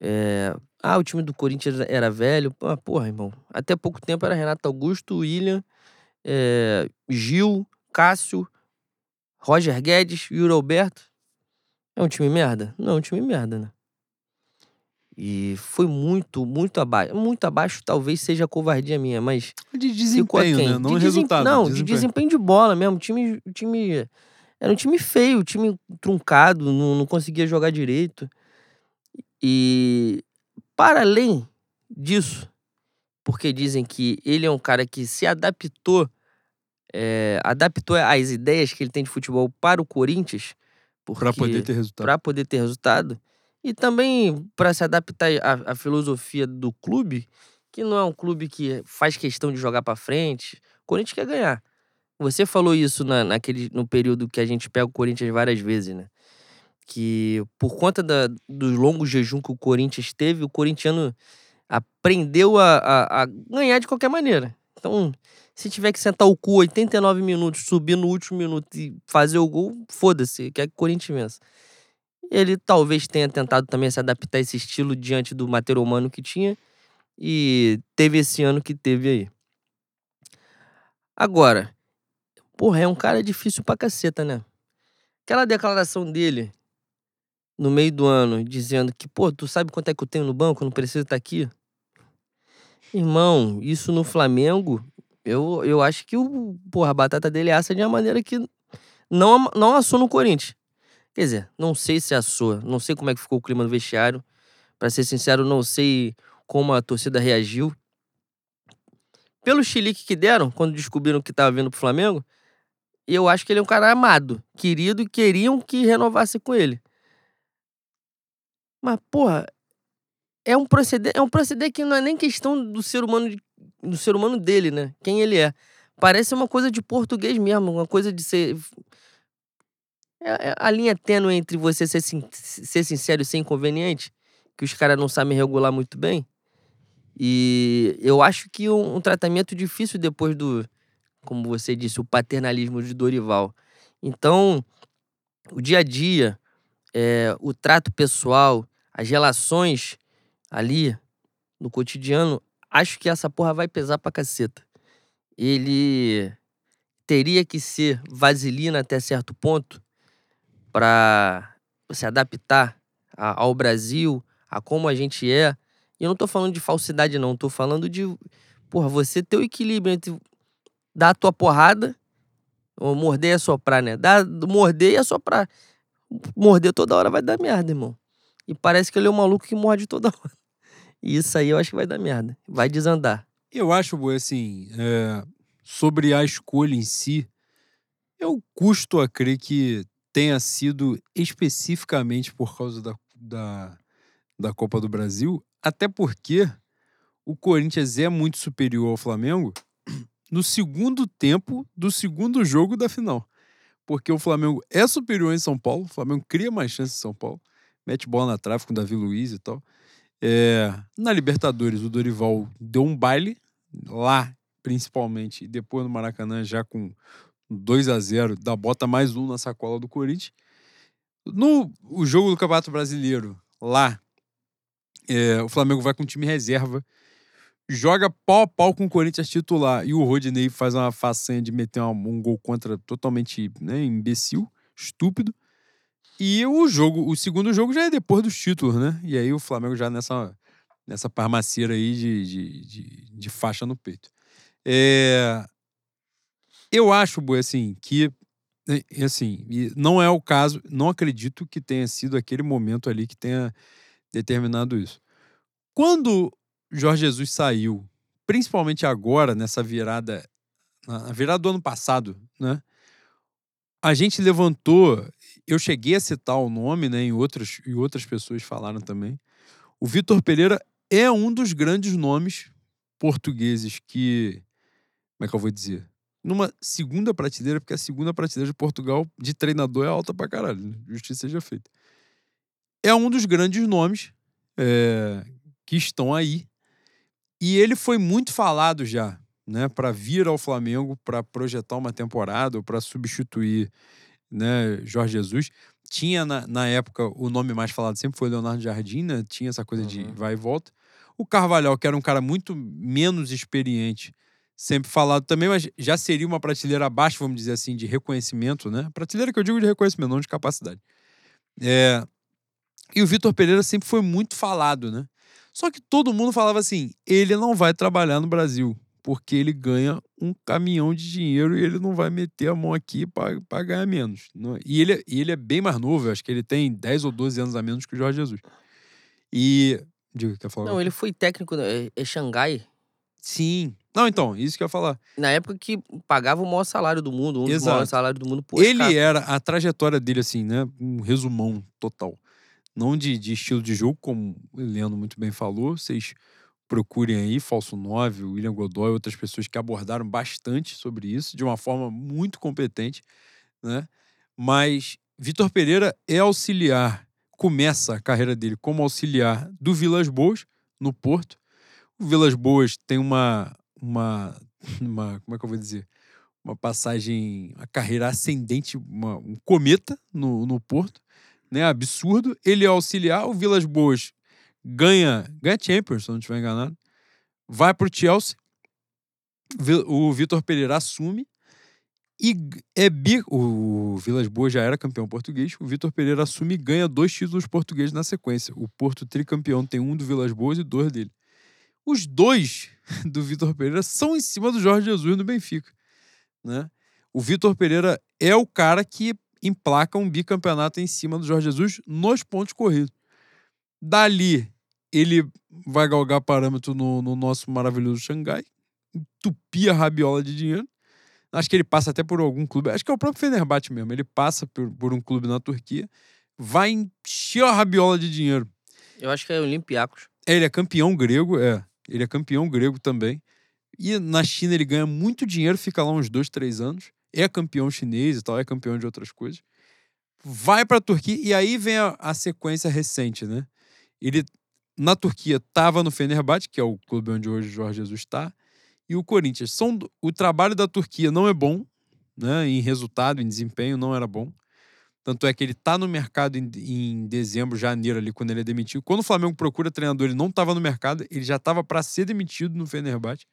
Speaker 1: É... Ah, o time do Corinthians era velho. Ah, porra, irmão. Até pouco tempo era Renato Augusto, William, é... Gil, Cássio, Roger Guedes, Yuri Alberto. É um time merda? Não, é um time merda, né? E foi muito, muito abaixo. Muito abaixo talvez seja covardia minha, mas.
Speaker 2: De desempenho, né? Não de resultado.
Speaker 1: Não,
Speaker 2: desempenho.
Speaker 1: de desempenho de bola mesmo. O time, o time. Era um time feio, um time truncado, não, não conseguia jogar direito. E. Para além disso, porque dizem que ele é um cara que se adaptou. É, adaptou as ideias que ele tem de futebol para o Corinthians
Speaker 2: para poder ter resultado.
Speaker 1: Para poder ter resultado. E também para se adaptar à, à, filosofia do clube, que não é um clube que faz questão de jogar para frente. O Corinthians quer ganhar. Você falou isso na, naquele, no período que a gente pega o Corinthians várias vezes, né? Que por conta da, do longo jejum que o Corinthians teve, o corintiano aprendeu a, a, a ganhar de qualquer maneira. Então, se tiver que sentar o cu 89 minutos, subir no último minuto e fazer o gol, foda-se, quer que o Corinthians vença. Ele talvez tenha tentado também se adaptar a esse estilo diante do material humano que tinha e teve esse ano que teve aí. Agora, porra, é um cara difícil pra caceta, né? Aquela declaração dele no meio do ano, dizendo que, pô, tu sabe quanto é que eu tenho no banco, não preciso estar aqui. Irmão, isso no Flamengo eu, eu acho que o, porra, a batata dele assa de uma maneira que não, não assou no Corinthians. Quer dizer, não sei se assou, não sei como é que ficou o clima no vestiário. Para ser sincero, não sei como a torcida reagiu. Pelo chilique que deram, quando descobriram que tava vindo pro Flamengo, eu acho que ele é um cara amado, querido e queriam que renovasse com ele. Mas, porra, é um proceder, é um proceder que não é nem questão do ser humano do ser humano dele, né? Quem ele é. Parece uma coisa de português mesmo, uma coisa de ser. É, é a linha tênue entre você ser, ser sincero e ser inconveniente, que os caras não sabem regular muito bem. E eu acho que um, um, tratamento difícil depois do, como você disse, o paternalismo de Dorival. Então, o dia a dia, é, o trato pessoal, as relações ali no cotidiano acho que essa porra vai pesar pra caceta. Ele teria que ser vaselina até certo ponto para se adaptar a, ao Brasil, a como a gente é. E eu não tô falando de falsidade, não. Tô falando de, porra, você ter o equilíbrio entre dar a tua porrada O morder e assoprar, né? Dá, morder e assoprar. Morder toda hora vai dar merda, irmão. E parece que ele é um maluco que morde toda hora. E isso aí eu acho que vai dar merda. Vai desandar.
Speaker 2: Eu acho, assim, é, sobre a escolha em si, eu custo a crer que tenha sido especificamente por causa da, da, da Copa do Brasil, até porque o Corinthians é muito superior ao Flamengo no segundo tempo do segundo jogo da final. Porque o Flamengo é superior em São Paulo, o Flamengo cria mais chances em São Paulo, mete bola na trave com o Davi Luiz e tal. É, na Libertadores, o Dorival deu um baile, lá principalmente, e depois no Maracanã já com 2 a 0 dá bota mais um na sacola do Corinthians. No o jogo do Campeonato Brasileiro, lá, é, o Flamengo vai com time reserva, joga pau a pau com o Corinthians titular e o Rodinei faz uma façanha de meter um, um gol contra totalmente né, imbecil, estúpido. E o jogo, o segundo jogo já é depois dos títulos, né? E aí o Flamengo já nessa, nessa parmaceira aí de, de, de, de faixa no peito. É... Eu acho, Boi, assim, que assim, não é o caso, não acredito que tenha sido aquele momento ali que tenha determinado isso. Quando Jorge Jesus saiu, principalmente agora, nessa virada, na virada do ano passado, né? A gente levantou, eu cheguei a citar o nome, né? E outras, e outras pessoas falaram também. O Vitor Pereira é um dos grandes nomes portugueses que. Como é que eu vou dizer? Numa segunda prateleira, porque a segunda prateleira de Portugal de treinador é alta pra caralho, né? justiça seja feita. É um dos grandes nomes é, que estão aí. E ele foi muito falado já, né, para vir ao Flamengo para projetar uma temporada para substituir, né, Jorge Jesus. Tinha na, na, época o nome mais falado sempre foi Leonardo Jardim, né? Tinha essa coisa uhum. de vai e volta. O Carvalhal, que era um cara muito menos experiente, sempre falado também, mas já seria uma prateleira abaixo, vamos dizer assim, de reconhecimento, né? Prateleira que eu digo de reconhecimento, não de capacidade. É... E o Vitor Pereira sempre foi muito falado, né? Só que todo mundo falava assim: ele não vai trabalhar no Brasil, porque ele ganha um caminhão de dinheiro e ele não vai meter a mão aqui para ganhar menos. E ele, e ele é bem mais novo, acho que ele tem 10 ou 12 anos a menos que o Jorge Jesus. E. Diga, quer falar?
Speaker 1: Não, ele foi técnico. É, é Xangai?
Speaker 2: Sim. Não, então, isso que eu ia falar.
Speaker 1: Na época que pagava o maior salário do mundo, um Exato. dos maiores salários do mundo.
Speaker 2: Pô, ele era, a trajetória dele, assim, né? Um resumão total não de, de estilo de jogo, como o Leandro muito bem falou. Vocês procurem aí, Falso 9, William Godoy, outras pessoas que abordaram bastante sobre isso, de uma forma muito competente, né? Mas Vitor Pereira é auxiliar, começa a carreira dele como auxiliar do Vilas Boas, no Porto. O Vilas Boas tem uma, uma, uma como é que eu vou dizer? Uma passagem, uma carreira ascendente, uma, um cometa no, no Porto né? Absurdo. Ele é auxiliar, o Vilas Boas ganha, ganha Champions, se não estiver enganado. Vai para o Chelsea. O Vitor Pereira assume. E é bi... O Vilas Boas já era campeão português. O Vitor Pereira assume e ganha dois títulos portugueses na sequência. O Porto tricampeão tem um do Vilas Boas e dois dele. Os dois do Vitor Pereira são em cima do Jorge Jesus no Benfica. Né? O Vitor Pereira é o cara que emplaca um bicampeonato em cima do Jorge Jesus nos pontos corridos. Dali, ele vai galgar parâmetro no, no nosso maravilhoso Xangai, entupir a rabiola de dinheiro. Acho que ele passa até por algum clube. Acho que é o próprio Fenerbahçe mesmo. Ele passa por, por um clube na Turquia, vai encher a rabiola de dinheiro.
Speaker 1: Eu acho que é Olympiacos.
Speaker 2: É, ele é campeão grego, é. Ele é campeão grego também. E na China ele ganha muito dinheiro, fica lá uns dois, três anos é campeão chinês e tal, é campeão de outras coisas. Vai para a Turquia e aí vem a, a, sequência recente, né? Ele na Turquia estava no Fenerbahçe, que é o clube onde hoje o Jorge Jesus está, e o Corinthians. São, o trabalho da Turquia não é bom, né? Em resultado, em desempenho, não era bom. Tanto é que ele está no mercado em, em, dezembro, janeiro, ali, quando ele é demitido. Quando o Flamengo procura treinador, ele não estava no mercado, ele já estava para ser demitido no Fenerbahçe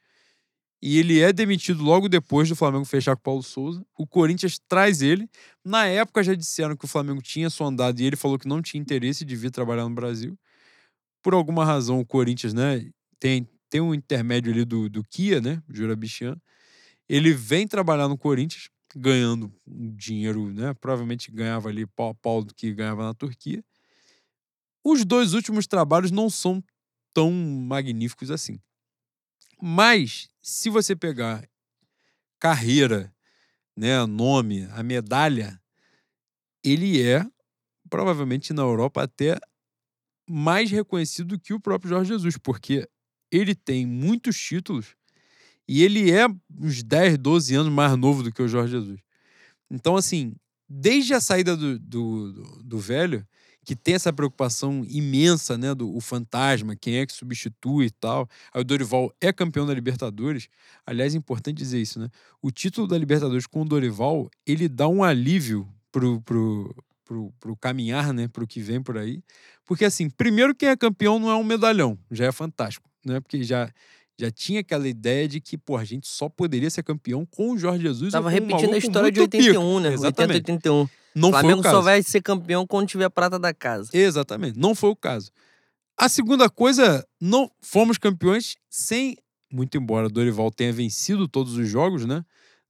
Speaker 2: e ele é demitido logo depois do Flamengo fechar com o Paulo Souza. O Corinthians traz ele. Na época já disseram que o Flamengo tinha sondado e ele falou que não tinha interesse de vir trabalhar no Brasil. Por alguma razão, o Corinthians, né, tem, tem um intermédio ali do, do Kia, né, Jura Bichian. Ele vem trabalhar no Corinthians, ganhando dinheiro, né? Provavelmente ganhava ali pau a pau do que ganhava na Turquia. Os dois últimos trabalhos não são tão magníficos assim. Mas, se você pegar carreira, né, nome, a medalha, ele é provavelmente na Europa até mais reconhecido que o próprio Jorge Jesus, porque ele tem muitos títulos e ele é uns 10, 12 anos mais novo do que o Jorge Jesus. Então, assim, desde a saída do, do, do, do velho, que tem essa preocupação imensa, né, do fantasma, quem é que substitui e tal. Aí o Dorival é campeão da Libertadores. Aliás, é importante dizer isso, né? O título da Libertadores com o Dorival, ele dá um alívio pro, pro, pro, pro caminhar, né, pro que vem por aí. Porque assim, primeiro quem é campeão não é um medalhão, já é fantástico, né? Porque já já tinha aquela ideia de que, pô, a gente só poderia ser campeão com o Jorge Jesus.
Speaker 1: Tava repetindo a história de 81, pico. né? Exatamente. 80, 81. Não o Flamengo só vai ser campeão quando tiver prata da casa.
Speaker 2: Exatamente, não foi o caso. A segunda coisa, não fomos campeões sem, muito embora Dorival tenha vencido todos os jogos, né?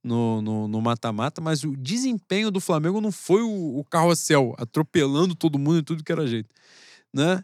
Speaker 2: No mata-mata, mas o desempenho do Flamengo não foi o, o carrossel atropelando todo mundo em tudo que era jeito, né?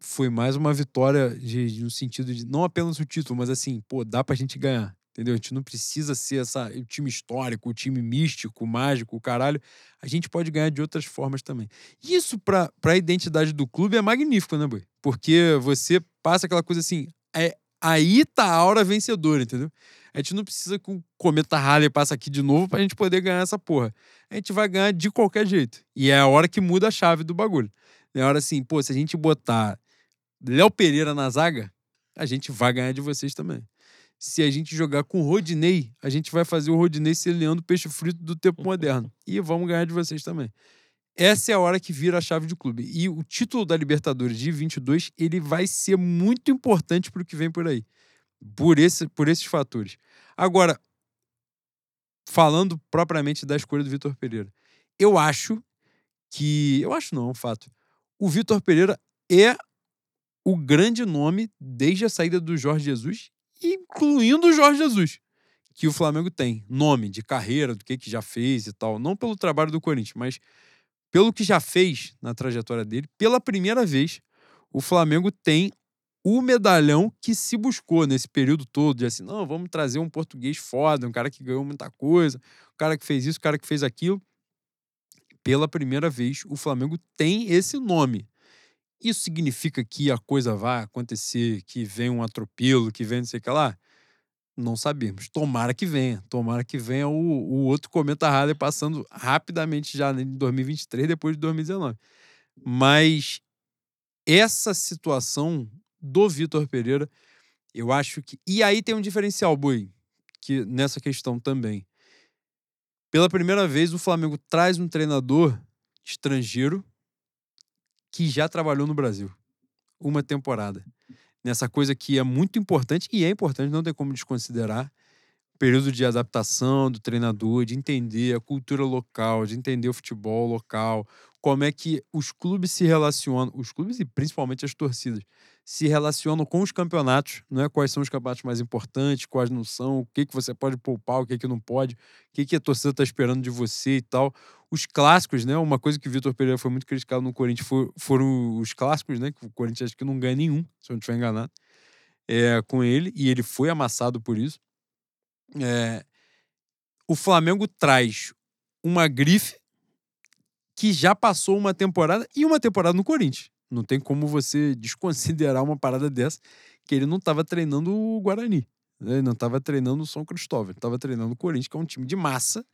Speaker 2: Foi mais uma vitória de, de, no sentido de não apenas o título, mas assim, pô, dá pra gente ganhar. Entendeu? A gente não precisa ser essa, o time histórico, o time místico, mágico, o caralho. A gente pode ganhar de outras formas também. Isso, para a identidade do clube, é magnífico, né, Boi? Porque você passa aquela coisa assim. É, aí tá a aura vencedora, entendeu? A gente não precisa que o Cometa Halley passe aqui de novo pra gente poder ganhar essa porra. A gente vai ganhar de qualquer jeito. E é a hora que muda a chave do bagulho. É a hora assim, pô, se a gente botar Léo Pereira na zaga, a gente vai ganhar de vocês também se a gente jogar com o Rodinei, a gente vai fazer o Rodinei ser Leandro Peixe Frito do tempo moderno. E vamos ganhar de vocês também. Essa é a hora que vira a chave de clube. E o título da Libertadores de 22, ele vai ser muito importante para o que vem por aí. Por, esse, por esses fatores. Agora, falando propriamente da escolha do Vitor Pereira, eu acho que. Eu acho não, é um fato. O Vitor Pereira é o grande nome desde a saída do Jorge Jesus incluindo o Jorge Jesus, que o Flamengo tem nome de carreira, do que, que já fez e tal. Não pelo trabalho do Corinthians, mas pelo que já fez na trajetória dele. Pela primeira vez, o Flamengo tem o medalhão que se buscou nesse período todo, de assim, não, vamos trazer um português foda, um cara que ganhou muita coisa, um cara que fez isso, um cara que fez aquilo. Pela primeira vez, o Flamengo tem esse nome. Isso significa que a coisa vai acontecer, que vem um atropelo, que vem não sei o que lá? Não sabemos. Tomara que venha. Tomara que venha o, o outro cometa Harley passando rapidamente já em 2023, depois de 2019. Mas essa situação do Vitor Pereira, eu acho que. E aí tem um diferencial, Boi, que nessa questão também. Pela primeira vez, o Flamengo traz um treinador estrangeiro que já trabalhou no Brasil. Uma temporada. Nessa coisa que é muito importante, e é importante, não tem como desconsiderar, período de adaptação do treinador, de entender a cultura local, de entender o futebol local, como é que os clubes se relacionam, os clubes e principalmente as torcidas, se relacionam com os campeonatos, né? quais são os campeonatos mais importantes, quais não são, o que, que você pode poupar, o que, que não pode, o que, que a torcida está esperando de você e tal. Os clássicos, né? Uma coisa que o Vitor Pereira foi muito criticado no Corinthians for, foram os clássicos, né? Que o Corinthians acho que não ganha nenhum, se eu não estiver enganado, é, com ele, e ele foi amassado por isso. É, o Flamengo traz uma grife que já passou uma temporada e uma temporada no Corinthians. Não tem como você desconsiderar uma parada dessa, que ele não estava treinando o Guarani. Né? Ele não estava treinando o São Cristóvão. Ele estava treinando o Corinthians, que é um time de massa.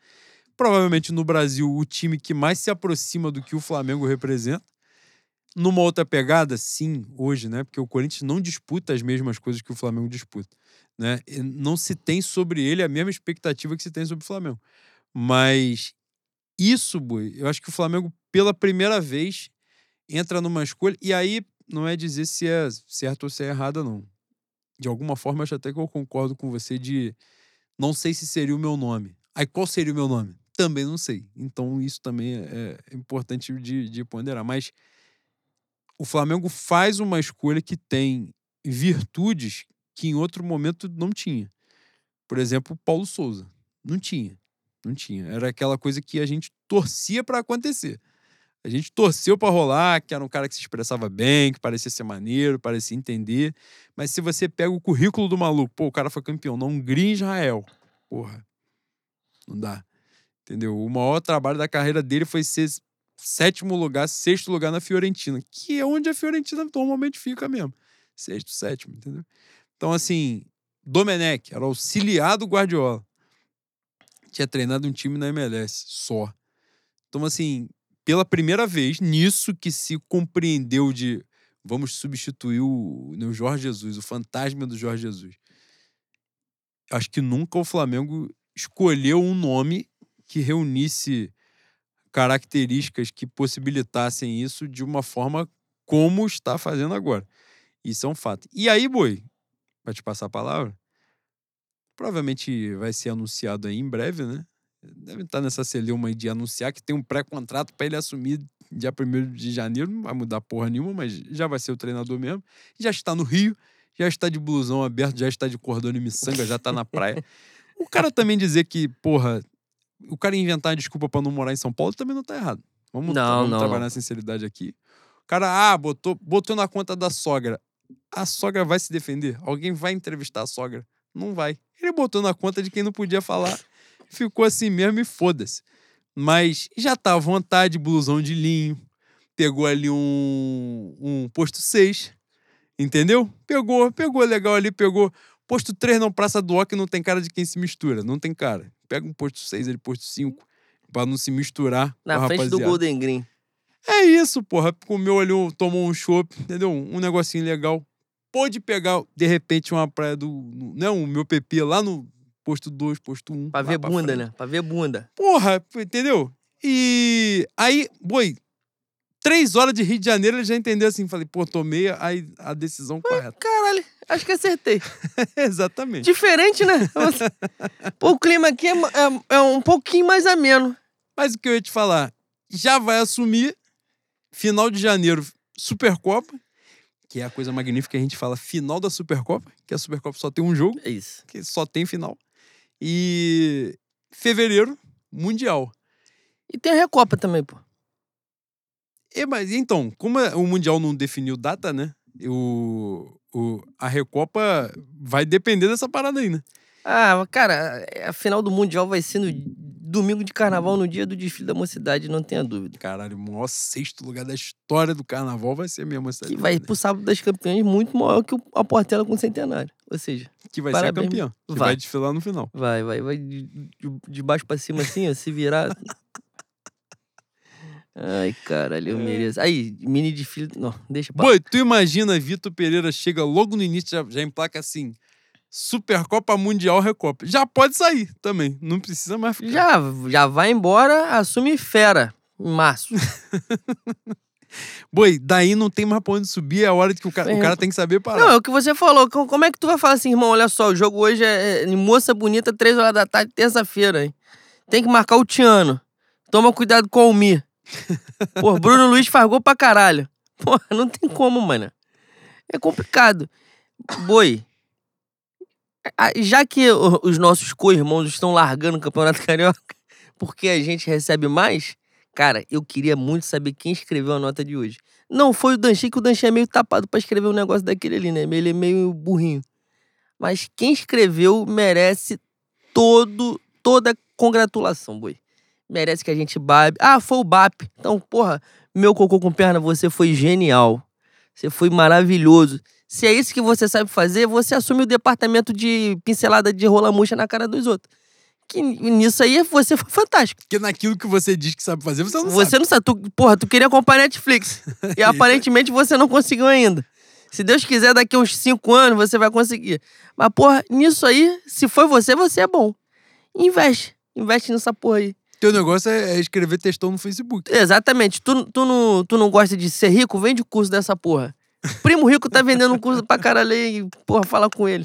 Speaker 2: Provavelmente no Brasil, o time que mais se aproxima do que o Flamengo representa. Numa outra pegada, sim, hoje, né? Porque o Corinthians não disputa as mesmas coisas que o Flamengo disputa. Né? Não se tem sobre ele a mesma expectativa que se tem sobre o Flamengo. Mas isso, Boi, eu acho que o Flamengo, pela primeira vez, entra numa escolha. E aí não é dizer se é certo ou se é errado, não. De alguma forma, acho até que eu concordo com você de não sei se seria o meu nome. Aí qual seria o meu nome? Também não sei. Então isso também é, é importante de, de ponderar. Mas o Flamengo faz uma escolha que tem virtudes que em outro momento não tinha. Por exemplo, Paulo Souza. Não tinha. Não tinha. Era aquela coisa que a gente torcia pra acontecer. A gente torceu pra rolar, que era um cara que se expressava bem, que parecia ser maneiro, parecia entender. Mas se você pega o currículo do maluco, pô, o cara foi campeão na Hungria e Israel. Porra. Não dá. Entendeu? O maior trabalho da carreira dele foi ser sétimo lugar, sexto lugar na Fiorentina, que é onde a Fiorentina normalmente fica mesmo. Sexto, sétimo, entendeu? Então, assim, Domenech era auxiliar do Guardiola. Tinha treinado um time na MLS só. Então, assim, pela primeira vez, nisso que se compreendeu de vamos substituir o, o Jorge Jesus, o fantasma do Jorge Jesus. Acho que nunca o Flamengo escolheu um nome que reunisse características que possibilitassem isso de uma forma como está fazendo agora. Isso é um fato. E aí, Boi, para te passar a palavra, provavelmente vai ser anunciado aí em breve, né? Deve estar nessa celeuma aí de anunciar que tem um pré-contrato para ele assumir dia 1 de janeiro. Não vai mudar porra nenhuma, mas já vai ser o treinador mesmo. Já está no Rio, já está de blusão aberto, já está de cordão e miçanga, já está na praia. O cara também dizer que, porra, o cara inventar desculpa para não morar em São Paulo também não tá errado. Vamos,
Speaker 1: Não,
Speaker 2: vamos
Speaker 1: não,
Speaker 2: trabalhar na sinceridade aqui. O cara, ah, botou, botou na conta da sogra. A sogra vai se defender? Alguém vai entrevistar a sogra? Não vai. Ele botou na conta de quem não podia falar. Ficou assim mesmo e foda-se. Mas já tá à vontade, blusão de linho. Pegou ali um, um posto 6. Entendeu? Pegou, pegou legal ali, pegou. Posto 3 não, Praça do Oca não tem cara de quem se mistura. Não tem cara. Pega um posto 6 ali, posto 5. Pra não se misturar
Speaker 1: Na frente do
Speaker 2: rapaziada.
Speaker 1: Golden Green.
Speaker 2: É isso, porra. Comeu ali, tomou um chopp, entendeu? Um negocinho legal. Pode pegar, de repente, uma praia do. no- Né, o meu PP lá no posto 2, posto 1. Um,
Speaker 1: Pra ver bunda,
Speaker 2: frente.
Speaker 1: né? Pra ver bunda.
Speaker 2: Porra, entendeu? E aí, boi, três horas de Rio de Janeiro ele já entendeu assim. Falei, pô, tomei a, a decisão correta.
Speaker 1: Caralho, acho que acertei.
Speaker 2: Exatamente.
Speaker 1: Diferente, né? Pô, o clima aqui é, é- é um pouquinho mais ameno.
Speaker 2: Mas o que eu ia te falar, já vai assumir final de janeiro, Supercopa, que é a coisa magnífica que a gente fala final da Supercopa, que a Supercopa só tem um jogo,
Speaker 1: É isso.
Speaker 2: que só tem final. E fevereiro, Mundial.
Speaker 1: E tem a Recopa também, pô.
Speaker 2: E, mas então, como é- o Mundial não definiu data, né? O, o, a Recopa vai depender dessa parada aí, né?
Speaker 1: Ah, cara, a final do Mundial vai ser no domingo de carnaval, no dia do desfile da mocidade, não tenha dúvida.
Speaker 2: Caralho, o maior sexto lugar da história do carnaval vai ser mesmo essa
Speaker 1: Que vai pro sábado das campeãs muito maior que a Portela com o centenário. Ou seja,
Speaker 2: que vai ser campeão. Que vai.
Speaker 1: Vai.
Speaker 2: desfilar no final.
Speaker 1: vai, vai, vai de, de- baixo pra cima assim, ó, se virar. Ai, caralho, eu mereço. Aí, mini desfile. Não, deixa pra.
Speaker 2: Boi, tu imagina Vitor Pereira chega logo no início, já, já emplaca assim: Supercopa Mundial Recopa. Já pode sair também. Não precisa mais ficar.
Speaker 1: Já, já vai embora, assume fera em março.
Speaker 2: Boi, daí não tem mais pra onde subir, é a hora que o cara, o cara tem que saber parar.
Speaker 1: Não, é o que você falou. co- Como é que tu vai falar assim, irmão? Olha só, o jogo hoje é, é moça bonita, três horas da tarde, terça-feira, hein? Tem que marcar o Tiano. Toma cuidado com o Mi. Pô, Bruno Luiz faz gol pra caralho. Pô, não tem como, mano. É complicado. Boi. Já que os nossos co-irmãos estão largando o Campeonato Carioca porque a gente recebe mais, cara, eu queria muito saber quem escreveu a nota de hoje. Não foi o Danchi, que o Danchi é meio tapado pra escrever um negócio daquele ali, né? Ele é meio burrinho. Mas quem escreveu merece todo, toda congratulação, boi. Merece que a gente babe. Ah, foi o BAP. Então, porra, meu cocô com perna, você foi genial. Você foi maravilhoso. Se é isso que você sabe fazer, você assume o departamento de pincelada de rola murcha na cara dos outros. Que nisso aí você foi fantástico.
Speaker 2: Porque naquilo que você diz que sabe fazer, você não
Speaker 1: Você
Speaker 2: sabe.
Speaker 1: não sabe. Tu, porra, tu queria acompanhar Netflix. e aparentemente você não conseguiu ainda. Se Deus quiser, daqui a uns cinco anos você vai conseguir. Mas, porra, nisso aí, se foi você, você é bom. Investe. Investe nessa porra aí.
Speaker 2: Teu negócio é, é escrever textão no Facebook.
Speaker 1: Exatamente. Tu, tu, não, tu não gosta de ser rico? Vende o curso dessa porra. Primo Rico tá vendendo um curso pra caralho aí. e, Porra, fala com ele.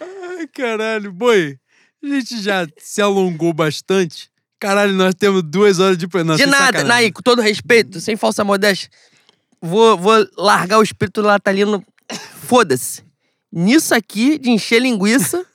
Speaker 2: Ai, caralho. Boi, a gente já se alongou bastante. Caralho, nós temos duas horas de... Não,
Speaker 1: de nada,
Speaker 2: sacanagem.
Speaker 1: Naí, com todo respeito, sem falsa modéstia. Vou, vou largar o espírito natalino. Foda-se. Nisso aqui, de encher linguiça,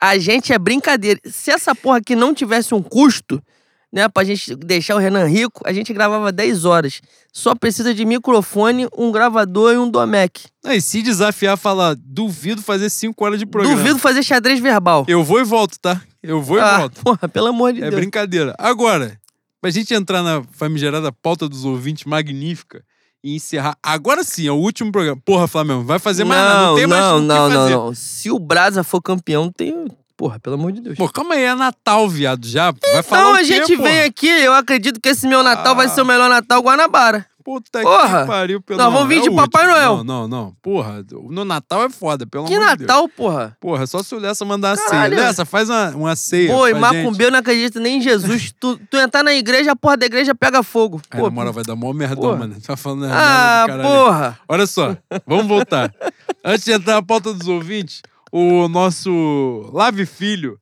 Speaker 1: A gente é brincadeira. Se essa porra aqui não tivesse um custo, né, pra gente deixar o Renan rico, a gente gravava 10 horas. Só precisa de microfone, um gravador e um Domec.
Speaker 2: Aí, se desafiar, falar, duvido fazer 5 horas de programa.
Speaker 1: Duvido fazer xadrez verbal.
Speaker 2: Eu vou e volto, tá? Eu vou e
Speaker 1: ah,
Speaker 2: volto.
Speaker 1: Porra, pelo amor de
Speaker 2: É
Speaker 1: Deus.
Speaker 2: brincadeira. Agora, pra gente entrar na famigerada pauta dos ouvintes magnífica e encerrar. Agora sim, é o último programa. Porra, Flamengo, vai fazer mais nada. Não tem mais
Speaker 1: não,
Speaker 2: que
Speaker 1: não, não, não. Se o Brasa for campeão, tem. Porra, pelo amor de Deus.
Speaker 2: Pô, calma aí, é Natal, viado, já. Vai falar
Speaker 1: Então
Speaker 2: o
Speaker 1: a
Speaker 2: quê,
Speaker 1: gente
Speaker 2: porra?
Speaker 1: vem aqui, eu acredito que esse meu Natal vai
Speaker 2: Ah.
Speaker 1: ser o melhor Natal Guanabara.
Speaker 2: Puta
Speaker 1: Porra!
Speaker 2: que pariu, pelo
Speaker 1: Nós vamos vir
Speaker 2: é
Speaker 1: de
Speaker 2: o
Speaker 1: Papai. Noel.
Speaker 2: Não, não, não. Porra, no Natal é foda, pelo
Speaker 1: Que
Speaker 2: amor de Deus.
Speaker 1: Natal, porra?
Speaker 2: Porra, só se o Lessa mandar a ceia. Lessa, faz uma, uma ceia.
Speaker 1: Pô, e macumbeiro não acredita nem em Jesus. tu, tu entrar na igreja, a porra da igreja pega fogo.
Speaker 2: Aí,
Speaker 1: Pô,
Speaker 2: na moral, vai dar mó merdão,
Speaker 1: Porra.
Speaker 2: mano. Tá falando merda
Speaker 1: ah,
Speaker 2: caralho.
Speaker 1: porra.
Speaker 2: Olha só, vamos voltar. Antes de entrar na pauta dos ouvintes, o nosso Lave Filho,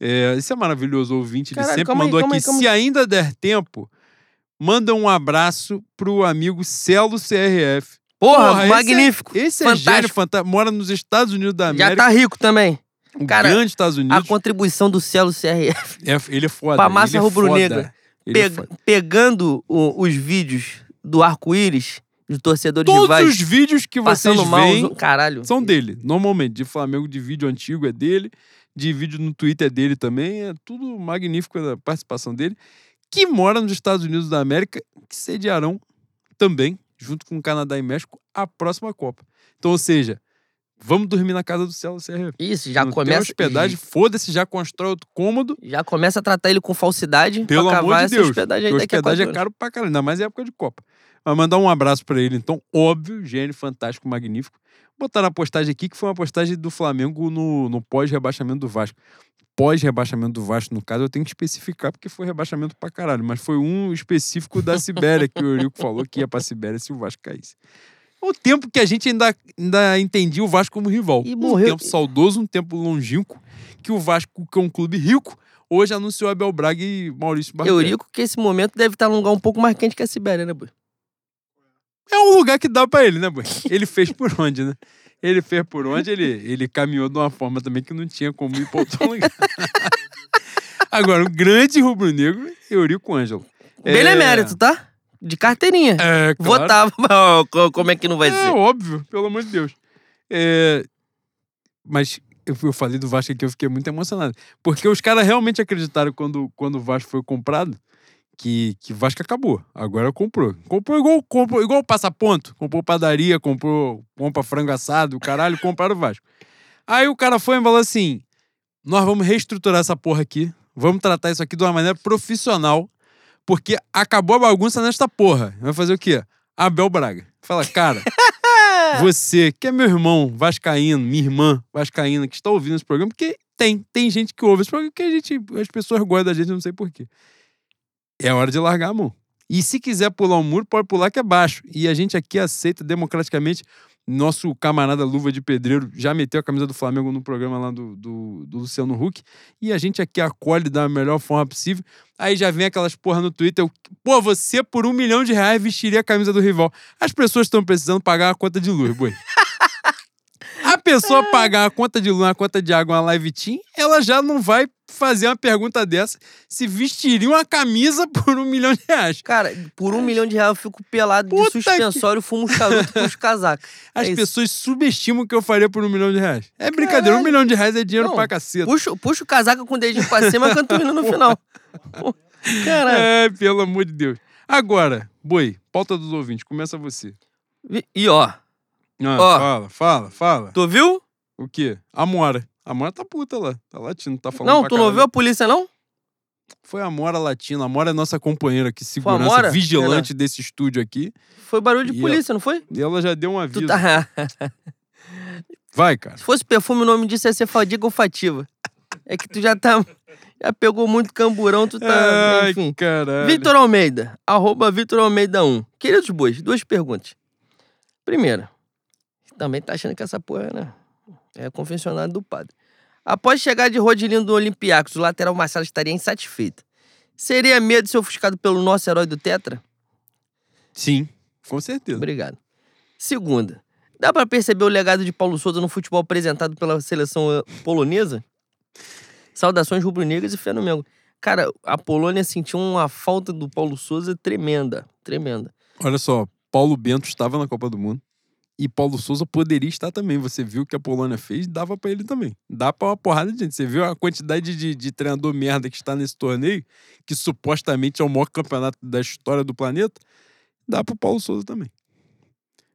Speaker 2: é, esse é maravilhoso ouvinte, ele
Speaker 1: Caralho,
Speaker 2: sempre
Speaker 1: calma aí,
Speaker 2: mandou
Speaker 1: calma
Speaker 2: aqui,
Speaker 1: aí,
Speaker 2: se ainda der tempo, manda um abraço pro amigo Celo CRF.
Speaker 1: Porra,
Speaker 2: Porra, esse é-
Speaker 1: magnífico.
Speaker 2: Esse é
Speaker 1: Fantástico.
Speaker 2: gênio, fantástico. Mora nos Estados Unidos da
Speaker 1: Já
Speaker 2: América,
Speaker 1: tá rico também.
Speaker 2: um
Speaker 1: cara,
Speaker 2: grande Estados
Speaker 1: A
Speaker 2: Unidos.
Speaker 1: contribuição do Cielo CRF.
Speaker 2: É, ele é foda.
Speaker 1: Pra massa
Speaker 2: ele é
Speaker 1: rubro-negra.
Speaker 2: Ele é
Speaker 1: pe- pegando o- os vídeos do arco-íris, de torcedores
Speaker 2: Todos
Speaker 1: rivais,
Speaker 2: os vídeos que vocês
Speaker 1: passando mal.
Speaker 2: veem
Speaker 1: Caralho.
Speaker 2: são dele. Normalmente, de Flamengo, de vídeo antigo é dele, de vídeo no Twitter é dele também. É tudo magnífico a participação dele. Que mora nos Estados Unidos da América, que sediarão também, junto com o Canadá e México, a próxima Copa. Então, ou seja, vamos dormir na casa do Céu CRF.
Speaker 1: Isso, já
Speaker 2: Não
Speaker 1: começa.
Speaker 2: tem hospedagem, foda-se, já constrói outro cômodo.
Speaker 1: Já começa a tratar ele com falsidade.
Speaker 2: Pelo amor de Deus.
Speaker 1: hospedagem
Speaker 2: hospedagem é caro pra caralho, ainda mais em época de Copa. Mas mandar um abraço pra ele, então, óbvio, gênio, fantástico, magnífico. Botar na postagem aqui, que foi uma postagem do Flamengo no, no pós-rebaixamento do Vasco. Pós-rebaixamento do Vasco, no caso, eu tenho que especificar, porque foi rebaixamento pra caralho. Mas foi um específico da Sibéria, que o Eurico falou que ia pra Sibéria se o Vasco caísse. O tempo que a gente ainda, ainda entendia o Vasco como rival.
Speaker 1: E
Speaker 2: um
Speaker 1: morreu-
Speaker 2: tempo saudoso, um tempo longínquo, que o Vasco, que é um clube rico, hoje anunciou Abel Braga e Maurício Barbieri.
Speaker 1: Eurico, que esse momento deve estar num lugar um pouco mais quente que a Sibéria, né, boy?
Speaker 2: É um lugar que dá pra ele, né, boy? Ele fez por onde, né? Ele fez por onde, ele, ele caminhou de uma forma também que não tinha como ir pra outro lugar. Agora, o grande rubro-negro, Eurico Ângelo.
Speaker 1: Benemérito, tá? De carteirinha.
Speaker 2: É, claro.
Speaker 1: Votava. Co- Como é que não vai
Speaker 2: É
Speaker 1: ser?
Speaker 2: óbvio, pelo amor de Deus. É, Mas eu, eu falei do Vasco aqui, eu fiquei muito emocionado. Porque os caras realmente acreditaram quando, quando o Vasco foi comprado que, que o Vasco acabou. Agora comprou. Comprou igual, comprou igual o passaponto. Comprou padaria, comprou compra frango assado, caralho, compraram o Vasco. Aí o cara foi e falou assim: nós vamos reestruturar essa porra aqui. Vamos tratar isso aqui de uma maneira profissional. Porque acabou a bagunça nesta porra. Vai fazer o quê? Abel Braga. Fala, cara, você, que é meu irmão vascaíno, minha irmã vascaína, que está ouvindo esse programa, porque tem, tem gente que ouve esse programa, que a gente, as pessoas gostam da gente, não sei porquê. É hora de largar a mão. E se quiser pular um muro, pode pular que é baixo. E a gente aqui aceita democraticamente. Nosso camarada Luva de Pedreiro já meteu a camisa do Flamengo no programa lá do, do, do Luciano Huck. E a gente aqui acolhe da melhor forma possível. Aí já vem aquelas porra no Twitter. Pô, você por um milhão de reais vestiria a camisa do rival. As pessoas estão precisando pagar a conta de luz, boi. A pessoa pagar a conta de luz, a conta de água, uma live team, ela já não vai fazer uma pergunta dessa se vestiria uma camisa por um milhão de reais.
Speaker 1: Cara, por um milhão de reais eu fico pelado
Speaker 2: Puta
Speaker 1: de suspensório, fumo um charuto com os casacos.
Speaker 2: As
Speaker 1: É isso.
Speaker 2: pessoas subestimam o que eu faria por um milhão de reais. É brincadeira, um
Speaker 1: Caralho.
Speaker 2: milhão de reais é dinheiro
Speaker 1: Não,
Speaker 2: pra caceta.
Speaker 1: Puxa, puxa o casaco com o dedinho pra cima, canto o hino no final. Caralho.
Speaker 2: É, pelo amor de Deus. Agora, boi, pauta dos ouvintes, começa você.
Speaker 1: E- E ó,
Speaker 2: Ah,
Speaker 1: Ó.
Speaker 2: Fala, fala, fala.
Speaker 1: tu viu?
Speaker 2: O quê? A Mora. A Mora tá puta lá. Tá latindo, tá falando
Speaker 1: Não, tu não
Speaker 2: caralho.
Speaker 1: viu a polícia, não?
Speaker 2: Foi a Mora latina. A Mora é nossa companheira aqui,
Speaker 1: a
Speaker 2: segurança, vigilante desse estúdio aqui.
Speaker 1: Foi barulho de
Speaker 2: E
Speaker 1: polícia, não foi?
Speaker 2: E ela já deu um aviso.
Speaker 1: Tá...
Speaker 2: Vai, cara.
Speaker 1: Se fosse perfume, o nome disso ia ser fadiga olfativa. É que tu já tá. Já pegou muito camburão, tu tá.
Speaker 2: Ai,
Speaker 1: enfim.
Speaker 2: caralho.
Speaker 1: Vitor Almeida, arroba Vitor Almeida 1. Queridos bois, duas perguntas. Primeira, também tá achando que essa porra né, é confessionário do padre. Após chegar de Rodilino do Olympiacos, o lateral Marcelo estaria insatisfeito. Seria medo de ser ofuscado pelo nosso herói do Tetra?
Speaker 2: Sim, com certeza.
Speaker 1: Obrigado. Segunda, dá pra perceber o legado de Paulo Souza no futebol apresentado pela seleção eh, polonesa? Saudações rubro-negras e fé no Mengo. Cara, a Polônia sentiu uma falta do Paulo Souza tremenda. Tremenda.
Speaker 2: Olha só, Paulo Bento estava na Copa do Mundo. E Paulo Souza poderia estar também. Você viu o que a Polônia fez, dava pra ele também. Dá pra uma porrada de gente. Você viu a quantidade de, de treinador merda que está nesse torneio, que supostamente é o maior campeonato da história do planeta? Dá pro Paulo Souza também.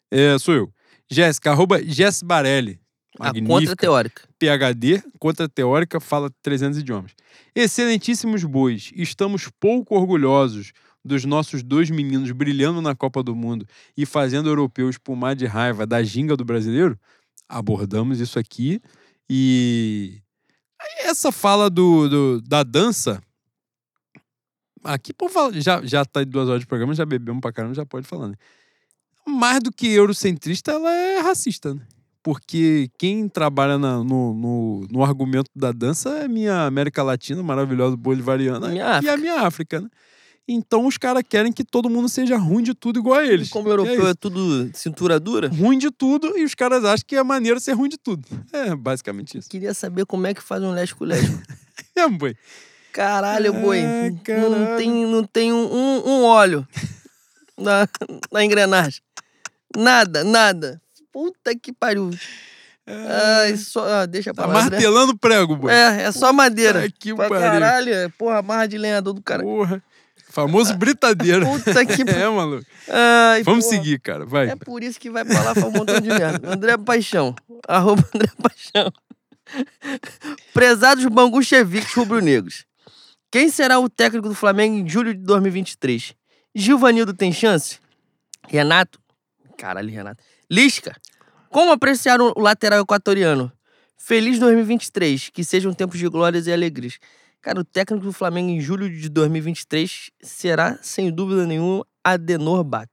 Speaker 2: É, sou eu. Jéssica, arroba Jess Barelli.
Speaker 1: A
Speaker 2: Magnífica.
Speaker 1: contra-teórica.
Speaker 2: PhD, contra teórica, fala 300 idiomas. Excelentíssimos bois, estamos pouco orgulhosos dos nossos dois meninos brilhando na Copa do Mundo e fazendo europeus espumar de raiva da ginga do brasileiro? Abordamos isso aqui e essa fala do, do- da dança. Aqui, pô, já, já tá em duas horas de programa, já bebemos pra caramba, já pode falar, né? Mais do que eurocentrista, ela é racista, né? Porque quem trabalha na- no, no, no argumento da dança é minha América Latina, maravilhosa, bolivariana,
Speaker 1: Minha
Speaker 2: e a
Speaker 1: África.
Speaker 2: minha África, né? Então os caras querem que todo mundo seja ruim de tudo igual a eles.
Speaker 1: Como
Speaker 2: E é
Speaker 1: europeu
Speaker 2: isso.
Speaker 1: é tudo cintura dura,
Speaker 2: ruim de tudo e os caras acham que é maneiro ser ruim de tudo. É basicamente isso.
Speaker 1: queria saber como é que faz um lésbico-lésbico.
Speaker 2: É, boi.
Speaker 1: Caralho, boi.
Speaker 2: É,
Speaker 1: Não tem, não tem um, um, óleo na, na engrenagem. Nada, nada. Puta que pariu. Ai, só, ah, deixa pra
Speaker 2: Tá
Speaker 1: lá. né?
Speaker 2: martelando o prego, boi.
Speaker 1: É, é só madeira.
Speaker 2: Ai, que
Speaker 1: Pra
Speaker 2: pariu.
Speaker 1: caralho, é, porra, marra de lenhador do cara.
Speaker 2: Porra. Famoso britadeira.
Speaker 1: Puta que
Speaker 2: é, maluco.
Speaker 1: Ai,
Speaker 2: Vamos
Speaker 1: porra.
Speaker 2: seguir, cara. Vai.
Speaker 1: É por isso que vai pra lá faz um montão de merda. André Paixão. Arroba André Paixão. Prezados bangucheviques rubro-negros. Quem será o técnico do Flamengo em julho de 2023? Gilvanildo tem chance? Renato? Caralho, Renato. Lisca? Como apreciar o lateral equatoriano? Feliz 2023. Que sejam tempos de glórias e alegrias. Cara, o técnico do Flamengo em julho de 2023 será, sem dúvida nenhuma, Adenor Bach.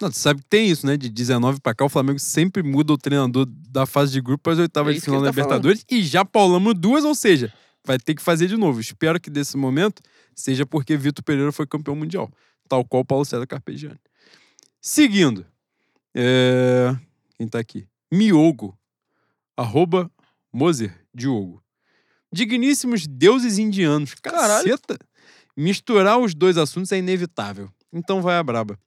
Speaker 2: Não, tu sabe que tem isso, né? De 19 pra cá, o Flamengo sempre muda o treinador da fase de grupo para as oitavas
Speaker 1: É
Speaker 2: de final da
Speaker 1: tá
Speaker 2: Libertadores e já paulamos duas, ou seja, vai ter que fazer de novo. Espero que desse momento seja porque Vitor Pereira foi campeão mundial, tal qual Paulo César Carpegiani. Seguindo, é... quem tá aqui? Miogo, arroba Moser Diogo. Digníssimos deuses indianos.
Speaker 1: Caralho.
Speaker 2: Caceta! Misturar os dois assuntos é inevitável. Então vai a braba.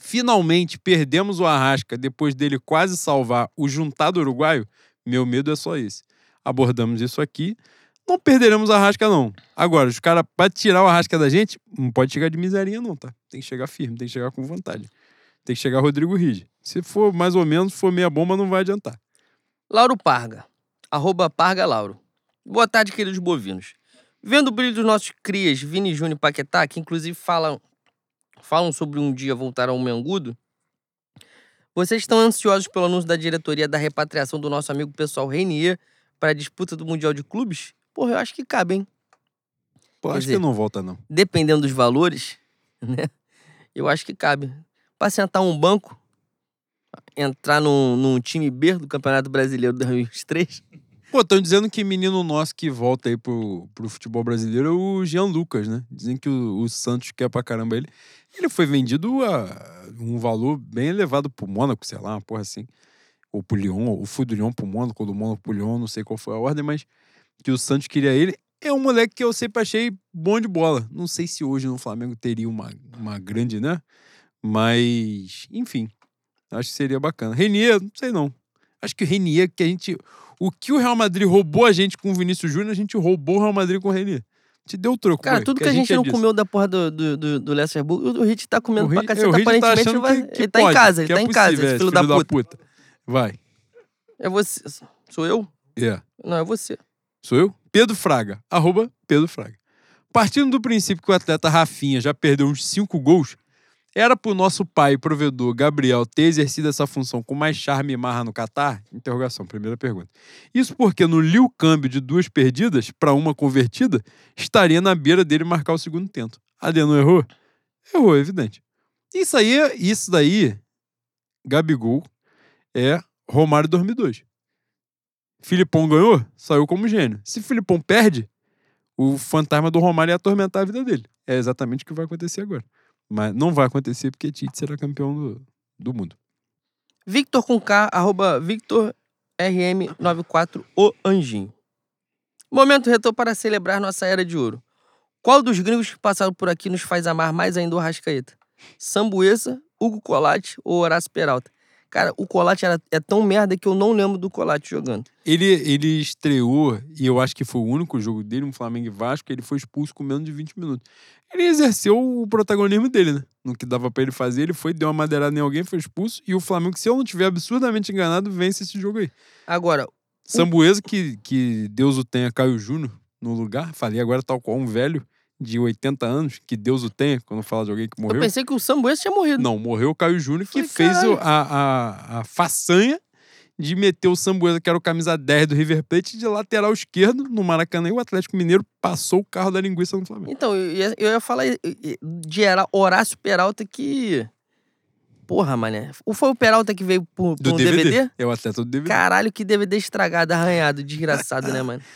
Speaker 2: Finalmente perdemos o Arrasca depois dele quase salvar o juntado uruguaio. Meu medo é só esse. Abordamos isso aqui. Não perderemos o Arrasca, não. Agora, os caras, pra tirar o Arrasca da gente, não pode chegar de miserinha, não, tá? Tem que chegar firme, tem que chegar com vontade. Tem que chegar Rodrigo Ride. Se for mais ou menos, for meia bomba, não vai adiantar.
Speaker 1: Lauro Parga, arroba Parga Lauro. Boa tarde, queridos bovinos. Vendo o brilho dos nossos crias, Vini Júnior e Paquetá, que inclusive falam, falam sobre um dia voltar ao Mengudo, vocês estão ansiosos pelo anúncio da diretoria da repatriação do nosso amigo pessoal Renier para a disputa do Mundial de Clubes? Porra, eu acho que cabe, hein?
Speaker 2: Pô,
Speaker 1: Quer
Speaker 2: acho
Speaker 1: dizer-
Speaker 2: que não volta, não.
Speaker 1: Dependendo dos valores, né? Eu acho que cabe. Pra sentar um banco, entrar num, num time B do Campeonato Brasileiro 2023,
Speaker 2: Pô, estão dizendo que menino nosso que volta aí pro, pro futebol brasileiro é o Jean Lucas, né? Dizem que o, o Santos quer pra caramba ele. Ele foi vendido a um valor bem elevado pro Mônaco, sei lá, uma porra assim. Ou pro Lyon, ou foi do Lyon pro Mônaco, ou do Mônaco pro Lyon, não sei qual foi a ordem, mas que o Santos queria ele. É um moleque que eu sempre achei bom de bola. Não sei se hoje no Flamengo teria uma, uma grande, né? Mas, enfim, acho que seria bacana. Renier, não sei não. Acho que o Renier, que a gente. O que o Real Madrid roubou a gente com o Vinícius Júnior, a gente roubou o Real Madrid com o Renier. Te deu troco.
Speaker 1: Cara, tudo que a gente,
Speaker 2: é
Speaker 1: não
Speaker 2: disso.
Speaker 1: comeu da porra do, do, do, do Leicester Bull, o Hit tá comendo
Speaker 2: O
Speaker 1: pra caceta.
Speaker 2: o Rit tá
Speaker 1: aparentemente não vai.
Speaker 2: que- que
Speaker 1: ele tá em
Speaker 2: pode,
Speaker 1: casa, ele
Speaker 2: que
Speaker 1: tá
Speaker 2: é
Speaker 1: em casa,
Speaker 2: possível,
Speaker 1: esse
Speaker 2: é,
Speaker 1: filho da puta.
Speaker 2: Vai.
Speaker 1: É você. Sou eu?
Speaker 2: É.
Speaker 1: Não, é você.
Speaker 2: Sou eu? Pedro Fraga. Arroba Pedro Fraga. Partindo do princípio que o atleta Rafinha já perdeu uns cinco gols, era pro nosso pai provedor Gabriel ter exercido essa função com mais charme e marra no Catar? Interrogação, primeira pergunta. Isso porque no liu câmbio de duas perdidas para uma convertida, estaria na beira dele marcar o segundo tento. Adeno errou? Errou, é evidente. Isso aí, isso daí, Gabigol, é Romário 2002. Filipão ganhou, saiu como gênio. Se Filipão perde, o fantasma do Romário ia atormentar a vida dele. É exatamente o que vai acontecer agora. Mas não vai acontecer porque Tite será campeão do, do mundo.
Speaker 1: Victor com K, arroba Victor RM94, o Anjinho. Momento retorno para celebrar nossa era de ouro. Qual dos gringos que passaram por aqui nos faz amar mais ainda o Rascaeta? Sambuesa, Hugo Colate ou Horácio Peralta? Cara, o Colate era, é tão merda que eu não lembro do Colate jogando.
Speaker 2: Ele, ele estreou, e eu acho que foi o único jogo dele, um Flamengo e Vasco, ele foi expulso com menos de 20 minutos. Ele exerceu o protagonismo dele, né? No que dava pra ele fazer, ele foi, deu uma madeirada em alguém, foi expulso, e o Flamengo, se eu não tiver absurdamente enganado, vence esse jogo aí.
Speaker 1: Agora,
Speaker 2: Sambuesa, que, que Deus o tenha, Caio Júnior no lugar, falei agora tal qual um velho de 80 anos, que Deus o tenha, quando fala de alguém que morreu.
Speaker 1: eu pensei que o Sambuesa tinha morrido.
Speaker 2: Não, morreu o Caio Júnior, que
Speaker 1: Falei,
Speaker 2: fez o- a, a, a façanha de meter o Sambuesa, que era o camisa 10 do River Plate, de lateral esquerdo no Maracanã, e o Atlético Mineiro passou o carro da linguiça no Flamengo.
Speaker 1: Então, eu ia, eu ia falar de Horácio Peralta que. Porra, mané. Ou foi o Peralta que veio por, por
Speaker 2: Do
Speaker 1: um
Speaker 2: DVD.
Speaker 1: DVD?
Speaker 2: É o atleta do DVD.
Speaker 1: Caralho, que DVD estragado, arranhado, desgraçado, né, mano?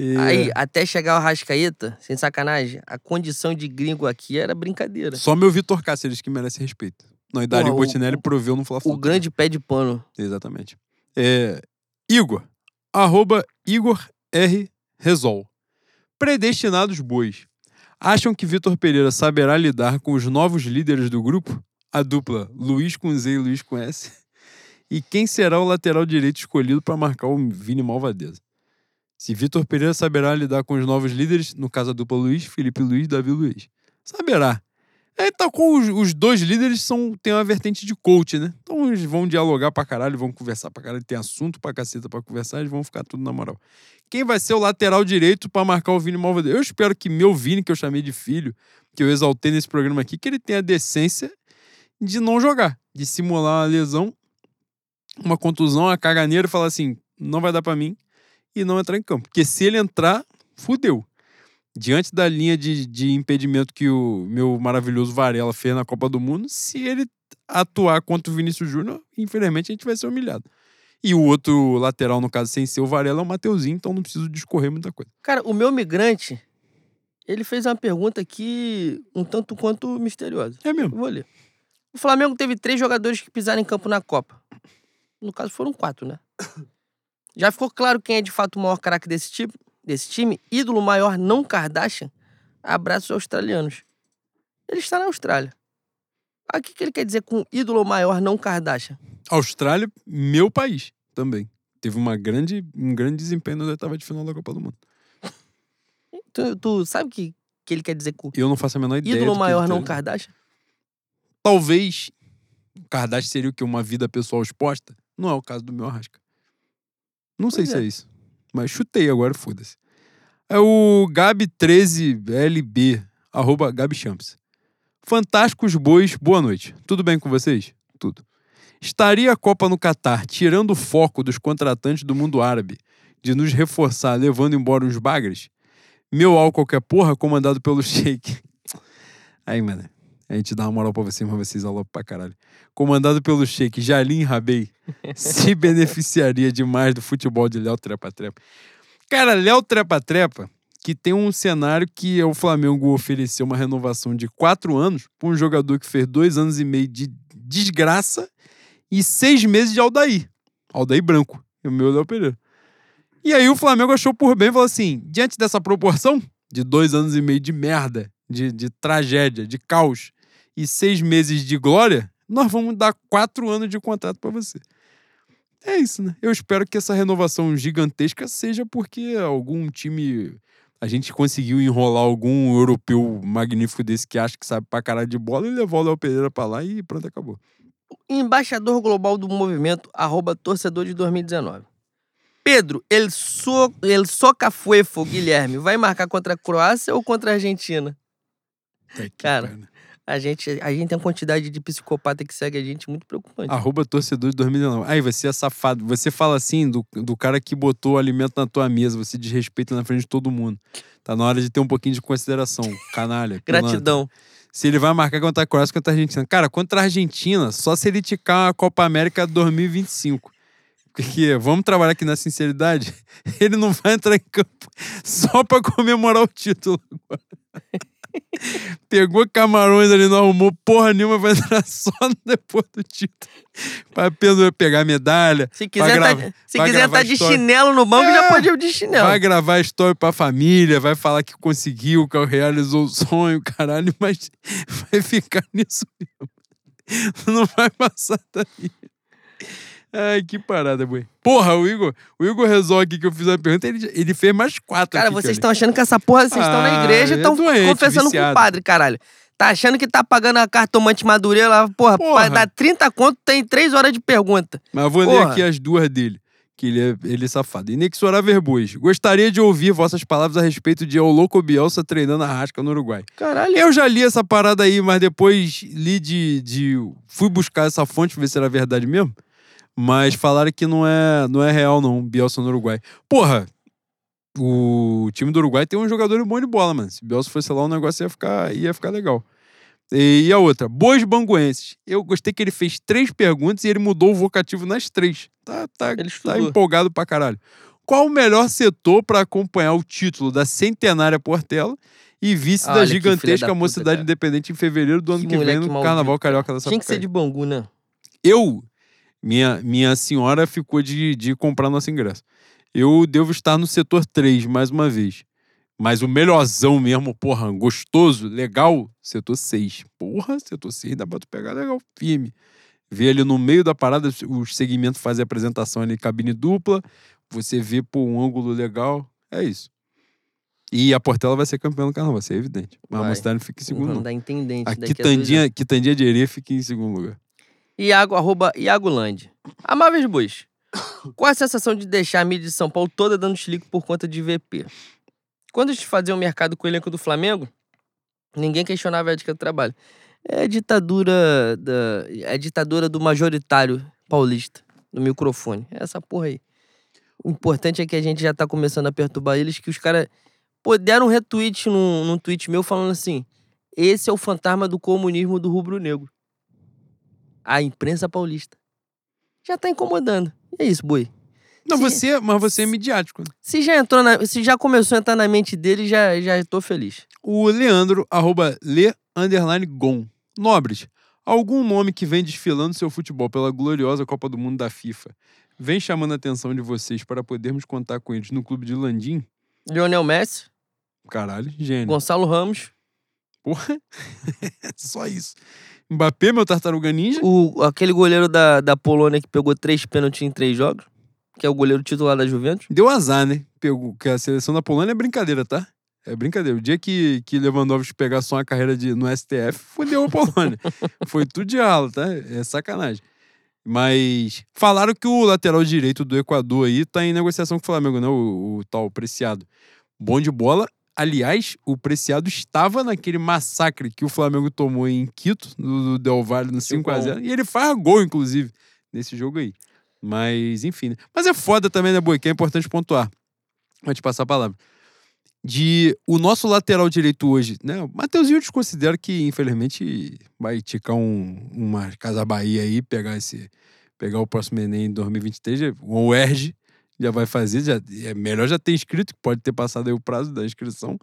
Speaker 2: E-
Speaker 1: Aí, até chegar o Rascaeta, sem sacanagem, a condição de gringo aqui era brincadeira.
Speaker 2: Só meu Vitor Cáceres que merece respeito. Não, e Dario
Speaker 1: Porra,
Speaker 2: Botinelli
Speaker 1: o-
Speaker 2: proveu no fla
Speaker 1: O grande pé de pano.
Speaker 2: Exatamente. É, Igor. Arroba Igor R. Resol. Predestinados bois. Acham que Vitor Pereira saberá lidar com os novos líderes do grupo? A dupla Luiz com Z e Luiz com S. E quem será o lateral direito escolhido para marcar o Vini Malvadeza? Se Vitor Pereira saberá lidar com os novos líderes, no caso a dupla Luiz, Felipe Luiz, Davi Luiz. Saberá. É, tal com os, os dois líderes são, tem uma vertente de coach, né? Então eles vão dialogar pra caralho, vão conversar pra caralho, tem assunto pra caceta pra conversar, eles vão ficar tudo na moral. Quem vai ser o lateral direito pra marcar o Vini Malvadeza? Eu espero que meu Vini, que eu chamei de filho, que eu exaltei nesse programa aqui, que ele tenha a decência de não jogar, de simular uma lesão, uma contusão, uma caganeira e falar assim: não vai dar pra mim e não entrar em campo. Porque se ele entrar, fudeu. Diante da linha de, de impedimento que o meu maravilhoso Varela fez na Copa do Mundo, se ele atuar contra o Vinícius Júnior, infelizmente a gente vai ser humilhado. E o outro lateral, no caso, sem ser o Varela, é o Mateuzinho, então não preciso discorrer muita coisa.
Speaker 1: Cara, o meu migrante, ele fez uma pergunta aqui um tanto quanto misteriosa.
Speaker 2: É
Speaker 1: Eu
Speaker 2: mesmo.
Speaker 1: vou ler. O Flamengo teve três jogadores que pisaram em campo na Copa. No caso, foram quatro, né? Já ficou claro quem é de fato o maior craque desse, tipo, desse time? Ídolo maior não Kardashian? Abraços australianos. Ele está na Austrália. Ah, o que, que ele quer dizer com ídolo maior não Kardashian?
Speaker 2: Austrália, meu país também. Teve uma grande, um grande desempenho na oitava de final da Copa do Mundo.
Speaker 1: Tu, tu sabe o que, que ele quer dizer com
Speaker 2: Eu não faço a menor ideia. do
Speaker 1: ídolo maior não Kardashian?
Speaker 2: Talvez Kardashian seria o que? Uma vida pessoal exposta? Não é o caso do meu Arrasca. Não sei
Speaker 1: Pois
Speaker 2: se
Speaker 1: é.
Speaker 2: é isso. Mas chutei agora, foda-se. É o Gabi13LB, arroba Gabi Champs. Fantásticos bois, boa noite. Tudo bem com vocês? Tudo. Estaria a Copa no Catar tirando o foco dos contratantes do mundo árabe de nos reforçar levando embora os bagres? Meu álcool qualquer porra comandado pelo Sheik. Aí, mano. A gente dá uma moral pra vocês, mas vocês alopam pra caralho. Comandado pelo Sheik Jalim Rabei, se beneficiaria demais do futebol de Léo Trepa Trepa. Cara, Léo Trepa Trepa, que tem um cenário que o Flamengo ofereceu uma renovação de quatro anos pra um jogador que fez dois anos e meio de desgraça e seis meses de Aldair. Aldair branco. E o meu Léo Pereira. E aí o Flamengo achou por bem e falou assim: diante dessa proporção de dois anos e meio de merda, de, de tragédia, de caos e seis meses de glória, nós vamos dar quatro anos de contrato pra você. É isso, né? Eu espero que essa renovação gigantesca seja porque algum time. A gente conseguiu enrolar algum europeu magnífico desse que acha que sabe pra caralho de bola e levou o Léo Pereira pra lá e pronto, acabou.
Speaker 1: Embaixador global do movimento, arroba torcedor de 2019. Pedro, ele, so, ele soca fuefo, Guilherme, vai marcar contra a Croácia ou contra a Argentina? Cara,
Speaker 2: pariu.
Speaker 1: A gente, a gente tem uma quantidade de psicopata que segue a gente muito preocupante.
Speaker 2: Arroba torcedor de 2019. Aí, você é safado. Você fala assim do, do cara que botou alimento na tua mesa, você desrespeita na frente de todo mundo. Tá na hora de ter um pouquinho de consideração. Canalha.
Speaker 1: Gratidão.
Speaker 2: Se ele vai marcar contra a Croácia contra a Argentina. Cara, contra a Argentina, só se ele ticar a Copa América 2025. Porque, vamos trabalhar aqui na sinceridade, ele não vai entrar em campo só pra comemorar o título. Pegou camarões ali, não arrumou porra nenhuma, vai entrar só depois do título. Pra pe- pegar medalha.
Speaker 1: Se quiser tá, se
Speaker 2: vai
Speaker 1: quiser tá de chinelo no banco,
Speaker 2: É.
Speaker 1: já pode ir de chinelo.
Speaker 2: Vai gravar história pra família, vai falar que conseguiu, que realizou o sonho, caralho, mas vai ficar nisso mesmo. Não vai passar daí. Ai, que parada, boi. Porra, o Igor, o Igor resolve aqui que eu fiz a pergunta, ele, ele fez mais quatro.
Speaker 1: Cara, vocês estão achando que essa porra, vocês estão na
Speaker 2: Ah,
Speaker 1: igreja e
Speaker 2: é
Speaker 1: estão
Speaker 2: doente,
Speaker 1: confessando com
Speaker 2: viciado.
Speaker 1: o padre, caralho. Tá achando que tá pagando a cartomante Madureira lá, porra,
Speaker 2: Porra.
Speaker 1: dar 30 conto, tem 3 horas de pergunta.
Speaker 2: Mas eu vou ler
Speaker 1: Porra.
Speaker 2: aqui as duas dele, que ele é, ele é safado. Inexorável Verbos. Gostaria de ouvir vossas palavras a respeito de O Louco Bielsa treinando a rasca no Uruguai.
Speaker 1: Caralho.
Speaker 2: Eu já li essa parada aí, mas depois li de. de fui buscar essa fonte pra ver se era verdade mesmo. Mas falaram que não é, não é real, não. Bielsa no Uruguai. Porra, o time do Uruguai tem um jogador bom de bola, mano. Se Bielsa fosse lá, o negócio ia ficar, ia ficar legal. E, a outra, Boas Banguenses. Eu gostei que ele fez três perguntas e ele mudou o vocativo nas três. Tá, tá,
Speaker 1: Ele
Speaker 2: tá empolgado pra caralho. Qual o melhor setor pra acompanhar o título da centenária Portela e vice
Speaker 1: Olha
Speaker 2: da gigantesca
Speaker 1: da puta,
Speaker 2: Mocidade
Speaker 1: cara.
Speaker 2: Independente em fevereiro do ano
Speaker 1: Que
Speaker 2: que, vem no Carnaval. Carioca da
Speaker 1: Tinha que ser
Speaker 2: Sapucaí?
Speaker 1: de Bangu, né?
Speaker 2: Eu, minha, minha senhora ficou de, de comprar nosso ingresso. Eu devo estar no setor 3 mais uma vez. Mas o melhorzão mesmo, porra, gostoso, legal, setor 6. Porra, setor 6 dá pra tu pegar legal, firme. Vê ali no meio da parada, os segmentos fazem a apresentação ali, cabine dupla. Você vê por um ângulo legal. É isso. E a Portela vai ser campeã do carnaval, isso é evidente. Mas a
Speaker 1: Vai.
Speaker 2: Mocidade não fica em segundo,
Speaker 1: Vamos
Speaker 2: não.
Speaker 1: dar intendente
Speaker 2: A
Speaker 1: daqui a
Speaker 2: Quitandinha, Quitandinha de Areia fica em segundo lugar.
Speaker 1: Iago, arroba Iago Land. Amáveis bois. Qual a sensação de deixar a mídia de São Paulo toda dando chilico por conta de VP? Quando a gente fazia o mercado com o elenco do Flamengo, ninguém questionava a ética do trabalho. É a ditadura da, é a ditadura do majoritário paulista, do microfone. É essa porra aí. O importante é que a gente já tá começando a perturbar eles, que os caras deram um retweet num, num tweet meu falando assim: esse é o fantasma do comunismo do rubro-negro a imprensa paulista. Já tá incomodando. E é isso, boi.
Speaker 2: Não,
Speaker 1: Sim.
Speaker 2: você, mas você é midiático. né?
Speaker 1: Se já entrou na, se já começou a entrar na mente dele, já já tô feliz.
Speaker 2: O Leandro, arroba Le underline Gon. Nobres, algum nome que vem desfilando seu futebol pela gloriosa Copa do Mundo da FIFA vem chamando a atenção de vocês para podermos contar com eles no clube de Landim?
Speaker 1: Lionel Messi,
Speaker 2: Caralho, gênio.
Speaker 1: Gonçalo Ramos,
Speaker 2: Porra, só isso. Mbappé, meu tartaruga ninja.
Speaker 1: o aquele goleiro da, da Polônia que pegou três pênaltis em três jogos, que é o goleiro titular da Juventus.
Speaker 2: Deu azar, né? Pegou, que a seleção da Polônia é brincadeira, tá? É brincadeira. O dia que, que Lewandowski pegar só uma carreira de, no STF, fudeu a Polônia. Foi tudo de ralo, tá? É sacanagem. Mas falaram que o lateral direito do Equador aí tá em negociação com o Flamengo, né? O, o tal Preciado. Bom de bola. Aliás, o Preciado estava naquele massacre que o Flamengo tomou em Quito, do, do Del Valle, no 5x0. E ele faz gol, inclusive, nesse jogo aí. Mas, enfim. né? Mas é foda também, né, Boi? Que é importante pontuar. Vou te passar a palavra. De o nosso lateral direito hoje, né? O Mateuzinho eu desconsidero que, infelizmente, vai ticar um, uma Casa Bahia aí, pegar esse. Pegar o próximo Enem em 2023, já- o UERJ já vai fazer, já, é melhor já ter inscrito, que pode ter passado aí o prazo da inscrição.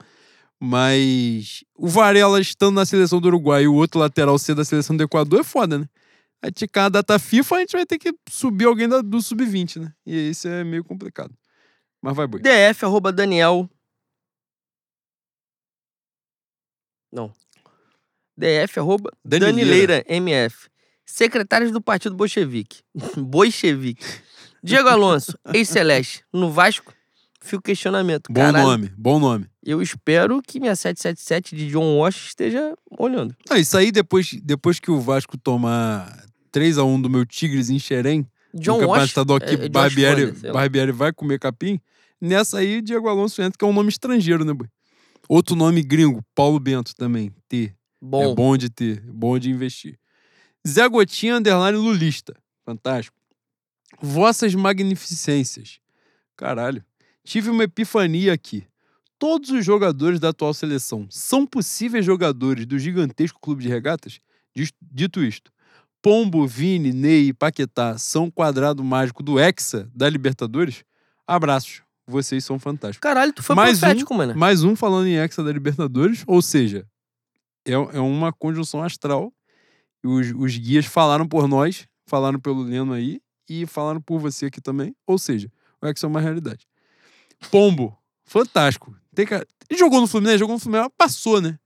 Speaker 2: Mas o Varela estando na seleção do Uruguai e o outro lateral ser da seleção do Equador é foda, né? Vai ticar a data FIFA, a gente vai ter que subir alguém da- do sub-20, né? E isso é meio complicado. Mas vai, boi.
Speaker 1: DF, arroba Daniel. Não. DF, arroba
Speaker 2: Danileira.
Speaker 1: Danileira MF. Secretários do Partido Bolchevique. Bolchevique. Diego Alonso, ex-Celeste. No Vasco, fica o questionamento.
Speaker 2: Bom
Speaker 1: Caralho,
Speaker 2: nome, bom nome.
Speaker 1: Eu espero que minha 777 de John Walsh esteja olhando.
Speaker 2: Ah, isso aí depois, depois que o Vasco tomar 3x1 do meu Tigres em Xerém,
Speaker 1: John
Speaker 2: no
Speaker 1: Walsh.
Speaker 2: estadual que
Speaker 1: é- é
Speaker 2: Barbieri. Barbieri vai comer capim, nessa aí Diego Alonso entra, que é um nome estrangeiro, né, boi? Outro nome gringo, Paulo Bento também, T.
Speaker 1: Bom,
Speaker 2: É bom de ter, bom de investir. Zé Gotinha, underline lulista. Fantástico. Vossas magnificências. Caralho. Tive uma epifania aqui. Todos os jogadores da atual seleção são possíveis jogadores do gigantesco clube de regatas? Dito isto, Pombo, Vini, Ney e Paquetá são quadrado mágico do Hexa da Libertadores? Abraços. Vocês são fantásticos.
Speaker 1: caralho, tu foi
Speaker 2: Mais um-
Speaker 1: profético, mano.
Speaker 2: Mais um falando em Hexa da Libertadores, ou seja, é, é uma conjunção astral. Os, os guias falaram por nós, falaram pelo Leno aí e falaram por você aqui também. Ou seja, o Hexa é uma realidade. Pombo, fantástico. Tem. Ele jogou no Fluminense, jogou no Fluminense, passou, né?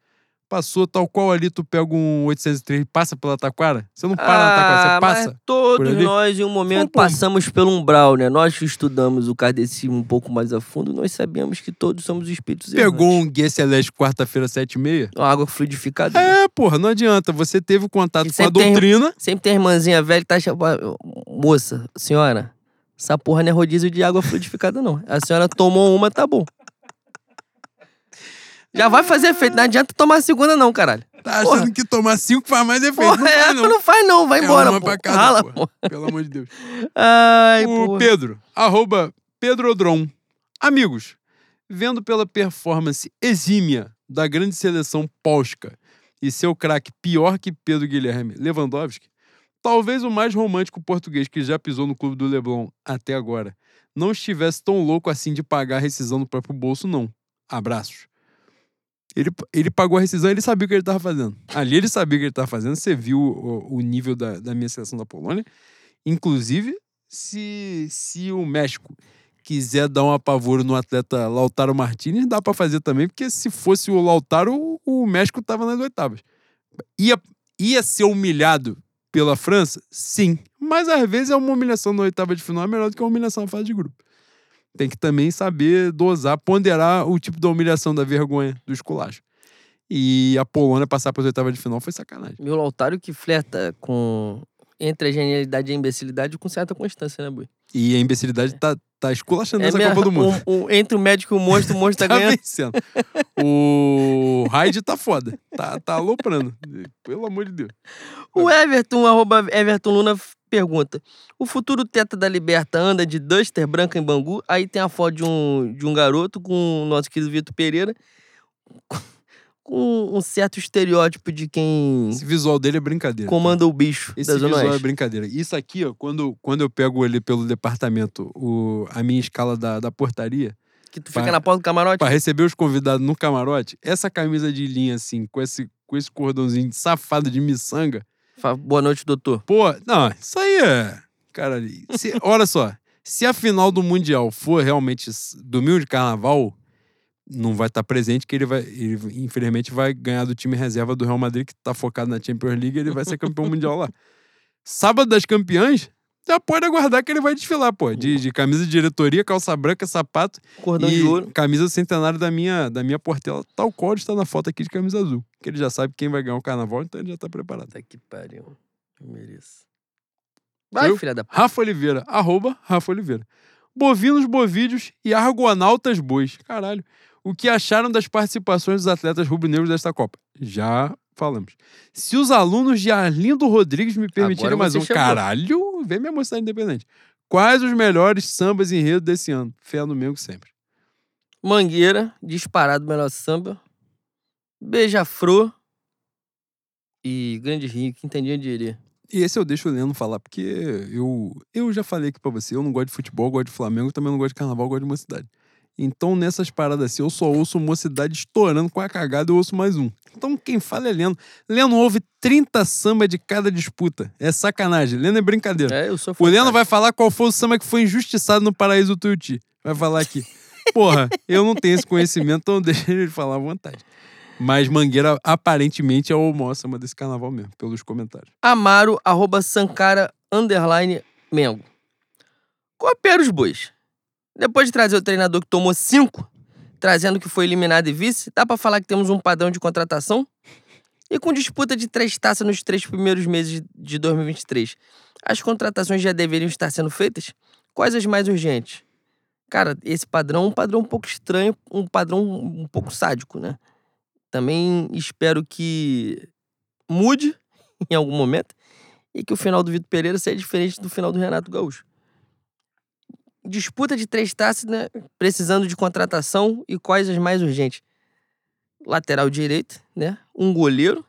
Speaker 2: Passou tal qual ali, tu pega um 803 e passa pela Taquara. Você não para na Taquara,
Speaker 1: Ah,
Speaker 2: você passa.
Speaker 1: Todos nós, em um momento,
Speaker 2: Pô, pô.
Speaker 1: passamos pelo umbral, né? Nós que estudamos o kardecismo um pouco mais a fundo, nós sabemos que todos somos espíritos
Speaker 2: Pegou
Speaker 1: errantes.
Speaker 2: um Guia Celeste quarta-feira, sete e meia.
Speaker 1: Uma água fluidificada.
Speaker 2: É, porra, não adianta. Você teve o contato
Speaker 1: E
Speaker 2: com a
Speaker 1: sempre tem-
Speaker 2: doutrina.
Speaker 1: Sempre tem irmãzinha velha que tá chamando. Moça, senhora, essa porra não é rodízio de água fluidificada, não. A senhora tomou uma, tá bom. Já vai fazer efeito. Não adianta tomar a segunda, não, caralho.
Speaker 2: Tá
Speaker 1: Porra.
Speaker 2: achando que tomar cinco faz mais efeito.
Speaker 1: Porra,
Speaker 2: não
Speaker 1: é,
Speaker 2: faz, não.
Speaker 1: não faz, não. Vai
Speaker 2: É
Speaker 1: embora,
Speaker 2: uma
Speaker 1: pô.
Speaker 2: pra cada,
Speaker 1: Rala,
Speaker 2: porra.
Speaker 1: pô.
Speaker 2: Pelo amor de Deus.
Speaker 1: Ai,
Speaker 2: o
Speaker 1: pô.
Speaker 2: Pedro, arroba Pedrodron. Amigos, vendo pela performance exímia da grande seleção polska e seu craque pior que Pedro Guilherme Lewandowski, talvez o mais romântico português que já pisou no clube do Leblon até agora não estivesse tão louco assim de pagar a rescisão no próprio bolso, não. Abraços. Ele, ele pagou a rescisão, ele sabia o que ele estava fazendo. Ali ele sabia o que ele estava fazendo. Você viu o, o nível da, da minha seleção da Polônia. Inclusive, se, se o México quiser dar um apavoro no atleta Lautaro Martinez, dá pra fazer também, porque se fosse o Lautaro, o, México tava nas oitavas. Ia, ia ser humilhado pela França? Sim. Mas às vezes é uma humilhação na oitava de final é melhor do que uma humilhação na fase de grupo. Tem que também saber dosar, ponderar o tipo da humilhação, da vergonha, do esculacho. E a Polônia passar para as oitavas de final foi sacanagem.
Speaker 1: Meu Lautaro que flerta com. Entre a genialidade e a imbecilidade com certa constância, né, Bui?
Speaker 2: E a imbecilidade tá, tá esculachando essa
Speaker 1: mesmo-
Speaker 2: Copa do Mundo.
Speaker 1: o- o- entre o médico e o monstro, o monstro tá,
Speaker 2: tá
Speaker 1: ganhando.
Speaker 2: vencendo. O Raid tá foda. Tá, tá aloprando. Pelo amor de Deus.
Speaker 1: O Everton, arroba Everton Luna, pergunta: O futuro teta da Liberta anda de Duster branca em Bangu? Aí tem a foto de um, de um garoto com o nosso querido Vitor Pereira, com um certo estereótipo de quem
Speaker 2: Esse visual dele é brincadeira.
Speaker 1: comanda o bicho
Speaker 2: Esse visual é
Speaker 1: Oeste.
Speaker 2: brincadeira. Isso aqui, ó, quando, quando eu pego ele pelo departamento, o, a minha escala da, da portaria,
Speaker 1: Que tu fica
Speaker 2: Pá.
Speaker 1: na porta do camarote.
Speaker 2: pra receber os convidados no camarote, essa camisa de linha, assim, com esse, com esse cordãozinho safado de miçanga,
Speaker 1: Fala, Boa noite, doutor.
Speaker 2: Pô, não, isso aí é. Cara, se- olha só. Se a final do Mundial for realmente domingo de carnaval, não vai estar presente, que ele vai. Ele, infelizmente, vai ganhar do time reserva do Real Madrid, que tá focado na Champions League, e ele vai ser campeão mundial lá. Sábado das campeãs, já pode aguardar que ele vai desfilar, pô. De, de camisa de diretoria, calça branca, sapato
Speaker 1: Cordão
Speaker 2: e
Speaker 1: de ouro.
Speaker 2: camisa centenária da minha, da minha portela, tal qual está na foto aqui de camisa azul. Que ele já sabe quem vai ganhar o carnaval, então ele já tá preparado.
Speaker 1: Puta que pariu. Eu mereço. Vai,
Speaker 2: Eu?
Speaker 1: filha da p.
Speaker 2: Rafa Oliveira, arroba Rafa Oliveira. Bovinos, bovídeos e argonautas bois. Caralho. O que acharam das participações dos atletas rubro-negros desta Copa? Já falamos. Se os alunos de Arlindo Rodrigues me permitirem mais um.
Speaker 1: chegou.
Speaker 2: Caralho, vem minha mocidade independente. Quais os melhores sambas enredo desse ano? Fé no Mengo sempre.
Speaker 1: Mangueira, disparado melhor samba. Beija-Fro. E Grande Rio, que entendia diria.
Speaker 2: E esse eu deixo o Leno falar, porque eu, eu já falei aqui pra você, eu não gosto de futebol, gosto de Flamengo, também não gosto de carnaval, gosto de mocidade. Então, nessas paradas assim, eu só ouço mocidade estourando com a cagada, eu ouço mais um. Então, quem fala é Leno. Leno ouve 30 samba de cada disputa. É sacanagem. Leno é brincadeira.
Speaker 1: É, eu sou
Speaker 2: O Leno vai falar qual foi o samba que foi injustiçado no Paraíso do Tuiuti. Vai falar aqui. Porra, eu não tenho esse conhecimento, então deixa ele falar à vontade. Mas Mangueira, aparentemente, é o maior samba desse carnaval mesmo, pelos comentários.
Speaker 1: Amaro, arroba Sankara, underline, Mengo. Coopera os bois. Depois de trazer o treinador que tomou cinco, trazendo que foi eliminado e vice, dá pra falar que temos um padrão de contratação? E com disputa de três taças nos três primeiros meses de 2023, as contratações já deveriam estar sendo feitas? Quais as mais urgentes? Cara, esse padrão é um padrão um pouco estranho, um padrão um pouco sádico, né? Também espero que mude em algum momento e que o final do Vitor Pereira seja diferente do final do Renato Gaúcho. Disputa de três taças, né? Precisando de contratação e quais as mais urgentes? Lateral direito, né? Um goleiro,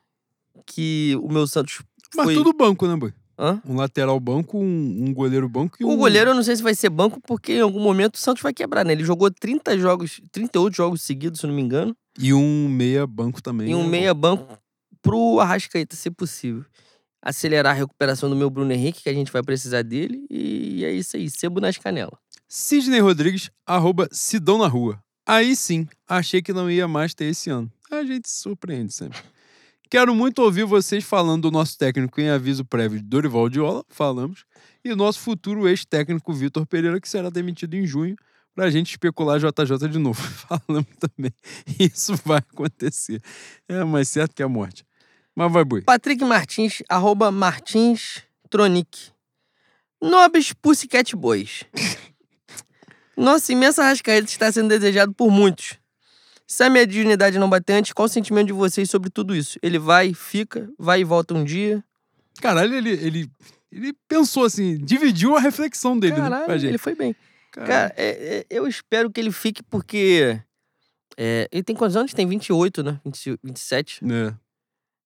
Speaker 1: que o meu Santos
Speaker 2: Mas
Speaker 1: foi...
Speaker 2: tudo banco, né, boy?
Speaker 1: Hã?
Speaker 2: Um lateral banco, um, um goleiro banco e um.
Speaker 1: O goleiro eu não sei se vai ser banco, porque em algum momento o Santos vai quebrar, né? Ele jogou 30 jogos, 38 jogos seguidos, se não me engano.
Speaker 2: E um meia banco também.
Speaker 1: E um
Speaker 2: né?
Speaker 1: meia banco pro Arrascaeta, se possível. Acelerar a recuperação do meu Bruno Henrique, que a gente vai precisar dele. E é isso aí, sebo nas canelas.
Speaker 2: Sidney Rodrigues, arroba Sidão na Rua. Aí sim, achei que não ia mais ter esse ano. A gente se surpreende sempre. Quero muito ouvir vocês falando do nosso técnico em aviso prévio de Dorival Diola, falamos, e o nosso futuro ex-técnico Vitor Pereira, que será demitido em junho, para a gente especular JJ de novo. Falamos também. Isso vai acontecer. É mais certo que a morte. Mas vai, boi.
Speaker 1: Patrick Martins, arroba Martins Tronic. Nobres Pussycat Boys. Nossa imensa rascaeta está sendo desejado por muitos. Se a minha dignidade não bater antes, qual o sentimento de vocês sobre tudo isso? Ele vai, fica, vai e volta um dia.
Speaker 2: Caralho, ele, ele, ele pensou assim, dividiu a reflexão dele né,
Speaker 1: Caralho,
Speaker 2: gente.
Speaker 1: ele foi bem.
Speaker 2: Caralho.
Speaker 1: Cara, é- é- eu espero que ele fique porque. é, ele tem quantos anos? Tem 28, né? 20, 27.
Speaker 2: É.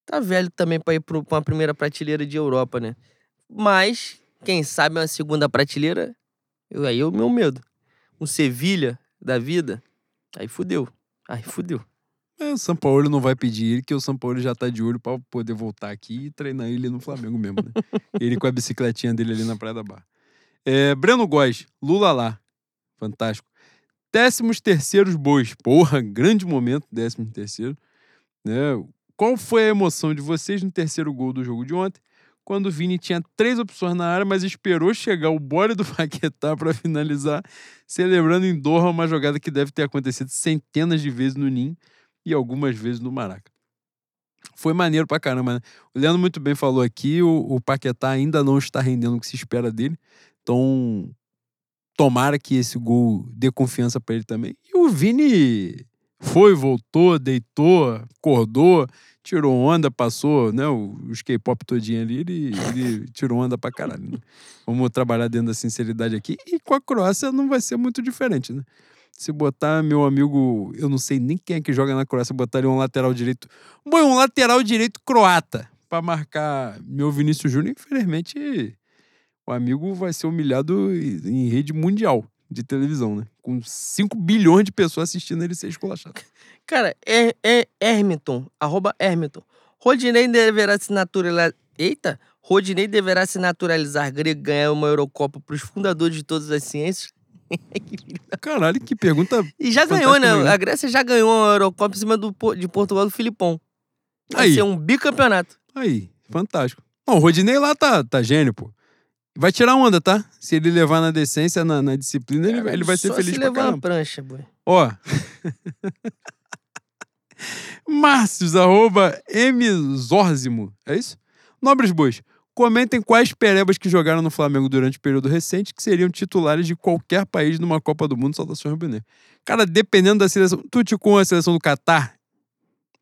Speaker 1: Tá velho também pra ir pra uma primeira prateleira de Europa, né? Mas, quem sabe uma segunda prateleira, eu, aí é o meu medo. Um Sevilha da vida, aí fudeu. Aí fudeu.
Speaker 2: É, o São Paulo não vai pedir ele, que o São Paulo já tá de olho pra poder voltar aqui e treinar ele no Flamengo mesmo, né? ele com a bicicletinha dele ali na Praia da Barra. É, Breno Góes, Lula lá. Fantástico. Décimos terceiros bois. Porra, grande momento, décimos terceiro. Né? Qual foi a emoção de vocês no terceiro gol do jogo de ontem? Quando o Vini tinha três opções na área, mas esperou chegar o bode do Paquetá para finalizar, celebrando em Doha uma jogada que deve ter acontecido centenas de vezes no Ninho e algumas vezes no Maraca. Foi maneiro pra caramba, né? O Leandro muito bem falou aqui, o, o Paquetá ainda não está rendendo o que se espera dele. Então, tomara que esse gol dê confiança pra ele também. E o Vini foi, voltou, deitou, acordou, tirou onda, passou, né? Os K-pop todinho ali, ele, ele tirou onda pra caralho. Né? Vamos trabalhar dentro da sinceridade aqui. E com a Croácia não vai ser muito diferente, né? Se botar meu amigo, eu não sei nem quem é que joga na Croácia, botar ele um lateral direito. Bom, um lateral direito croata pra marcar meu Vinícius Júnior, infelizmente o amigo vai ser humilhado em rede mundial de televisão, né? Com 5 bilhões de pessoas assistindo ele ser esculachado.
Speaker 1: Cara, é, é Hermiton, arroba Hermiton. Rodinei deverá se naturalizar. Eita! Rodinei deverá se naturalizar grego e ganhar uma Eurocopa pros fundadores de todas as ciências.
Speaker 2: Caralho, que pergunta.
Speaker 1: e já ganhou, né?
Speaker 2: mesmo.
Speaker 1: A Grécia já ganhou uma Eurocopa em cima do, de Portugal do Filipão. Vai
Speaker 2: Aí.
Speaker 1: ser um bicampeonato.
Speaker 2: Aí, fantástico. Não, o Rodinei lá tá, tá gênio, pô. Vai tirar onda, tá? Se ele levar na decência, na, na disciplina, ele, vai- ele vai ser
Speaker 1: Só
Speaker 2: feliz
Speaker 1: se
Speaker 2: pra
Speaker 1: levar na
Speaker 2: caramba.
Speaker 1: prancha, boy.
Speaker 2: Ó. Márcios, arroba Mzorzimo. É isso? Nobres bois, comentem quais perebas que jogaram no Flamengo durante o período recente que seriam titulares de qualquer país numa Copa do Mundo. Saudações rubro Cara, dependendo da seleção. Tu te com a seleção do Catar?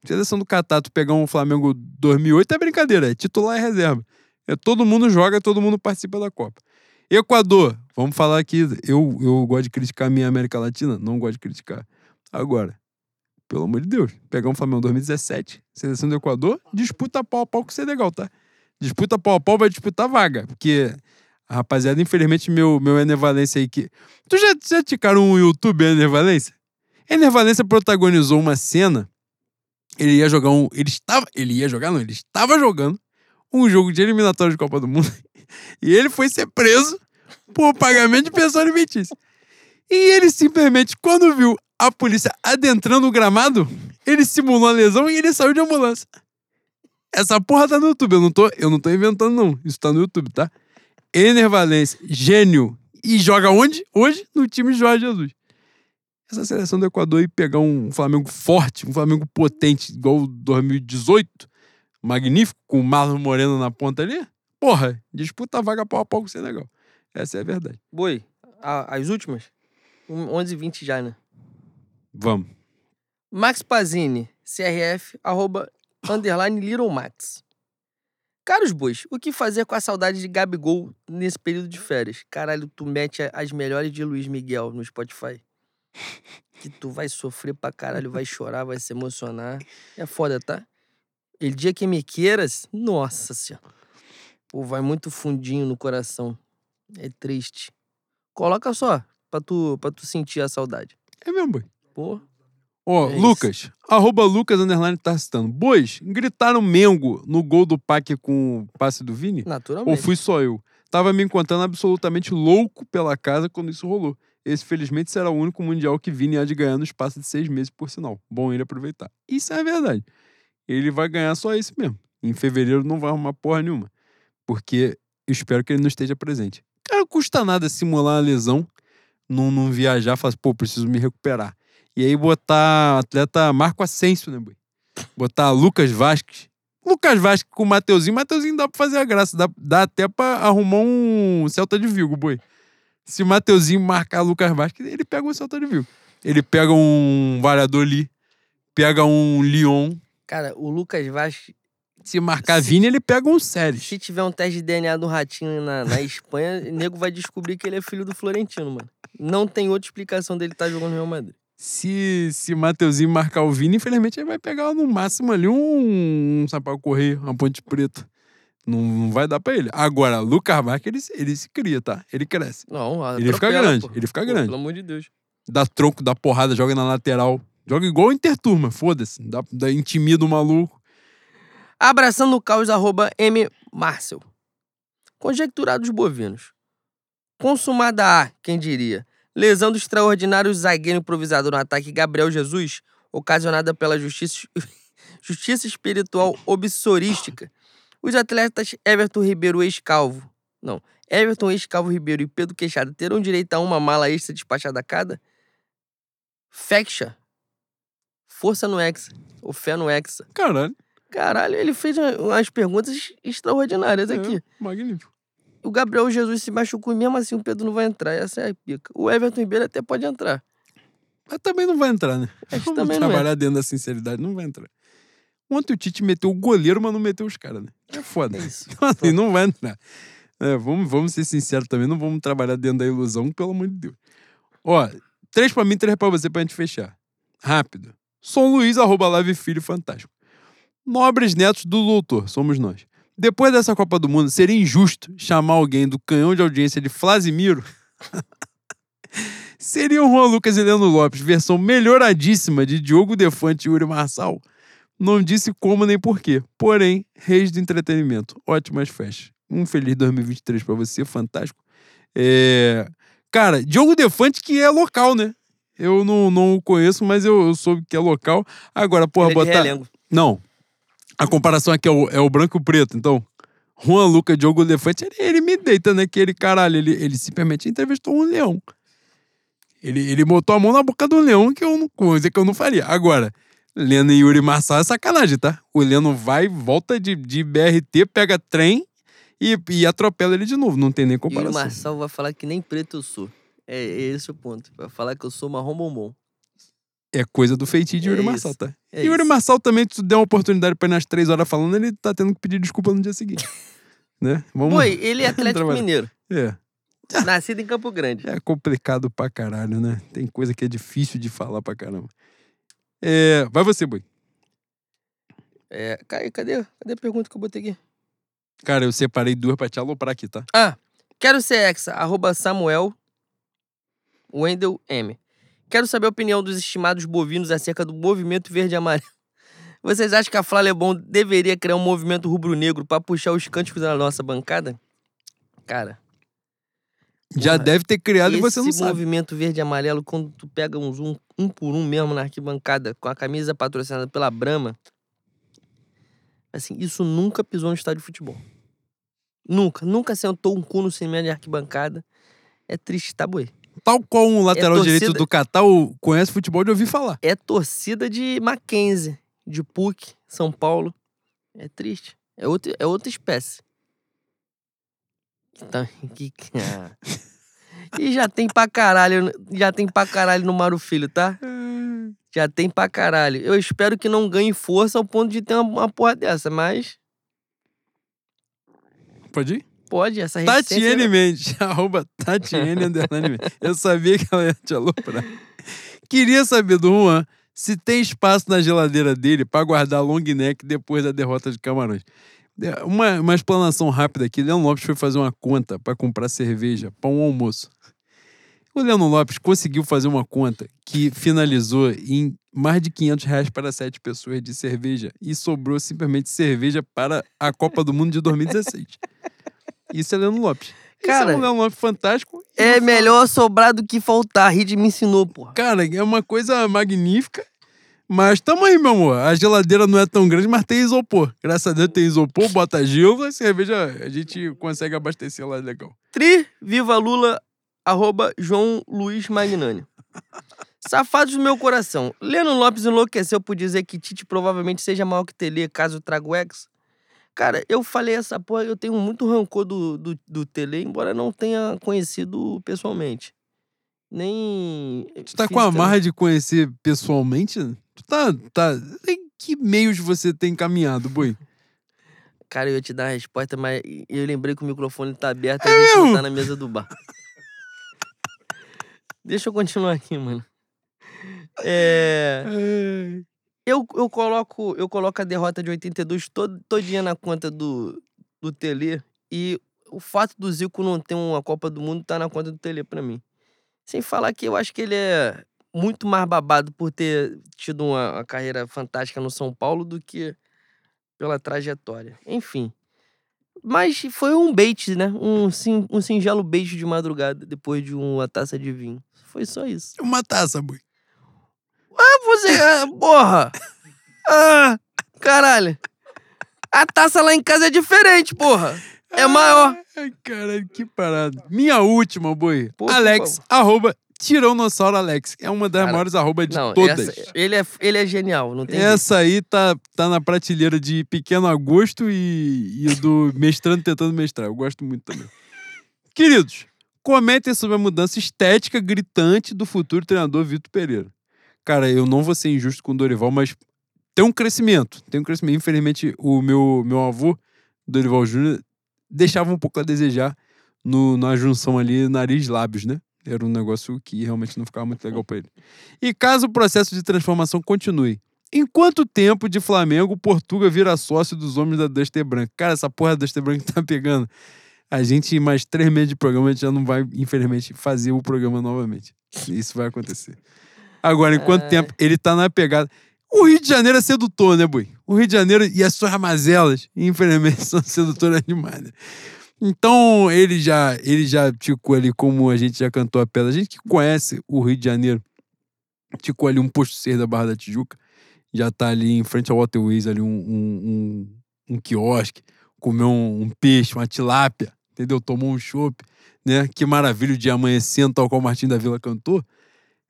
Speaker 2: Seleção do Catar, tu pegar um Flamengo 2008 é brincadeira, é titular e reserva. É, todo mundo joga, todo mundo participa da Copa. Equador, vamos falar aqui. Eu, eu gosto de criticar a minha América Latina, não gosto de criticar. Agora, pelo amor de Deus, pegar um Flamengo 2017, seleção do Equador, disputa pau a pau com o Senegal, tá? Disputa pau a pau, vai disputar vaga. Porque a rapaziada, infelizmente, meu, meu Ener Valência aí que. Tu já, já ticaram um YouTube Ener Valência? Ener Valência protagonizou uma cena. Ele ia jogar um. Ele estava. Ele ia jogar, não, ele estava jogando um jogo de eliminatório de Copa do Mundo. E ele foi ser preso por pagamento de pensão alimentícia. E ele simplesmente, quando viu a polícia adentrando o gramado, ele simulou a lesão e ele saiu de ambulância. Essa porra tá no YouTube, eu não tô, eu não tô inventando não. Isso tá no YouTube, tá? Ener Valencia, gênio. E joga onde? Hoje no time Jorge Jesus. Essa seleção do Equador e pegar um Flamengo forte, um Flamengo potente, igual o 2018, magnífico, com o Marlon Moreno na ponta ali, porra, disputa a vaga pau a pau com o Senegal. Essa é a verdade.
Speaker 1: Boi, a- as últimas? Um- 11 h 20 já, né?
Speaker 2: Vamos.
Speaker 1: Max Pazini, CRF, arroba, underline Little Max. Caros bois, o que fazer com a saudade de Gabigol nesse período de férias? Caralho, tu mete as melhores de Luiz Miguel no Spotify. Que tu vai sofrer pra caralho, vai chorar, vai se emocionar. É foda, tá? El dia que me queiras, nossa senhora. Pô, vai muito fundinho no coração. É triste. Coloca só, pra tu, pra tu sentir a saudade.
Speaker 2: É mesmo, boy.
Speaker 1: Pô,
Speaker 2: Ó,
Speaker 1: É isso.
Speaker 2: Lucas, arroba Lucas underline tá citando. Bois, gritaram Mengo no gol do Paque com o passe do Vini?
Speaker 1: Naturalmente.
Speaker 2: Ou fui só eu? Tava me encontrando absolutamente louco pela casa quando isso rolou. Esse, felizmente, será o único Mundial que Vini há de ganhar no espaço de seis meses, por sinal. Bom ele aproveitar. Isso é verdade. Ele vai ganhar só esse mesmo. Em fevereiro não vai arrumar porra nenhuma. Porque eu espero que ele não esteja presente. Cara, não custa nada simular uma lesão, não, não viajar, falar pô, preciso me recuperar. E aí botar atleta Marco Asensio, né, boi? Botar Lucas Vasquez. Lucas Vasquez com o Mateuzinho. Mateuzinho dá pra fazer a graça. Dá, dá até pra arrumar um Celta de Vigo, boi. Se o Mateuzinho marcar Lucas Vasquez, ele pega um Celta de Vigo. Ele pega um Valladolid, pega um Lyon.
Speaker 1: Cara, o Lucas Vaz,
Speaker 2: Se marcar
Speaker 1: Se-
Speaker 2: Vini, ele pega um Séries.
Speaker 1: se tiver um teste de DNA do Ratinho na, na Espanha, o nego vai descobrir que ele é filho do Florentino, mano. Não tem outra explicação dele estar jogando no Real Madrid.
Speaker 2: Se, se Mateuzinho marcar o Vini, infelizmente ele vai pegar no máximo ali um, um Sampaio Correio, uma Ponte Preta. Não, não vai dar pra ele. Agora, Lucas Vasquez, ele, ele se cria, tá? Ele cresce.
Speaker 1: Não,
Speaker 2: Ele fica grande,
Speaker 1: pô.
Speaker 2: ele fica
Speaker 1: Pô,
Speaker 2: grande.
Speaker 1: Pelo amor de Deus.
Speaker 2: Dá tronco, dá porrada, joga na lateral. Joga igual Interturma, foda-se. Dá, dá intimida o maluco.
Speaker 1: Abraçando o caos, arroba M. Marcel. Conjecturados bovinos. Consumada A, quem diria? Lesão do extraordinário zagueiro improvisador no ataque Gabriel Jesus, ocasionada pela justiça, justiça espiritual obsorística. Os atletas Everton Ribeiro ex-calvo. Não, Everton ex-calvo Ribeiro e Pedro Queixada terão direito a uma mala extra despachada a cada? Fecha. Força no Hexa. Ou fé no Hexa.
Speaker 2: Caralho.
Speaker 1: Caralho, ele fez uma- umas perguntas extraordinárias
Speaker 2: É,
Speaker 1: aqui.
Speaker 2: magnífico.
Speaker 1: O Gabriel Jesus se machucou e mesmo assim o Pedro não vai entrar. Essa é a pica. O Everton Ribeiro até pode entrar.
Speaker 2: Mas também não vai entrar, né?
Speaker 1: Acho
Speaker 2: Vamos
Speaker 1: também não
Speaker 2: trabalhar dentro da sinceridade, não vai entrar. Ontem o Tite meteu o goleiro, mas não meteu os caras, né? É foda.
Speaker 1: É isso.
Speaker 2: Então, assim, não vai entrar. É, vamos, vamos ser sinceros também, não vamos trabalhar dentro da ilusão, pelo amor de Deus. Ó, três pra mim, três pra você pra gente fechar. Rápido. São Luís, arroba Live Filho Fantástico. Nobres netos do doutor, somos nós. Depois dessa Copa do Mundo, seria injusto chamar alguém do canhão de audiência de Flasimiro? seria o Juan Lucas e Leandro Lopes, versão melhoradíssima de Diogo Defante e Yuri Marçal? Não disse como nem porquê. Porém, reis do entretenimento. Ótimas festas. Um feliz 2023 pra você, fantástico. É... Cara, Diogo Defante que é local, né? Eu não, não o conheço, mas eu, eu soube que é local. Agora, porra,
Speaker 1: Ele é
Speaker 2: botar.
Speaker 1: Realengo.
Speaker 2: Não. A comparação aqui é o, é o branco e o preto. Então, Juan Luca Diogo Defante, ele, ele me deita, né? Que ele, caralho, ele, ele simplesmente entrevistou um leão. Ele, ele botou a mão na boca do leão, que eu não, coisa que eu não faria. Agora, Leno e Yuri Marçal é sacanagem, tá? O Leno vai, volta de, de BRT, pega trem e, e atropela ele de novo. Não tem nem
Speaker 1: E o
Speaker 2: comparação.
Speaker 1: Marçal vai falar que nem preto eu sou. É, é esse o ponto. Vai falar que eu sou marrom bombom.
Speaker 2: É coisa do feitio de
Speaker 1: É
Speaker 2: Yuri. Marçal, tá?
Speaker 1: É
Speaker 2: e Yuri. Marçal também, se tu der uma oportunidade pra ir nas três horas falando, ele tá tendo que pedir desculpa no dia seguinte. né? Vamos.
Speaker 1: Boi, ele é Atlético. Mineiro.
Speaker 2: É.
Speaker 1: Nascido em Campo Grande.
Speaker 2: É complicado pra caralho, né? Tem coisa que é difícil de falar pra caramba. É, vai você, Boi.
Speaker 1: É, cadê, cadê, cadê a pergunta que eu botei aqui?
Speaker 2: Cara, eu separei duas pra te aloprar aqui, tá?
Speaker 1: Ah, quero ser exa, arroba Samuel Wendel M. Quero saber a opinião dos estimados bovinos acerca do movimento verde e amarelo. Vocês acham que a Flá Lebon deveria criar um movimento rubro-negro pra puxar os cânticos da nossa bancada? Cara,
Speaker 2: Já
Speaker 1: Porra,
Speaker 2: deve ter criado e
Speaker 1: esse
Speaker 2: você não sabe.
Speaker 1: movimento verde e amarelo, quando tu pega um, um por um mesmo na arquibancada, com a camisa patrocinada pela Brahma, assim, isso nunca pisou no estádio de futebol. Nunca, nunca sentou um cu no cimento de arquibancada. É triste, tá, boi?
Speaker 2: Tal qual um lateral
Speaker 1: torcida-
Speaker 2: direito do Catal conhece futebol de ouvir falar.
Speaker 1: É torcida de Mackenzie, de PUC, São Paulo. É triste. É outra, é outra espécie. Que... ah. E já tem pra caralho, já tem pra caralho no Mauro Filho, tá? Já tem pra caralho. Eu espero que não ganhe força ao ponto de ter uma, uma porra dessa, mas
Speaker 2: Pode ir?
Speaker 1: Pode, essa resistência...
Speaker 2: Tatiane Mendes, arroba Tatiane Mendes. Eu sabia que ela ia te aloprar. Queria saber do Juan se tem espaço na geladeira dele pra guardar long neck depois da derrota de Camarões. É, Uma, uma explanação rápida aqui. Leão Lopes foi fazer uma conta pra comprar cerveja para um almoço. O Leandro Lopes conseguiu fazer uma conta que finalizou em mais de 500 reais para sete pessoas de cerveja e sobrou simplesmente cerveja para a Copa do Mundo de 2016. Isso é Leandro Lopes.
Speaker 1: Cara,
Speaker 2: Isso é um Lopes fantástico.
Speaker 1: É melhor sobrar do que faltar. A Reed me ensinou, porra.
Speaker 2: Cara, é uma coisa magnífica. Mas tamo aí, meu amor. A geladeira não é tão grande, mas tem isopor. Graças a Deus tem isopor, bota gelo, a cerveja a gente consegue abastecer lá legal.
Speaker 1: Tri, viva Lula, arroba João Luiz Magnani. Safados do meu coração. Leno Lopes enlouqueceu por dizer que Tite provavelmente seja maior que Tele caso traga o ex. Cara, eu falei essa porra, eu tenho muito rancor do, do, do Tele, embora não tenha conhecido pessoalmente. Nem.
Speaker 2: Tu tá com a marra de conhecer pessoalmente? Tu tá. tá... Em que meios você tem caminhado, boi?
Speaker 1: Cara, eu ia te dar a resposta, mas eu lembrei que o microfone tá aberto, a
Speaker 2: É
Speaker 1: gente não tá na mesa do bar. Deixa eu continuar aqui, mano. É, eu, eu, coloco, eu coloco a derrota de 82 todo, todinha na conta do, do Tele. E o fato do Zico não ter uma Copa do Mundo tá na conta do Tele pra mim. Sem falar que eu acho que ele é muito mais babado por ter tido uma, uma carreira fantástica no São Paulo do que pela trajetória. Enfim. Mas foi um bait, né? Um, sim, um singelo bait de madrugada depois de uma taça de vinho. Foi só isso.
Speaker 2: Uma taça, boi.
Speaker 1: Ah, você. ah, porra! Ah, caralho. A taça lá em casa é diferente, porra. É maior.
Speaker 2: Ai, caralho, que parada. Minha última, boi.
Speaker 1: Pô, por
Speaker 2: Alex, arroba Tiranossauro Alex. É uma das
Speaker 1: Cara,
Speaker 2: maiores arroba de
Speaker 1: Não,
Speaker 2: todas.
Speaker 1: essa- ele, é, ele é genial, não tem jeito.
Speaker 2: Essa aí tá, tá na prateleira de Pequeno Agosto e, e do Mestrando Tentando Mestrar. Eu gosto muito também. Queridos, comentem sobre a mudança estética gritante do futuro treinador Vitor Pereira. Cara, eu não vou ser injusto com o Dorival, mas tem um crescimento. Tem um crescimento. Infelizmente, o meu, meu avô, Dorival Júnior, deixava um pouco a desejar no, na junção ali nariz-lábios, né? Era um negócio que realmente não ficava muito legal pra ele. E caso o processo de transformação continue, em quanto tempo de Flamengo Portuga vira sócio dos homens da Duster Branca? Cara, essa porra da Duster Branca tá pegando. A gente, mais três meses de programa, a gente já não vai, infelizmente, fazer o programa novamente. Isso vai acontecer. Agora, em quanto
Speaker 1: Ai.
Speaker 2: tempo ele tá na pegada. O Rio de Janeiro é sedutor, né, Boi? O Rio de Janeiro e as suas mazelas, infelizmente, são sedutoras demais. Né? Então, ele já, ele já ticou ali, como a gente já cantou a pedra. A gente que conhece o Rio de Janeiro, ticou ali um posto 6 da Barra da Tijuca, já tá ali em frente ao Waterways, ali um, um, um, um quiosque, comeu um, um peixe, uma tilápia, entendeu? Tomou um chopp, né? Que maravilha o dia amanhecendo, tal qual o Martim da Vila cantou.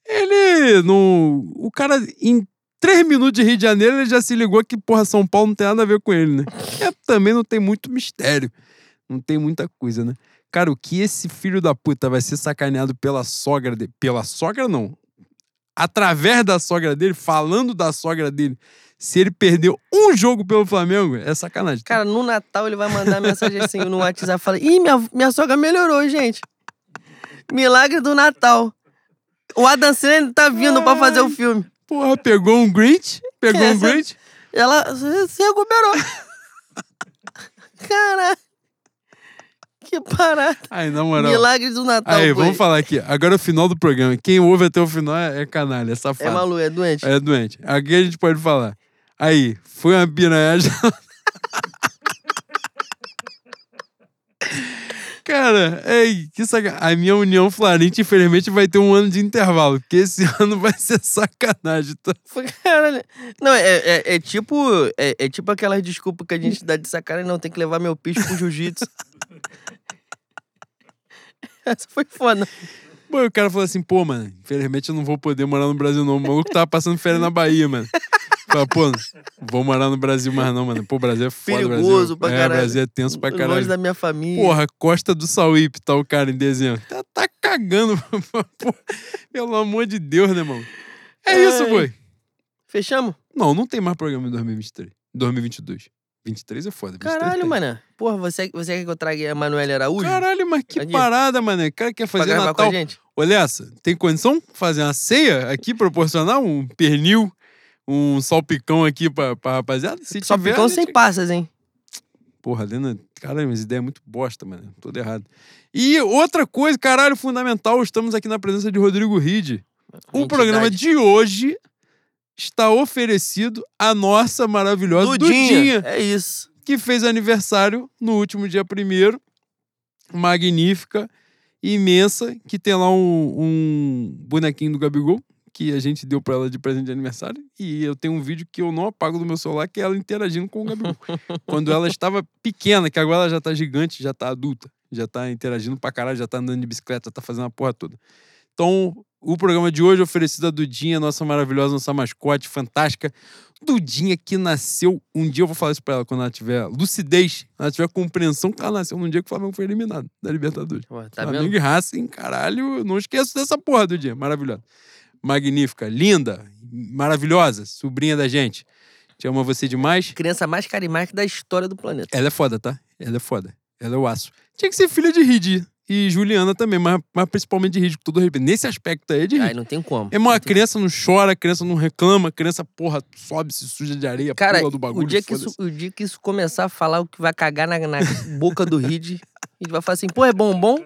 Speaker 2: Ele não. O cara, em três minutos de Rio de Janeiro, ele já se ligou que, porra, São Paulo não tem nada a ver com ele, né? É, também não tem muito mistério. Não tem muita coisa, né? Cara, o que esse filho da puta vai ser sacaneado pela sogra dele? Pela sogra, não. Através da sogra dele, falando da sogra dele, se ele perdeu um jogo pelo Flamengo, é sacanagem.
Speaker 1: Cara, no Natal ele vai mandar mensagem assim no WhatsApp e fala: Ih, minha, minha sogra melhorou, gente. Milagre do Natal. O Adam Sandler tá vindo pra fazer o filme.
Speaker 2: Porra, pegou um Grinch? Pegou um
Speaker 1: Essa-
Speaker 2: Grinch?
Speaker 1: Ela se recuperou. Caralho. Que parada.
Speaker 2: Aí, na moral.
Speaker 1: Milagre do Natal.
Speaker 2: Aí, vamos falar aqui. Agora é o final do programa. Quem ouve até o final é, é canalha, é
Speaker 1: É
Speaker 2: safado.
Speaker 1: maluco, é doente.
Speaker 2: É doente. Aqui a gente pode falar. Aí, foi uma piranhagem. Cara, ei, que sacanagem. A minha União Florente, infelizmente, vai ter um ano de intervalo, porque esse ano vai ser sacanagem. Tá?
Speaker 1: Caralho. Não, é, é, é tipo. É, é tipo aquelas desculpas que a gente dá de sacanagem, não, tem que levar meu peixe pro jiu-jitsu. Essa foi foda.
Speaker 2: Pô, o cara falou assim, pô, mano, infelizmente eu não vou poder morar no Brasil, não. O maluco tava passando férias na Bahia, mano. Fala, pô, vou morar no Brasil mais não, mano. Pô, o Brasil é foda,
Speaker 1: Perigoso
Speaker 2: Brasil.
Speaker 1: pra
Speaker 2: é,
Speaker 1: caralho.
Speaker 2: o Brasil é tenso pra caralho.
Speaker 1: Longe da minha família.
Speaker 2: Porra, Costa do Sauípe, tá o cara em desenho. Tá, tá cagando. pô. Pelo amor de Deus, né, irmão? É isso,
Speaker 1: Ai.
Speaker 2: boi.
Speaker 1: Fechamos?
Speaker 2: Não, não tem mais programa em 2023. 2022. 23 é foda. 23
Speaker 1: Caralho,
Speaker 2: tem.
Speaker 1: mano. Porra, você, você quer que eu traga a Manuela Araújo?
Speaker 2: Caralho, mas que
Speaker 1: Aqui.
Speaker 2: parada, mano. O cara quer fazer
Speaker 1: gravar
Speaker 2: Natal.
Speaker 1: com a gente?
Speaker 2: Olha essa, tem condição de fazer uma ceia aqui, proporcionar um pernil, um salpicão aqui pra, pra rapaziada? Se
Speaker 1: Só
Speaker 2: tiver,
Speaker 1: sem
Speaker 2: gente-
Speaker 1: passas, hein?
Speaker 2: Porra, Lena, caralho, mas ideia é muito bosta, mano. Tudo errado. E outra coisa, caralho, fundamental, estamos aqui na presença de Rodrigo Ride. O programa de hoje está oferecido a nossa maravilhosa
Speaker 1: Dudinha.
Speaker 2: Dudinha,
Speaker 1: É isso.
Speaker 2: que fez aniversário no último dia primeiro. Magnífica, imensa, que tem lá um, um bonequinho do Gabigol, que a gente deu pra ela de presente de aniversário. E eu tenho um vídeo que eu não apago do meu celular, que é ela interagindo com o Gabigol. Quando ela estava pequena, que agora ela já tá gigante, já tá adulta, já tá interagindo pra caralho, já tá andando de bicicleta, tá fazendo a porra toda. Então, o programa de hoje é oferecido a Dudinha, nossa maravilhosa, nossa mascote, fantástica. Dudinha que nasceu. Um dia eu vou falar isso pra ela quando ela tiver lucidez, ela tiver compreensão que ela nasceu num dia que o Flamengo foi eliminado da Libertadores.
Speaker 1: Pô, tá
Speaker 2: Flamengo e Racing, caralho, não esqueço dessa porra do dia. Maravilhosa. Magnífica, linda, maravilhosa, sobrinha da gente. Te amo você demais.
Speaker 1: Criança mais carismática da história do planeta.
Speaker 2: Ela é foda, tá? Ela é foda. Ela é o aço. Tinha que ser filha de Ridi. E Juliana também, mas, mas principalmente de Ridi, com todo respeito. Nesse aspecto aí é de
Speaker 1: Aí
Speaker 2: Ridi.
Speaker 1: não tem como.
Speaker 2: É uma criança não chora, a criança não reclama, criança, porra, sobe, se suja de areia,
Speaker 1: Cara,
Speaker 2: pula do bagulho.
Speaker 1: o, dia que isso, o dia que isso começar a falar o que vai cagar na, na boca do Reed, a gente vai falar assim, pô, é bombom?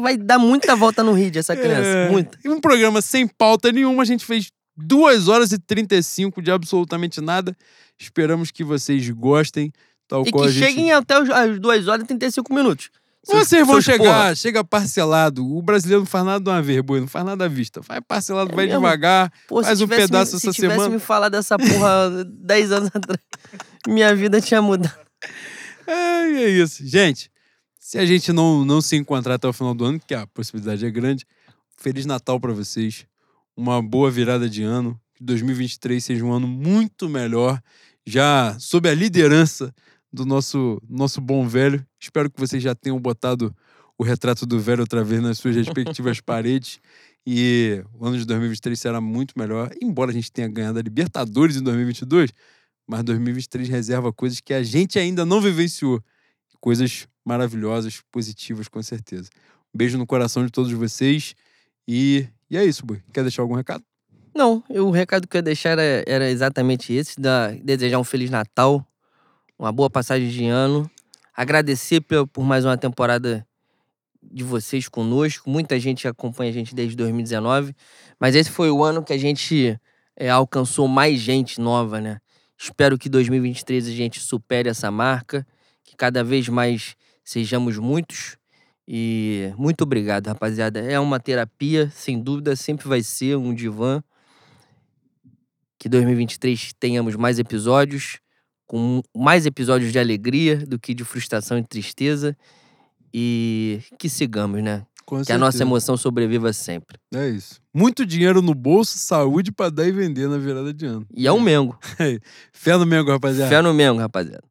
Speaker 1: Vai dar muita volta no Reed, essa criança.
Speaker 2: É,
Speaker 1: Muita.
Speaker 2: E um programa sem pauta nenhuma, a gente fez 2 horas e 35 de absolutamente nada. Esperamos que vocês gostem, tal
Speaker 1: E
Speaker 2: qual
Speaker 1: que
Speaker 2: gente...
Speaker 1: cheguem até os- as 2 horas e 35 minutos. Seus-
Speaker 2: Vocês vão
Speaker 1: seus
Speaker 2: chegar,
Speaker 1: porra.
Speaker 2: chega parcelado. O brasileiro não faz nada de uma vez, boi, não faz nada à vista. Vai parcelado,
Speaker 1: É
Speaker 2: vai
Speaker 1: mesmo?
Speaker 2: devagar.
Speaker 1: Pô,
Speaker 2: faz
Speaker 1: se
Speaker 2: um
Speaker 1: tivesse
Speaker 2: pedaço
Speaker 1: me,
Speaker 2: essa
Speaker 1: se tivesse
Speaker 2: semana.
Speaker 1: me falado dessa porra 10 anos atrás, minha vida tinha mudado.
Speaker 2: É, é isso. Gente, se a gente não, não se encontrar até o final do ano, que a possibilidade é grande, Feliz Natal pra vocês. Uma boa virada de ano. Que 2023 seja um ano muito melhor. Já sob a liderança do nosso, nosso bom velho. Espero que vocês já tenham botado o retrato do velho outra vez nas suas respectivas paredes. E o ano de 2023 será muito melhor. Embora a gente tenha ganhado a Libertadores em 2022, mas 2023 reserva coisas que a gente ainda não vivenciou. Coisas maravilhosas, positivas, com certeza. Um beijo no coração de todos vocês. E, e é isso, Boi. Quer deixar algum recado?
Speaker 1: Não, o recado que eu ia deixar era, era exatamente esse: da, desejar um Feliz Natal, uma boa passagem de ano, agradecer pe- por mais uma temporada de vocês conosco. Muita gente acompanha a gente desde 2019, mas esse foi o ano que a gente é, alcançou mais gente nova, né? Espero que 2023 a gente supere essa marca, que cada vez mais sejamos muitos. E muito obrigado, rapaziada. É uma terapia, sem dúvida, sempre vai ser um divã. Que 2023 tenhamos mais episódios, com mais episódios de alegria do que de frustração e tristeza. E que sigamos, né?
Speaker 2: Com
Speaker 1: Que a nossa emoção sobreviva sempre.
Speaker 2: É isso. Muito dinheiro no bolso, saúde pra dar e vender na virada de ano.
Speaker 1: E é um Mengo.
Speaker 2: Fé no Mengo, rapaziada.
Speaker 1: Fé no Mengo, rapaziada.